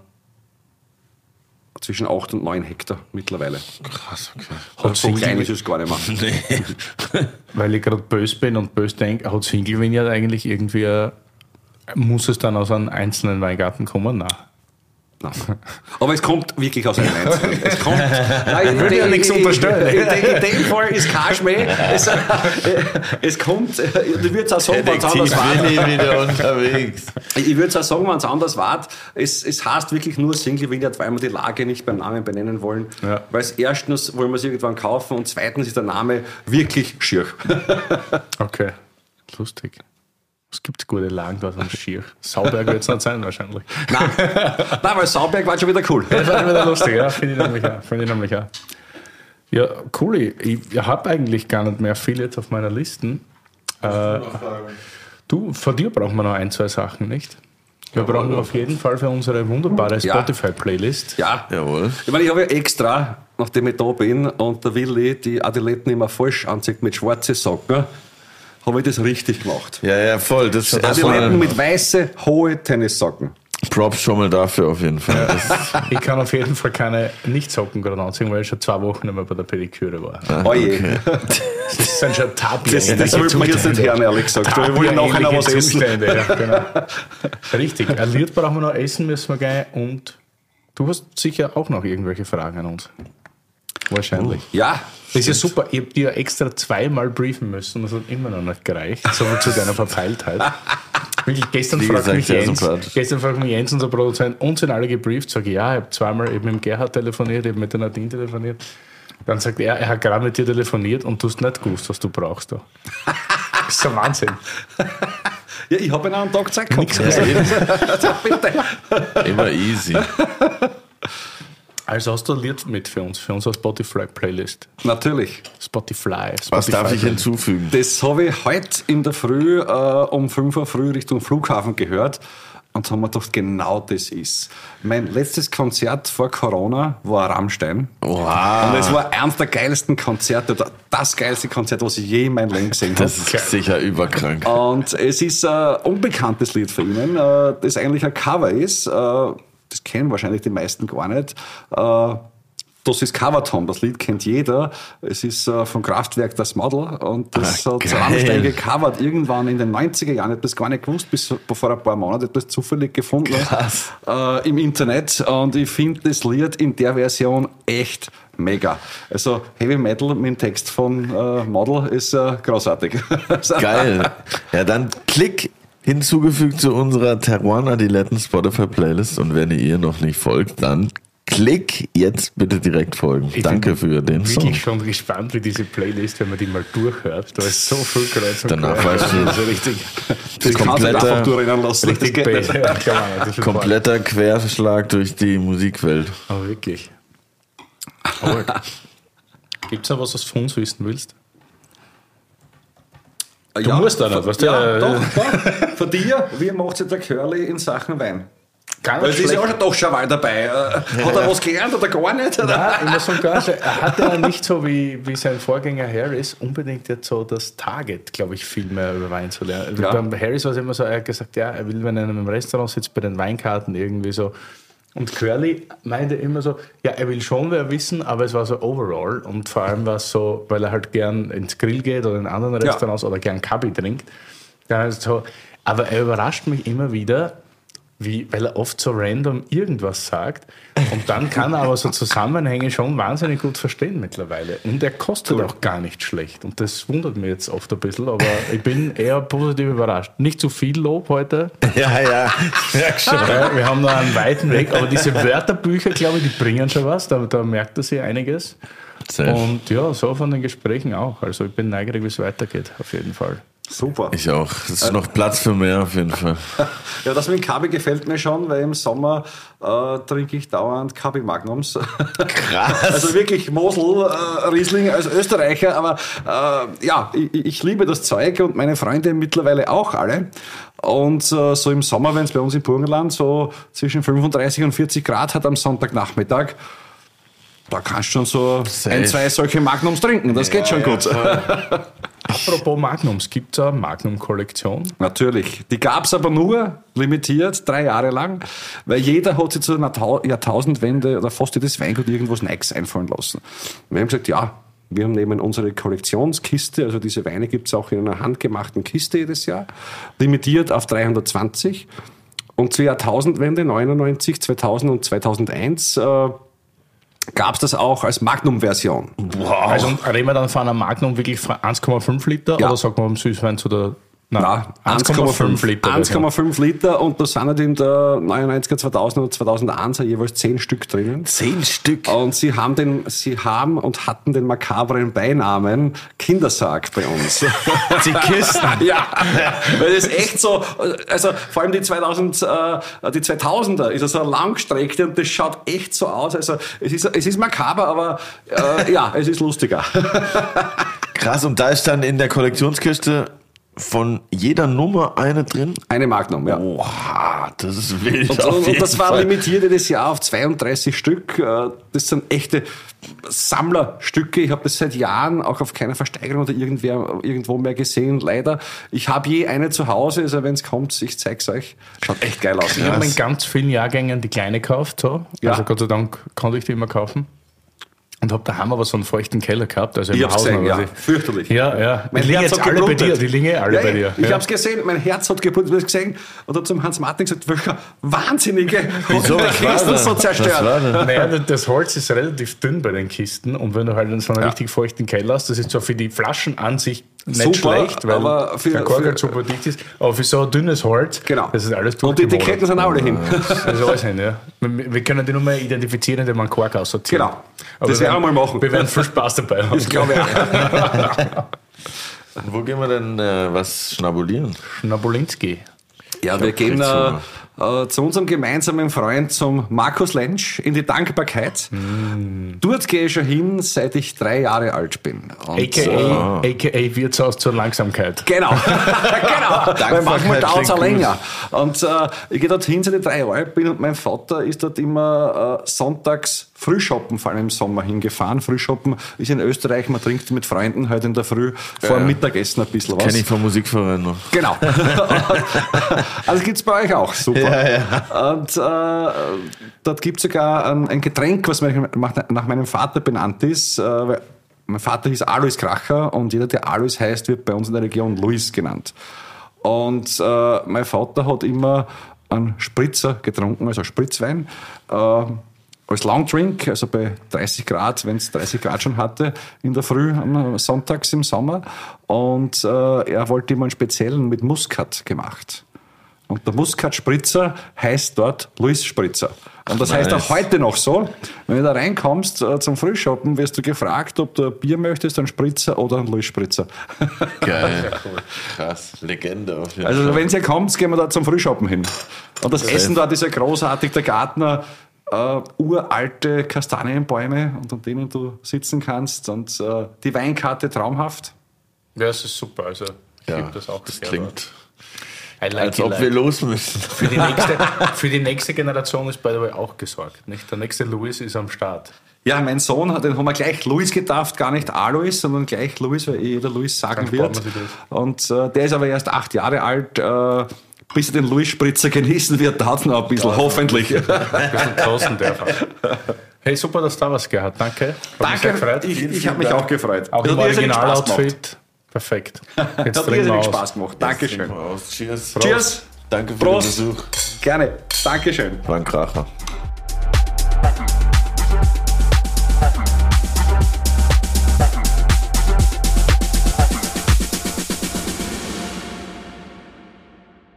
S3: zwischen 8 und 9 Hektar mittlerweile.
S1: Krass, okay.
S3: Hat so klein ist es gar nicht mehr. [LAUGHS]
S1: Nee.
S2: Weil ich gerade böse bin und böse denke, hat Single Vineyard eigentlich irgendwie, ein- muss es dann aus einem einzelnen Weingarten kommen? Nein.
S3: Nein. Aber es kommt wirklich aus einem Einzelnen. [LAUGHS] Es kommt, nein, ich
S2: würde ja nichts unterstellen.
S3: In, in, in dem Fall ist kein Schmäh. Es, äh, es kommt, äh, ich würde es auch sagen, wenn es anders war.
S1: Willi wieder unterwegs.
S3: Ich würde es auch sagen, wenn es anders war. Es, es heißt wirklich nur Single Vineyard, weil wir die Lage nicht beim Namen benennen wollen.
S2: Ja.
S3: Weil es erstens wollen wir es irgendwann kaufen und zweitens ist der Name wirklich schier.
S2: Okay, lustig. Es gibt gute Lagen dort am Schier. Sauberg wird es nicht sein wahrscheinlich. [LAUGHS]
S3: Nein, Nein weil Sauberg war schon wieder cool.
S2: Das war wieder lustig, ja. Finde ich nämlich auch. Finde ich nämlich auch. Ja, cool. Ich, ich habe eigentlich gar nicht mehr viel jetzt auf meiner Liste. Äh, du, von dir brauchen wir noch ein, zwei Sachen, nicht? Wir brauchen auf jeden Fall für unsere wunderbare
S3: Ja.
S2: Spotify-Playlist.
S3: Ja,
S1: Jawohl.
S3: Ich meine, ich habe ja extra, nachdem ich da bin und der Willi die Adiletten immer falsch anzeigt mit schwarzen Socken, habe ich das richtig gemacht.
S1: Ja, ja, voll. Das, das
S3: Adiletten
S1: war
S3: mit weiße, hohe Tennissocken.
S1: Props schon mal dafür auf jeden Fall. [LAUGHS]
S2: Ich kann auf jeden Fall keine Nichtsocken gerade anziehen, weil ich schon zwei Wochen nicht mehr bei der Pediküre war.
S3: Oh je.
S2: Das sind schon Tabien.
S3: Das, das wollte man jetzt nicht hören, ehrlich gesagt. Ich wollte nachher noch was essen.
S2: Ja, genau. Richtig. Ein Lied brauchen wir noch, essen müssen wir gleich und du hast sicher auch noch irgendwelche Fragen an uns. Wahrscheinlich.
S3: Ja,
S2: Das ist ja super. Ich habe dir extra zweimal briefen müssen, das hat immer noch nicht gereicht. So viel zu deiner Verpeiltheit. [LAUGHS] Wirklich, gestern fragt mich Jens,
S1: sympathisch.
S2: gestern fragt mich Jens, unser Produzent, uns sind alle gebrieft. Sag ich, ja, ich habe zweimal eben mit dem Gerhard telefoniert, habe mit der Nadine telefoniert. Dann sagt er, er hat gerade mit dir telefoniert und du hast nicht gewusst, was du brauchst. Da. Das [LAUGHS] ist so Wahnsinn. [LAUGHS]
S3: ja ich habe einen Tag Zeit gehabt.
S1: ja, eben,
S3: Bitte.
S1: immer easy.
S2: Also hast du ein Lied mit für uns, für unsere Spotify-Playlist.
S3: Natürlich.
S2: Spotify.
S1: Was darf ich
S2: Spotify.
S1: hinzufügen?
S3: Das habe ich heute in der Früh äh, um 5 Uhr früh Richtung Flughafen gehört und haben wir gedacht, genau das ist. Mein letztes Konzert vor Corona war Rammstein.
S1: Wow.
S3: Und es war eines der geilsten Konzerte, oder das geilste Konzert, was ich je in meinem Leben gesehen habe.
S1: Das ist sicher überkrank.
S3: Und es ist ein unbekanntes Lied von ihnen, äh, das eigentlich ein Cover ist. Das kennen wahrscheinlich die meisten gar nicht. Äh, Das ist Cover Tom, das Lied kennt jeder. Es ist äh, von Kraftwerk das Model und das
S1: Ah,
S3: hat. Rammstein gecovert irgendwann in den 90er Jahren. Ich habe das gar nicht gewusst, bis vor ein paar Monaten. Ich habe das zufällig gefunden. Äh, im Internet und ich finde das Lied in der Version echt mega. Also Heavy Metal mit dem Text von äh, Model ist äh, großartig. [LAUGHS]
S1: Geil. Ja, dann klick hinzugefügt zu unserer Terroir Adiletten Spotify Playlist und wenn ihr ihr noch nicht folgt, dann klick jetzt bitte direkt folgen.
S2: Ich
S1: Danke
S2: bin
S1: für den Song.
S2: Wirklich schon gespannt, wie diese Playlist, wenn man die mal durchhört. Da ist so viel Kreuz und
S1: Danach weißt du-
S2: also richtig,
S3: Das
S1: kompletter-
S3: lassen.
S2: richtig
S3: das.
S2: Das
S1: Kompletter Querschlag durch die Musikwelt.
S2: Aber wirklich. Gibt es noch was, was du von uns wissen willst?
S3: Du
S2: musst da nicht, weißt du?
S3: Ja,
S2: Äh,
S3: doch, doch. Von [LAUGHS] dir, wie macht sich der Curly in Sachen Wein?
S2: Gar
S3: Weil es ist ja auch schon doch schon mal dabei. Äh, Hat er was gelernt oder gar nicht? Oder?
S2: Nein, ich muss sagen, gar nicht. Er hat ja [LAUGHS] nicht so wie, wie sein Vorgänger Harris unbedingt jetzt so das Target, glaube ich, viel mehr über Wein zu lernen.
S3: Ja.
S2: Beim Harris war es immer so, er hat gesagt, ja, er will, wenn er in einem Restaurant sitzt, bei den Weinkarten irgendwie so. Und Curly meinte immer so, ja, er will schon wer wissen, aber es war so overall. Und vor allem war es so, weil er halt gern ins Grill geht oder in anderen
S3: Ja.
S2: Restaurants oder gern Kabi trinkt. Dann so, aber er überrascht mich immer wieder, wie, weil er oft so random irgendwas sagt. Und dann kann er aber so Zusammenhänge schon wahnsinnig gut verstehen mittlerweile. Und er kostet auch gar nicht schlecht. Und das wundert mich jetzt oft ein bisschen, aber ich bin eher positiv überrascht. Nicht zu viel Lob heute. [LAUGHS]
S1: Ja, ja, merk schon.
S2: Ja, wir haben noch einen weiten Weg, aber diese Wörterbücher, glaube ich, die bringen schon was. Da, da merkt er sich einiges.
S1: Safe.
S2: Und ja, so von den Gesprächen auch. Also ich bin neugierig, wie es weitergeht, auf jeden Fall.
S3: Super.
S1: Ich auch. Es ist noch Platz für mehr auf jeden Fall. [LAUGHS]
S3: Ja, das mit dem Kabi gefällt mir schon, weil im Sommer äh, trinke ich dauernd Kabi Magnums.
S1: Krass. [LAUGHS]
S3: Also wirklich Mosel, äh, Riesling als Österreicher, aber äh, ja, ich, ich liebe das Zeug und meine Freunde mittlerweile auch alle. Und äh, so im Sommer, wenn es bei uns im Burgenland so zwischen 35 und 40 Grad hat am Sonntagnachmittag, da kannst du schon so
S1: Safe.
S3: ein, zwei solche Magnums trinken. Das geht schon gut. [LAUGHS]
S2: Apropos Magnums, gibt es eine Magnum-Kollektion?
S3: Natürlich. Die gab es aber nur limitiert, drei Jahre lang, weil jeder hat sich zu einer Jahrtausendwende oder fast jedes Weingut irgendwas Neues einfallen lassen. Wir haben gesagt, ja, wir haben neben unsere Kollektionskiste, also diese Weine gibt es auch in einer handgemachten Kiste jedes Jahr, limitiert auf 320. Und zur Jahrtausendwende 99, 2000 und 2001 äh, gab es das auch als Magnum-Version.
S2: Wow. Also reden wir dann von einer Magnum wirklich 1,5 Liter ja. oder sagt man beim Süßwein zu der
S3: Nein, 1,5 Liter. 1,5 Liter und da sind halt in der 99er, 2000 und 2001 jeweils 10 Stück drinnen.
S1: 10 Stück?
S3: Und sie haben, den, sie haben und hatten den makabren Beinamen Kindersarg bei uns.
S1: die Kisten? [LAUGHS]
S3: ja, weil das ist echt so, also vor allem die 2000, äh, die 2000er ist so eine Langstrecke und das schaut echt so aus. Also es ist, es ist makaber, aber äh, ja, es ist lustiger. [LAUGHS]
S1: Krass, und da ist dann in der Kollektionskiste von jeder Nummer eine drin?
S3: Eine Magnum, ja.
S1: Oha, das ist wild.
S3: Und, und, und das war limitiert jedes Jahr auf 32 Stück. Äh, das sind echte Sammlerstücke. Ich habe das seit Jahren auch auf keiner Versteigerung oder irgendwer, irgendwo mehr gesehen, leider. Ich habe je eine zu Hause, also wenn es kommt, ich zeig's euch. Schaut echt geil aus.
S2: Ich habe in ganz vielen Jahrgängen die kleine gekauft. So. Ja. Also Gott sei Dank konnte ich die immer kaufen. Und hab daheim aber so einen feuchten Keller gehabt. Also
S3: ich hab's gesehen, ja. Fürchterlich.
S2: Ja, ja. Mein die liegen jetzt alle geblutet. bei dir. Die liegen alle ja, bei dir.
S3: Ich ja. hab's gesehen, mein Herz hat geblutet. Ich hab's gesehen und hat zum Hans Martin gesagt, welcher Wahnsinnige
S1: Wieso,
S3: hat der Kisten so zerstört.
S2: Naja, das Holz ist relativ dünn bei den Kisten und wenn du halt so einen ja. richtig feuchten Keller hast, das ist so für die Flaschen an sich nicht super, schlecht, weil aber für, der Kork halt super dicht ist. Aber für so ein dünnes Holz,
S3: genau.
S2: das ist alles
S3: Und die Etiketten sind alle hin.
S2: Das ist alles hin, ja. Wir können die nur mal identifizieren, indem wir einen Kork aussortieren.
S3: Genau. Aber das werden wir mal machen.
S2: Wir werden viel Spaß dabei haben.
S3: Das glaube ich auch.
S1: Wo gehen wir denn äh, was schnabulieren?
S2: Schnabulinski.
S3: Ja, wir gehen äh, äh, zu unserem gemeinsamen Freund, zum Markus Lentsch, in die Dankbarkeit. Mm. Dort gehe ich schon hin, seit ich drei Jahre alt bin.
S2: Und, AKA, äh, AKA Wirtshaus zur Langsamkeit.
S3: Genau, [LAUGHS] genau. [LAUGHS] Weil manchmal dauert es auch länger. Und äh, ich gehe dort hin, seit ich drei Jahre alt bin und mein Vater ist dort immer äh, sonntags Frühshoppen, vor allem im Sommer hingefahren. Frühshoppen ist in Österreich, man trinkt mit Freunden halt in der Früh vor dem Mittagessen ein bisschen was.
S1: Kenne ich vom Musikverein noch.
S3: Genau. [LAUGHS] also gibt es bei euch auch, super. Ja, ja. Und äh, dort gibt es sogar ein, ein, Getränk, was nach meinem Vater benannt ist. Äh, mein Vater hieß Alois Kracher und jeder, der Alois heißt, wird bei uns in der Region Luis genannt. Und äh, mein Vater hat immer einen Spritzer getrunken, also Spritzwein. Äh, als Longdrink, also bei 30 Grad, wenn es 30 Grad schon hatte, in der Früh, am sonntags im Sommer. Und äh, er wollte immer einen speziellen mit Muskat gemacht. Und der Muskat-Spritzer heißt dort Luis Spritzer. Und das nice. heißt auch heute noch so. Wenn du da reinkommst äh, zum Frühshoppen, wirst du gefragt, ob du ein Bier möchtest, einen Spritzer oder einen Luis Spritzer.
S1: Geil. [LAUGHS] Krass. Legende auf
S3: jeden Also, wenn ihr kommt, gehen wir da zum Frühshoppen hin. Und das Essen dort ist ja großartig. Der Gartner äh, uralte Kastanienbäume, unter denen du sitzen kannst und äh, die Weinkarte traumhaft.
S2: Ja, es ist super. Also ich
S1: ja, das auch das klingt, like als ob like. wir los müssen.
S2: Für die, [LAUGHS] nächste, für die nächste Generation ist by the way auch gesorgt. Nicht? Der nächste Louis ist am Start.
S3: Ja, mein Sohn, den haben wir gleich Louis getauft, gar nicht Alois, sondern gleich Louis, weil jeder Louis sagen Dann wird. Und äh, der ist aber erst acht Jahre alt. Äh, bis er den Louis Spritzer genießen wird, dauert noch ein bisschen, ja, hoffentlich. Ein bisschen
S2: kosten darf [LAUGHS] Hey, super, dass du da warst, Gerhard. Danke.
S3: Hat Danke, ich, ich habe mich auch gefreut.
S2: Auch im Original-Outfit. Perfekt. [LAUGHS]
S3: Jetzt Hat irrsinnig Spaß gemacht. Dankeschön.
S1: Cheers.
S3: Cheers.
S1: Danke für Prost. den Besuch.
S3: Gerne. Dankeschön.
S1: War ein Kracher.